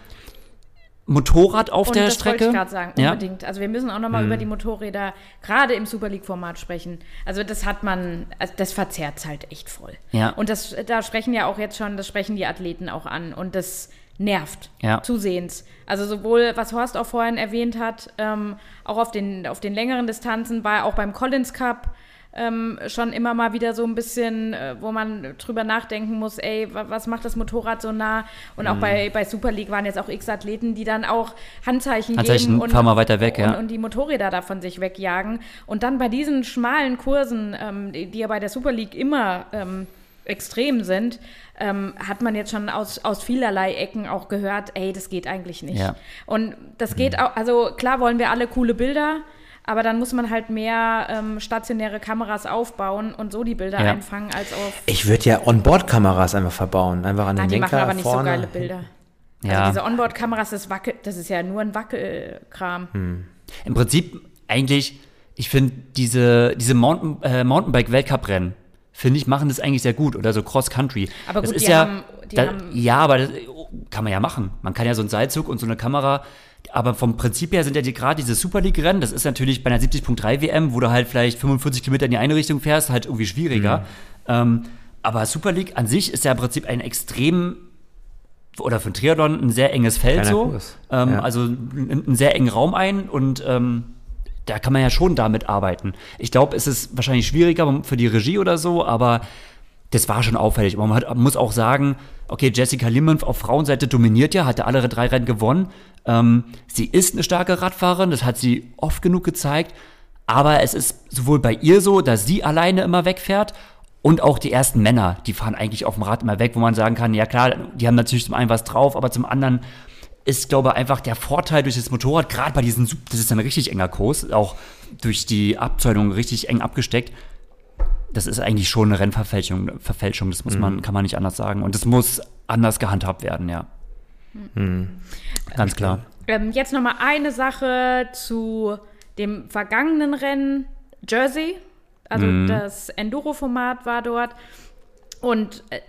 Motorrad auf und der das Strecke. wollte ich gerade sagen, Ja. unbedingt. Also wir müssen auch nochmal über die Motorräder gerade im Super League-Format sprechen. Also das hat man, also das verzerrt halt echt voll. Ja. Und das, da sprechen ja auch jetzt schon, das sprechen die Athleten auch an und das nervt Ja. zusehends. Also sowohl, was Horst auch vorhin erwähnt hat, ähm, auch auf den, auf den längeren Distanzen, war auch beim Collins Cup, ähm, schon immer mal wieder so ein bisschen, äh, wo man drüber nachdenken muss, ey, was macht das Motorrad so nah? Und auch mhm. bei, bei Super League waren jetzt auch x Athleten, die dann auch Handzeichen, Handzeichen geben und, fahr mal weiter weg, und, ja. und die Motorräder davon sich wegjagen. Und dann bei diesen schmalen Kursen, ähm, die, die, ja bei der Super League immer ähm, extrem sind, ähm, hat man jetzt schon aus, aus vielerlei Ecken auch gehört, ey, das geht eigentlich nicht. Ja. Und das geht mhm. auch, also klar wollen wir alle coole Bilder, aber dann muss man halt mehr ähm, stationäre Kameras aufbauen und so die Bilder ja. einfangen, als auf. Ich würde ja Onboard-Kameras einfach verbauen, einfach an den Lenker Die machen aber nicht vorne. so geile Bilder. Also ja. Also diese Onboard-Kameras, das, das ist ja nur ein Wackelkram. Hm. Im Prinzip eigentlich, ich finde diese, diese Mountain, äh, Mountainbike-Weltcup-Rennen, finde ich, machen das eigentlich sehr gut. Oder so Cross-Country. Aber gut, das ist ja, haben, da, Ja, aber das kann man ja machen. Man kann ja so einen Seilzug und so eine Kamera aber vom Prinzip her sind ja die, gerade diese Super League-Rennen, das ist natürlich bei einer 70.3 WM, wo du halt vielleicht 45 Kilometer in die eine Richtung fährst, halt irgendwie schwieriger. Mhm. Ähm, aber Super League an sich ist ja im Prinzip ein extrem oder für ein Triathlon ein sehr enges Feld Kleiner so. Ähm, ja. Also einen sehr engen Raum ein und ähm, da kann man ja schon damit arbeiten. Ich glaube, es ist wahrscheinlich schwieriger für die Regie oder so, aber das war schon auffällig. Man hat, muss auch sagen, okay, Jessica Limmon auf Frauenseite dominiert ja, hatte alle drei Rennen gewonnen. Ähm, sie ist eine starke Radfahrerin, das hat sie oft genug gezeigt. Aber es ist sowohl bei ihr so, dass sie alleine immer wegfährt und auch die ersten Männer, die fahren eigentlich auf dem Rad immer weg, wo man sagen kann, ja klar, die haben natürlich zum einen was drauf, aber zum anderen ist, glaube ich, einfach der Vorteil durch das Motorrad, gerade bei diesen, das ist ein richtig enger Kurs, auch durch die Abzäunung richtig eng abgesteckt, das ist eigentlich schon eine Rennverfälschung, Verfälschung, das muss man, mhm. kann man nicht anders sagen. Und das muss anders gehandhabt werden, ja. Mhm. Ganz klar. Ähm, jetzt nochmal eine Sache zu dem vergangenen Rennen Jersey. Also mhm. das Enduro-Format war dort. Und äh,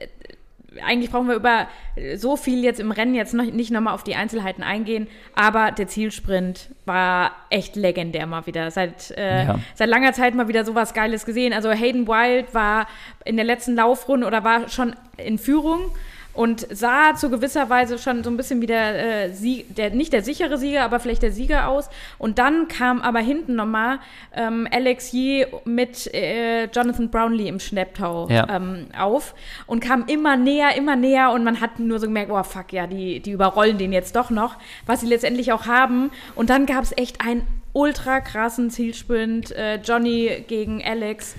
eigentlich brauchen wir über so viel jetzt im Rennen jetzt noch, nicht nochmal auf die Einzelheiten eingehen, aber der Zielsprint war echt legendär mal wieder. Seit, äh, ja. seit langer Zeit mal wieder sowas Geiles gesehen. Also Hayden Wild war in der letzten Laufrunde oder war schon in Führung und sah zu gewisser Weise schon so ein bisschen wie der, äh, Sieg, der nicht der sichere Sieger, aber vielleicht der Sieger aus. Und dann kam aber hinten nochmal ähm, Alex Yee mit äh, Jonathan Brownlee im Schlepptau ja. ähm, auf und kam immer näher, immer näher und man hat nur so gemerkt, oh fuck, ja, die, die überrollen den jetzt doch noch, was sie letztendlich auch haben. Und dann gab es echt einen ultra krassen Zielsprint, äh, Johnny gegen Alex.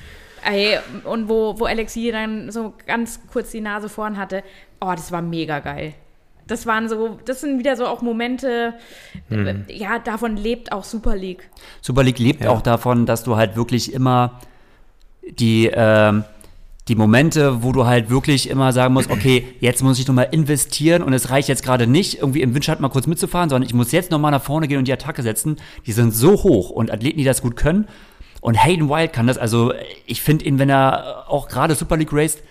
Ey, und wo, wo Alexi dann so ganz kurz die Nase vorn hatte, oh, das war mega geil. Das waren so, das sind wieder so auch Momente, hm. ja, davon lebt auch Super League. Super League lebt ja. auch davon, dass du halt wirklich immer die, äh, die Momente, wo du halt wirklich immer sagen musst, okay, jetzt muss ich nochmal investieren und es reicht jetzt gerade nicht, irgendwie im Windschatten mal kurz mitzufahren, sondern ich muss jetzt nochmal nach vorne gehen und die Attacke setzen. Die sind so hoch und Athleten, die das gut können. Und Hayden Wild kann das, also ich finde ihn, wenn er auch gerade Super League raced,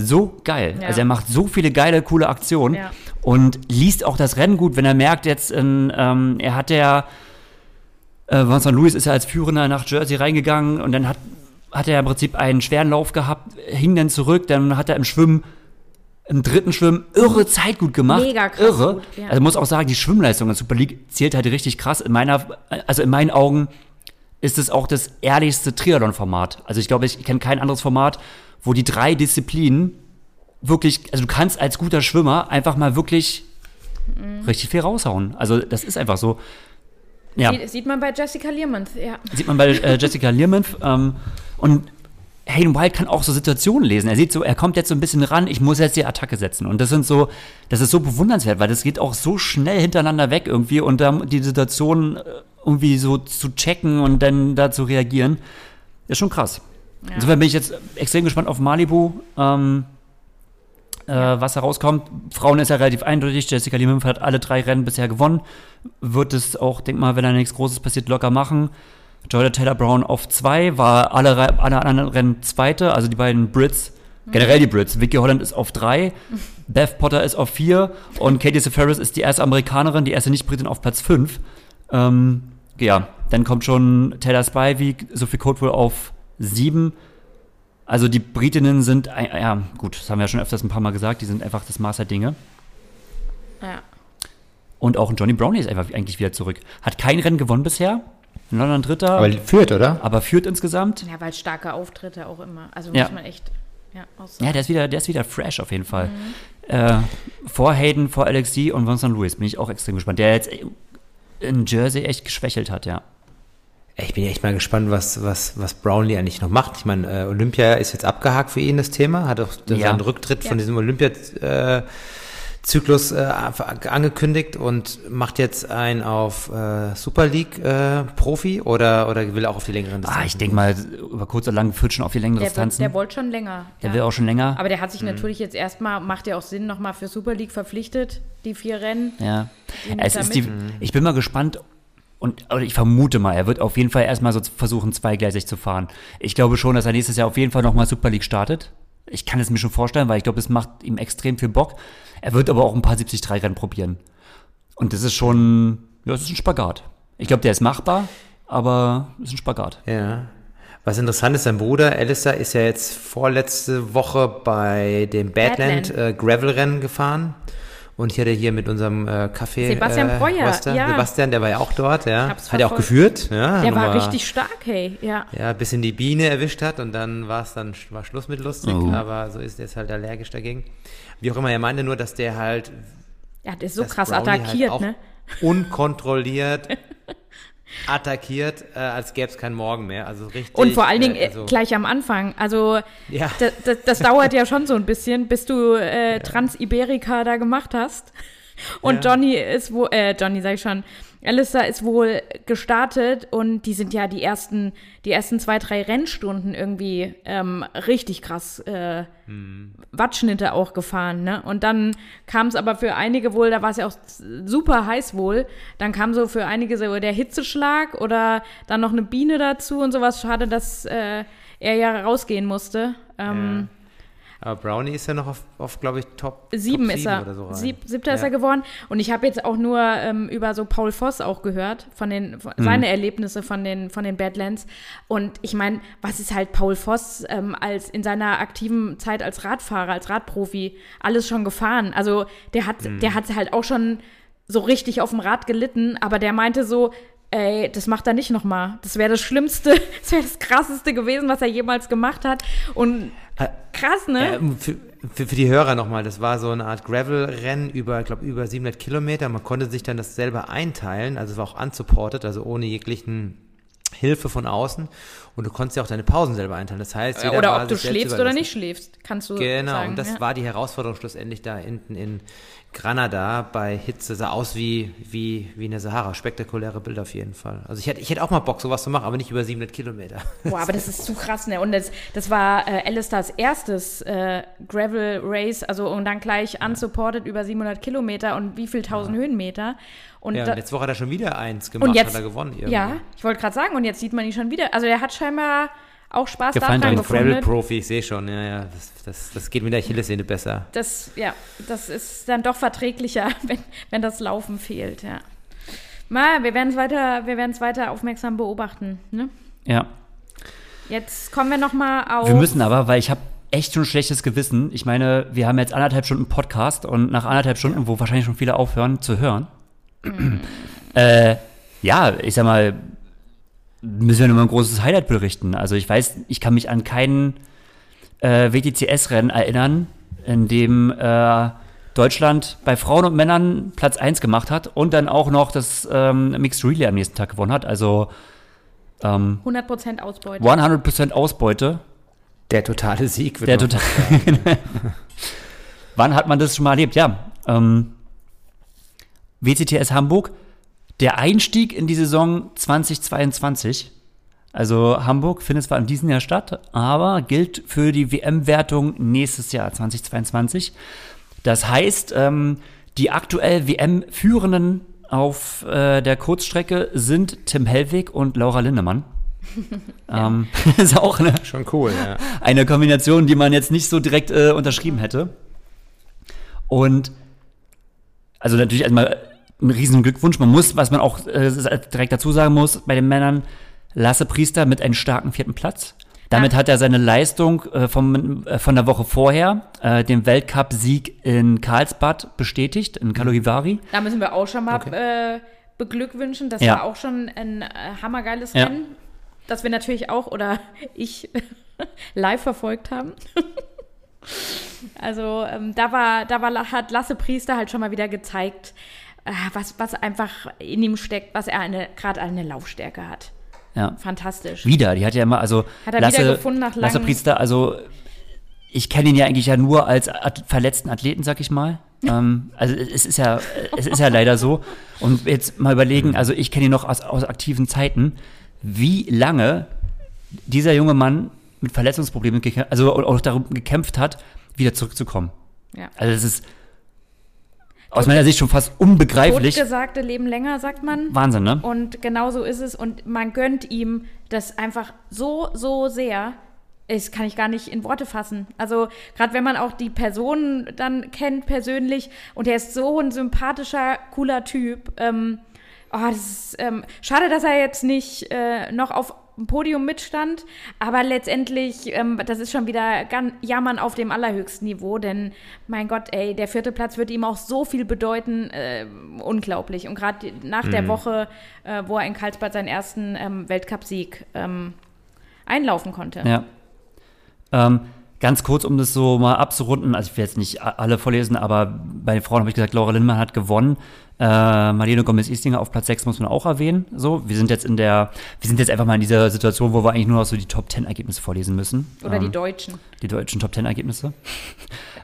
so geil. Ja. Also er macht so viele geile, coole Aktionen ja. und liest auch das Rennen gut, wenn er merkt jetzt, in, ähm, er hat ja, äh, Vincent Louis ist ja als Führender nach Jersey reingegangen und dann hat, hat er im Prinzip einen schweren Lauf gehabt, hing dann zurück, dann hat er im Schwimmen im dritten Schwimmen irre Zeit gut gemacht. Mega krass. Irre. Gut, ja. Also muss auch sagen, die Schwimmleistung in Super League zählt halt richtig krass. In meiner, also in meinen Augen ist es auch das ehrlichste Triathlon-Format. Also ich glaube, ich kenne kein anderes Format, wo die drei Disziplinen wirklich, also du kannst als guter Schwimmer einfach mal wirklich mhm. richtig viel raushauen. Also das ist einfach so. Ja. Sie, sieht man bei Jessica Learmonth, ja. Sieht man bei äh, Jessica Learmonth. Ähm, und Hayden Wild kann auch so Situationen lesen. Er sieht so, er kommt jetzt so ein bisschen ran, ich muss jetzt die Attacke setzen. Und das sind so, das ist so bewundernswert, weil das geht auch so schnell hintereinander weg irgendwie und dann die Situation äh, irgendwie so zu checken und dann da zu reagieren, ist schon krass. Ja. Insofern bin ich jetzt extrem gespannt auf Malibu, ähm, äh, was herauskommt. Frauen ist ja relativ eindeutig. Jessica Lee Mimf hat alle drei Rennen bisher gewonnen. Wird es auch, denk mal, wenn da nichts Großes passiert, locker machen. Jordan Taylor Brown auf zwei, war alle, alle anderen Rennen Zweite, also die beiden Brits. Generell die Brits. Vicky Holland ist auf drei, Beth Potter ist auf vier und Katie Seferis ist die erste Amerikanerin, die erste Nicht-Britin auf Platz fünf. Ähm, ja, dann kommt schon Taylor Spivey, Sophie Coldwell auf sieben. Also die Britinnen sind, ja gut, das haben wir ja schon öfters ein paar Mal gesagt, die sind einfach das Maß der Dinge. Ja. Und auch ein Johnny Brownlee ist einfach eigentlich wieder zurück. Hat kein Rennen gewonnen bisher. In London Dritter, Aber aber, führt, oder? führt insgesamt. Ja, weil starke Auftritte auch immer. Also Ja. muss man echt ja. Ja, der ist wieder, der ist wieder fresh auf jeden Fall. Äh, vor Hayden, vor Alex D und Vincent Lewis bin ich auch extrem gespannt. Der jetzt in Jersey echt geschwächelt hat, ja. Ich bin echt mal gespannt, was, was, was Brownlee eigentlich noch macht. Ich meine, äh, Olympia ist jetzt abgehakt für ihn, das Thema. Hat auch Ja. seinen Rücktritt von Ja. diesem Olympia-Zyklus äh, angekündigt und macht jetzt einen auf äh, Super League-Profi oder, oder will er auch auf die längeren Ah, ich denke mal, über kurz oder lang führt schon auf die längere Der, wird, Distanzen. der wollte schon länger. Der ja. will auch schon länger. Aber der hat sich natürlich jetzt erstmal, macht ja auch Sinn, nochmal für Super League verpflichtet, die vier Rennen. Ja. Die Es ist die, ich bin mal gespannt und oder ich vermute mal, er wird auf jeden Fall erstmal so versuchen, zweigleisig zu fahren. Ich glaube schon, dass er nächstes Jahr auf jeden Fall nochmal Super League startet. Ich kann es mir schon vorstellen, weil ich glaube, das macht ihm extrem viel Bock. Er wird aber auch ein paar 73-Rennen probieren. Und das ist schon, ja, das ist ein Spagat. Ich glaube, der ist machbar, aber es ist ein Spagat. Ja. Was interessant ist, sein Bruder Alistair ist ja jetzt vorletzte Woche bei dem Badland, Badland. äh, Gravel-Rennen gefahren. Und ich hatte hier mit unserem äh, Kaffee. Sebastian äh, Breuer, Roster, ja. Sebastian, der war ja auch dort, ja. Hat er auch geführt, ja. Der war richtig stark, hey. Ja. Ja, bis in die Biene erwischt hat und dann war es dann war Schluss mit lustig, Oh. aber so ist er jetzt halt allergisch dagegen. Wie auch immer, er meinte nur, dass der halt Ja, der ist so krass Brownie attackiert, halt auch ne? Unkontrolliert attackiert, äh, als gäbe es keinen Morgen mehr. Also richtig. Und vor allen Dingen äh, äh, also, gleich am Anfang. Also Ja. das, das, das dauert ja schon so ein bisschen, bis du äh, Transiberika da gemacht hast. Und Ja. Johnny ist wohl, äh, Johnny sag ich schon, Alistair ist wohl gestartet und die sind ja die ersten, die ersten zwei, drei Rennstunden irgendwie ähm, richtig krass äh, Wattschnitte auch gefahren, ne? Und dann kam es aber für einige wohl, da war es ja auch super heiß wohl, dann kam so für einige so der Hitzeschlag oder dann noch eine Biene dazu und sowas. Schade, dass äh, er ja rausgehen musste. Ähm, Aber Brownie ist ja noch auf, auf glaube ich, Top Sieben Top ist er. oder so rein. Sieb, siebter ist Ja. er geworden. Und ich habe jetzt auch nur ähm, über so Paul Voss auch gehört, von den Mhm. von, seine Erlebnisse von den, von den Badlands. Und ich meine, was ist halt Paul Voss ähm, als in seiner aktiven Zeit als Radfahrer, als Radprofi alles schon gefahren? Also der hat, Mhm. der hat halt auch schon so richtig auf dem Rad gelitten, aber der meinte so, ey, das macht er nicht nochmal. Das wäre das Schlimmste, das wäre das Krasseste gewesen, was er jemals gemacht hat. Und krass, ne? Ähm, für, für, für die Hörer nochmal, das war so eine Art Gravel-Rennen über, ich glaube, über 700 Kilometer. Man konnte sich dann das selber einteilen, also es war auch unsupported, also ohne jeglichen Hilfe von außen. Und du konntest ja auch deine Pausen selber einteilen. Das heißt, jeder oder ob du schläfst oder nicht schläfst, kannst du Genau, sagen. und das ja. war die Herausforderung schlussendlich da hinten in Granada bei Hitze. Sah aus wie, wie, wie eine Sahara. Spektakuläre Bilder auf jeden Fall. Also ich hätte, ich hätte auch mal Bock, sowas zu machen, aber nicht über 700 Kilometer. Boah, aber das ist zu krass, ne? Und das, das war äh, Alistairs erstes äh, Gravel Race, also und dann gleich unsupported über 700 Kilometer und wie viel tausend Höhenmeter. Und, Ja, und letzte Woche hat er schon wieder eins gemacht, und jetzt, hat er gewonnen. irgendwie. ja, ich wollte gerade sagen, und jetzt sieht man ihn schon wieder. Also er hat scheinbar auch Spaß Gefallen daran gefunden. Profi, ich sehe schon, ja, ja, das, das, das geht mit der Achillessehne besser. Das, ja, das ist dann doch verträglicher, wenn, wenn das Laufen fehlt, ja. Mal, wir werden es weiter, wir werden es weiter aufmerksam beobachten. Ne? Ja. Jetzt kommen wir noch mal auf. Wir müssen aber, weil ich habe echt schon ein schlechtes Gewissen. Ich meine, wir haben jetzt anderthalb Stunden Podcast und nach anderthalb Stunden, wo wahrscheinlich schon viele aufhören zu hören, äh, ja, ich sag mal, müssen wir nochmal ein großes Highlight berichten. Also ich weiß, ich kann mich an keinen äh, WTCS-Rennen erinnern, in dem äh, Deutschland bei Frauen und Männern Platz 1 gemacht hat und dann auch noch das ähm, Mixed Relay am nächsten Tag gewonnen hat. Also ähm, 100% Ausbeute. 100% Ausbeute. Der totale Sieg. wird Der man total. fast Wann hat man das schon mal erlebt? Ja. Ähm, WCTS Hamburg, der Einstieg in die Saison 2022. Also Hamburg findet zwar in diesem Jahr statt, aber gilt für die WM-Wertung nächstes Jahr 2022. Das heißt, ähm, die aktuell WM-Führenden auf äh, der Kurzstrecke sind Tim Hellwig und Laura Lindemann. ähm, ist auch eine, Schon cool, ja. eine Kombination, die man jetzt nicht so direkt äh, unterschrieben hätte. Und also natürlich erstmal riesen Glückwunsch. Man muss, was man auch äh, direkt dazu sagen muss, bei den Männern, Lasse Priester mit einem starken vierten Platz. Damit hat er seine Leistung äh, vom, äh, von der Woche vorher, äh, den Weltcup-Sieg in Karlsbad bestätigt, in Kalohivari. Da müssen wir auch schon mal Okay. äh, beglückwünschen. Das Ja. war auch schon ein äh, hammergeiles Ja. Rennen, das wir natürlich auch oder ich live verfolgt haben. also ähm, da war, da war, hat Lasse Priester halt schon mal wieder gezeigt, was, was einfach in ihm steckt, was er eine, gerade eine Laufstärke hat. Ja. Fantastisch. Wieder, die hat ja immer, also Hat er Lasse, wieder gefunden nach Lasse Priester, also ich kenne ihn ja eigentlich ja nur als at verletzten Athleten, sag ich mal. ähm, also es ist ja, es ist ja leider so. Und jetzt mal überlegen, also ich kenne ihn noch aus, aus aktiven Zeiten, wie lange dieser junge Mann mit Verletzungsproblemen, also auch darum gekämpft hat, wieder zurückzukommen. Ja. Also es ist aus meiner Sicht schon fast unbegreiflich. Totgesagte leben länger, sagt man. Wahnsinn, ne? Und genau so ist es. Und man gönnt ihm das einfach so, so sehr. Das kann ich gar nicht in Worte fassen. Also, gerade wenn man auch die Person dann kennt persönlich und er ist so ein sympathischer, cooler Typ. Ähm, oh, das ist ähm, schade, dass er jetzt nicht äh, noch auf dem Podium mitstand, aber letztendlich, ähm, das ist schon wieder ganz Jammern auf dem allerhöchsten Niveau, denn mein Gott, ey, der vierte Platz wird ihm auch so viel bedeuten, äh, unglaublich. Und gerade nach der Woche, äh, wo er in Karlsbad seinen ersten ähm, Weltcupsieg ähm, einlaufen konnte. Ja. Ähm, ganz kurz, um das so mal abzurunden, also ich will jetzt nicht alle vorlesen, aber bei den Frauen habe ich gesagt, Laura Lindmann hat gewonnen. Äh, Marlene Gomez-Istinger auf Platz 6 muss man auch erwähnen. So, wir sind jetzt in der, wir sind jetzt einfach mal in dieser Situation, wo wir eigentlich nur noch so die Top 10 Ergebnisse vorlesen müssen. Oder die ähm, Deutschen. die deutschen Top 10 Ergebnisse.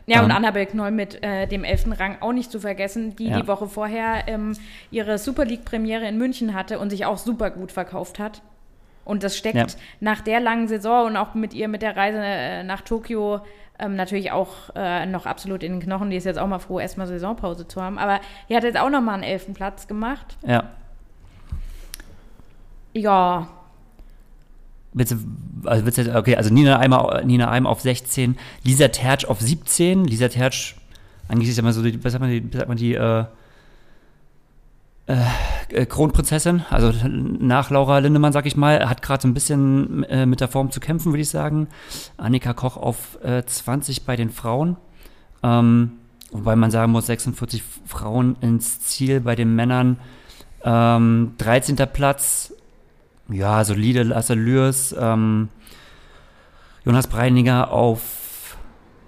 Ja, und Ähm. Annabel Knoll mit äh, dem elften Rang auch nicht zu vergessen, die Ja. die Woche vorher ähm, ihre Super League-Premiere in München hatte und sich auch super gut verkauft hat. Und das steckt Ja. nach der langen Saison und auch mit ihr mit der Reise äh, nach Tokio ähm, natürlich auch äh, noch absolut in den Knochen. Die ist jetzt auch mal froh, erstmal Saisonpause zu haben. Aber die hat jetzt auch nochmal einen elften Platz gemacht. Ja. Ja, Willst du, also willst du, okay, also Nina Eimer, Nina Eimer auf 16, Lisa Tertsch auf 17. Lisa Tertsch, eigentlich ist ja mal so, die, was sagt man, die, sagt man, die äh, äh, Kronprinzessin, also nach Laura Lindemann, sag ich mal, hat gerade so ein bisschen äh, mit der Form zu kämpfen, würde ich sagen. Annika Koch auf äh, 20 bei den Frauen. Ähm, wobei man sagen muss, 46 Frauen ins Ziel bei den Männern. Ähm, 13. Platz, ja, solide Lasse Lürs, ähm, Jonas Breininger auf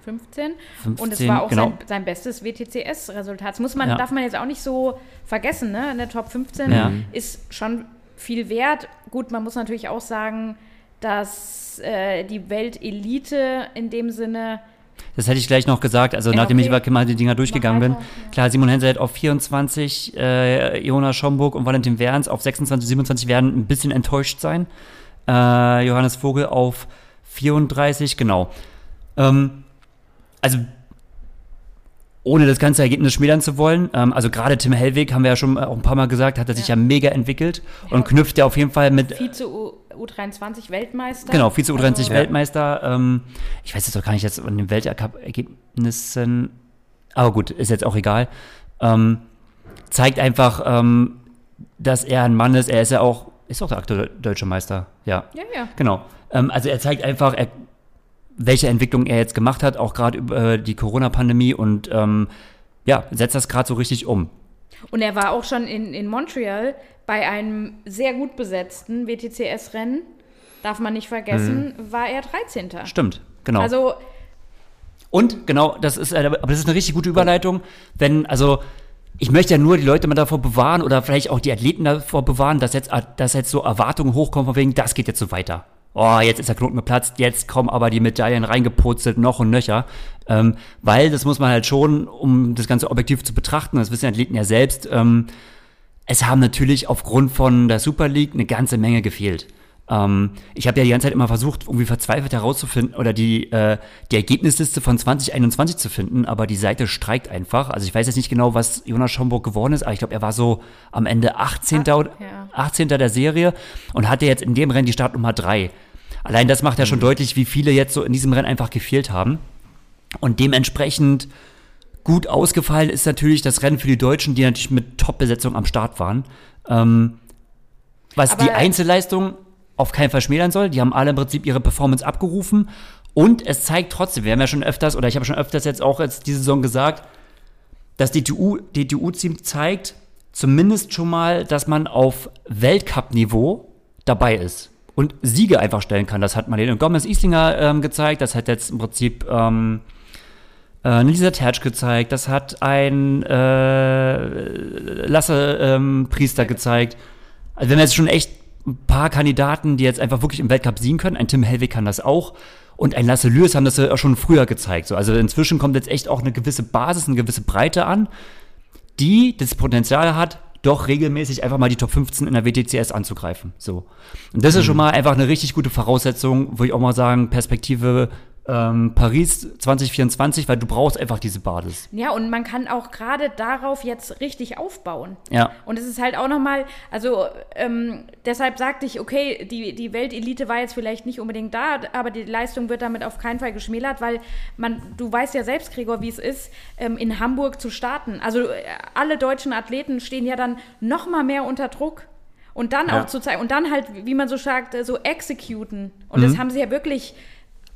15. 15, Und es war auch genau. sein, sein bestes WTCS-Resultat. Das muss man, Ja. darf man jetzt auch nicht so vergessen, ne? In der Top 15 Ja. ist schon viel wert. Gut, man muss natürlich auch sagen, dass äh, die Weltelite in dem Sinne Das hätte ich gleich noch gesagt, also nachdem ich okay. über mal die Dinger durchgegangen bin. Klar, Simon Henselt auf 24, äh, Jonas Schomburg und Valentin Werns auf 26, 27 werden ein bisschen enttäuscht sein. Äh, Johannes Vogel auf 34, genau. Ähm, also ohne das ganze Ergebnis schmälern zu wollen, ähm, also gerade Tim Hellwig, haben wir ja schon auch ein paar Mal gesagt, hat er sich ja, mega entwickelt und knüpft ja auf jeden Fall mit Vize U U23 Weltmeister. Genau, Vize U23 Also, Weltmeister. Ähm, ich weiß jetzt auch gar nicht jetzt von den Weltcup-Ergebnissen, aber gut, ist jetzt auch egal. Ähm, zeigt einfach, ähm, dass er ein Mann ist. Er ist ja auch, ist auch der aktuelle deutsche Meister. Ja, Ja, ja. genau. Ähm, also er zeigt einfach, er, welche Entwicklung er jetzt gemacht hat, auch gerade über äh, die Corona-Pandemie und ähm, ja, setzt das gerade so richtig um. Und er war auch schon in, in Montreal bei einem sehr gut besetzten WTCS-Rennen. Darf man nicht vergessen, war er 13. Stimmt, genau. Also, Und genau, das ist, äh, aber das ist eine richtig gute Überleitung, wenn, also, ich möchte ja nur die Leute mal davor bewahren oder vielleicht auch die Athleten davor bewahren, dass jetzt, dass jetzt so Erwartungen hochkommen von wegen, das geht jetzt so weiter. Oh, jetzt ist der Knoten geplatzt, jetzt kommen aber die Medaillen reingeputzelt, noch und nöcher. Ähm, weil das muss man halt schon, um das Ganze objektiv zu betrachten, das wissen die Athleten ja selbst, ähm, es haben natürlich aufgrund von der Super League eine ganze Menge gefehlt. Ähm, ich habe ja die ganze Zeit immer versucht, irgendwie verzweifelt herauszufinden oder die, äh, die Ergebnisliste von 2021 zu finden, aber die Seite streikt einfach. Also ich weiß jetzt nicht genau, was Jonas Schomburg geworden ist, aber ich glaube, er war so am Ende 18. Ah, oder ja. 18. der Serie und hatte jetzt in dem Rennen die Startnummer 3. Allein das macht ja schon deutlich, wie viele jetzt so in diesem Rennen einfach gefehlt haben. Und dementsprechend gut ausgefallen ist natürlich das Rennen für die Deutschen, die natürlich mit Top-Besetzung am Start waren. Ähm, was Aber- die Einzelleistung auf keinen Fall schmälern soll. Die haben alle im Prinzip ihre Performance abgerufen. Und es zeigt trotzdem, wir haben ja schon öfters, oder ich habe schon öfters jetzt auch jetzt diese Saison gesagt, das DTU-Team zeigt, zumindest schon mal, dass man auf Weltcup-Niveau dabei ist und Siege einfach stellen kann. Das hat Marlene Gomez Islinger ähm, gezeigt, das hat jetzt im Prinzip ähm, äh, Lisa Tertsch gezeigt, das hat ein äh, Lasse ähm, Priester gezeigt. Also wir haben jetzt schon echt ein paar Kandidaten, die jetzt einfach wirklich im Weltcup siegen können. Ein Tim Hellwig kann das auch. Und ein Lasse Lewis haben das ja schon früher gezeigt. So, also inzwischen kommt jetzt echt auch eine gewisse Basis, eine gewisse Breite an, die das Potenzial hat, doch regelmäßig einfach mal die Top 15 in der WTCS anzugreifen. So. Und das ist schon mal einfach eine richtig gute Voraussetzung, wo ich auch mal sagen, Perspektive ähm, Paris 2024, weil du brauchst einfach diese Basis. Ja, und man kann auch gerade darauf jetzt richtig aufbauen. Ja. Und es ist halt auch nochmal, also ähm, deshalb sagte ich, okay, die, die Weltelite war jetzt vielleicht nicht unbedingt da, aber die Leistung wird damit auf keinen Fall geschmälert, weil man, du weißt ja selbst, Gregor, wie es ist, ähm, in Hamburg zu starten. Also äh, alle deutschen Athleten stehen ja dann nochmal mehr unter Druck. Und dann Ja. auch zu zeigen, und dann halt, wie man so sagt, äh, so executen. Und das haben sie ja wirklich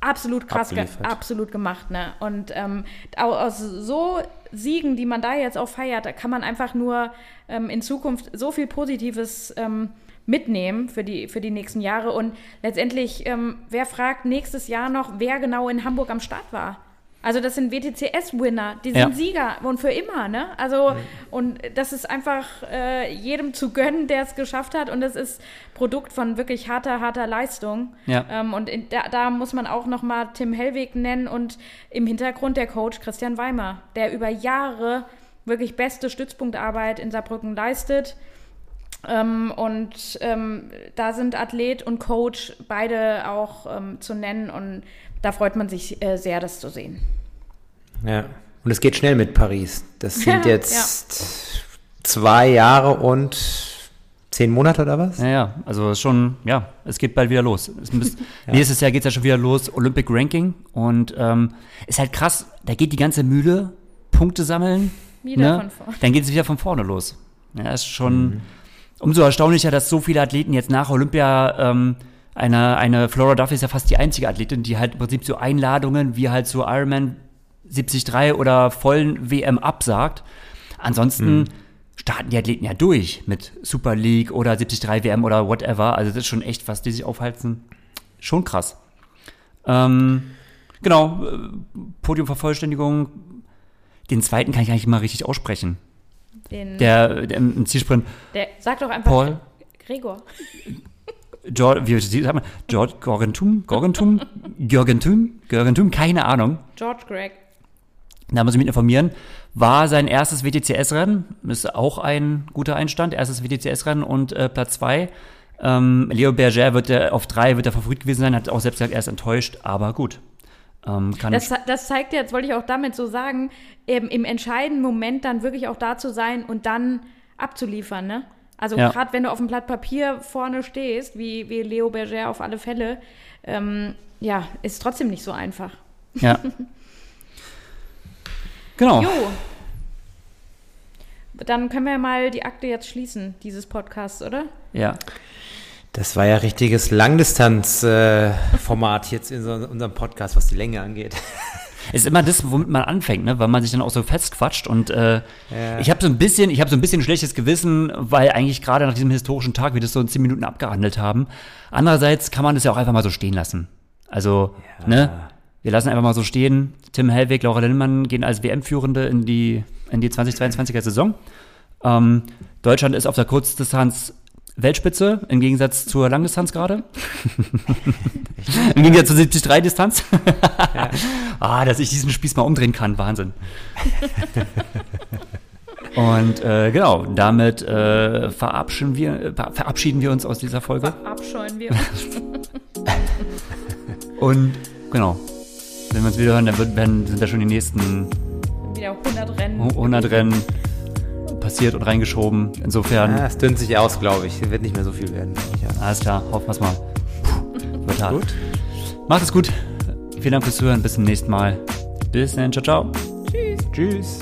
absolut krass, ge absolut gemacht, ne? Und ähm, au- aus so Siegen, die man da jetzt auch feiert, da kann man einfach nur ähm, in Zukunft so viel Positives ähm, mitnehmen für die, für die nächsten Jahre. Und letztendlich, ähm, wer fragt nächstes Jahr noch, wer genau in Hamburg am Start war? Also das sind WTCS-Winner, die sind Ja. Sieger und für immer, ne? Also und das ist einfach äh, jedem zu gönnen, der es geschafft hat und das ist Produkt von wirklich harter, harter Leistung. Ja. Ähm, und in, da, da muss man auch noch mal Tim Hellweg nennen und im Hintergrund der Coach Christian Weimer, der über Jahre wirklich beste Stützpunktarbeit in Saarbrücken leistet. Ähm, und ähm, da sind Athlet und Coach beide auch ähm, zu nennen und da freut man sich äh, sehr, das zu sehen. Ja. Und es geht schnell mit Paris. Das sind Ja, jetzt zwei Jahre und zehn Monate oder was? Ja, ja, also es ist schon, ja, es geht bald wieder los. Bisschen, Nächstes Jahr geht es ja schon wieder los, Olympic Ranking. Und ähm, ist halt krass, da geht die ganze Mühle, Punkte sammeln. Wieder ne? von vorne. Dann geht es wieder von vorne los. Ja, ist schon umso erstaunlicher, dass so viele Athleten jetzt nach Olympia, ähm, eine, eine Flora Duffy ist ja fast die einzige Athletin, die halt im Prinzip so Einladungen wie halt so Ironman 73 oder vollen WM absagt. Ansonsten starten die Athleten ja durch mit Super League oder 73 WM oder whatever. Also das ist schon echt, was die sich aufhalten. Schon krass. Ähm, genau, äh, Podiumvervollständigung. Den zweiten kann ich eigentlich mal richtig aussprechen. Den, Der, der im im Zielsprint, der sag doch einfach Paul, Gregor. George, wie sagt man, George Gorgentum, Gorgentum, Görgentum, Görgentum, keine Ahnung. George Greg. Da muss ich mich informieren. War sein erstes WTCS-Rennen, ist auch ein guter Einstand, erstes WTCS-Rennen und äh, Platz zwei. Ähm, Leo Berger wird der, auf drei wird der Favorit gewesen sein, hat auch selbst gesagt, er ist enttäuscht, aber gut. Ähm, kann Das, das zeigt jetzt, wollte ich auch damit so sagen, eben im entscheidenden Moment dann wirklich auch da zu sein und dann abzuliefern, ne? Also Ja. gerade wenn du auf dem Blatt Papier vorne stehst, wie, wie Leo Berger auf alle Fälle, ähm, ja, ist trotzdem nicht so einfach. ja. genau. Jo. Dann können wir mal die Akte jetzt schließen, dieses Podcasts, oder? Ja. Das war ja richtiges Langdistanz-Format jetzt in so unserem Podcast, was die Länge angeht. Ist immer das, womit man anfängt, ne? weil man sich dann auch so festquatscht und äh, ich habe so ein bisschen, ich habe so ein bisschen schlechtes Gewissen, weil eigentlich gerade nach diesem historischen Tag wir das so in zehn Minuten abgehandelt haben. Andererseits kann man das ja auch einfach mal so stehen lassen. Also, ne? Wir lassen einfach mal so stehen. Tim Hellwig, Laura Lindemann gehen als WM-Führende in die, in die 2022er Saison. Ähm, Deutschland ist auf der Kurzdistanz Weltspitze, im Gegensatz zur Langdistanz gerade. Im Gegensatz zur 73-Distanz. Ah, dass ich diesen Spieß mal umdrehen kann, Wahnsinn. Und äh, genau, damit äh, verabschieden, wir, äh, verabschieden wir uns aus dieser Folge. Abscheuen wir. Und genau, wenn wir uns wieder hören, dann wird, werden, sind da schon die nächsten Wieder 100 Rennen. 100 Rennen passiert und reingeschoben. Insofern, Ja, es dünnt sich aus, glaube ich. Wird nicht mehr so viel werden. glaub ich, Ja. alles klar, hoffen wir es mal. Puh, wird hart. Gut. Macht es gut. Vielen Dank fürs Zuhören. Bis zum nächsten Mal. Bis dann. Ciao, ciao. Tschüss.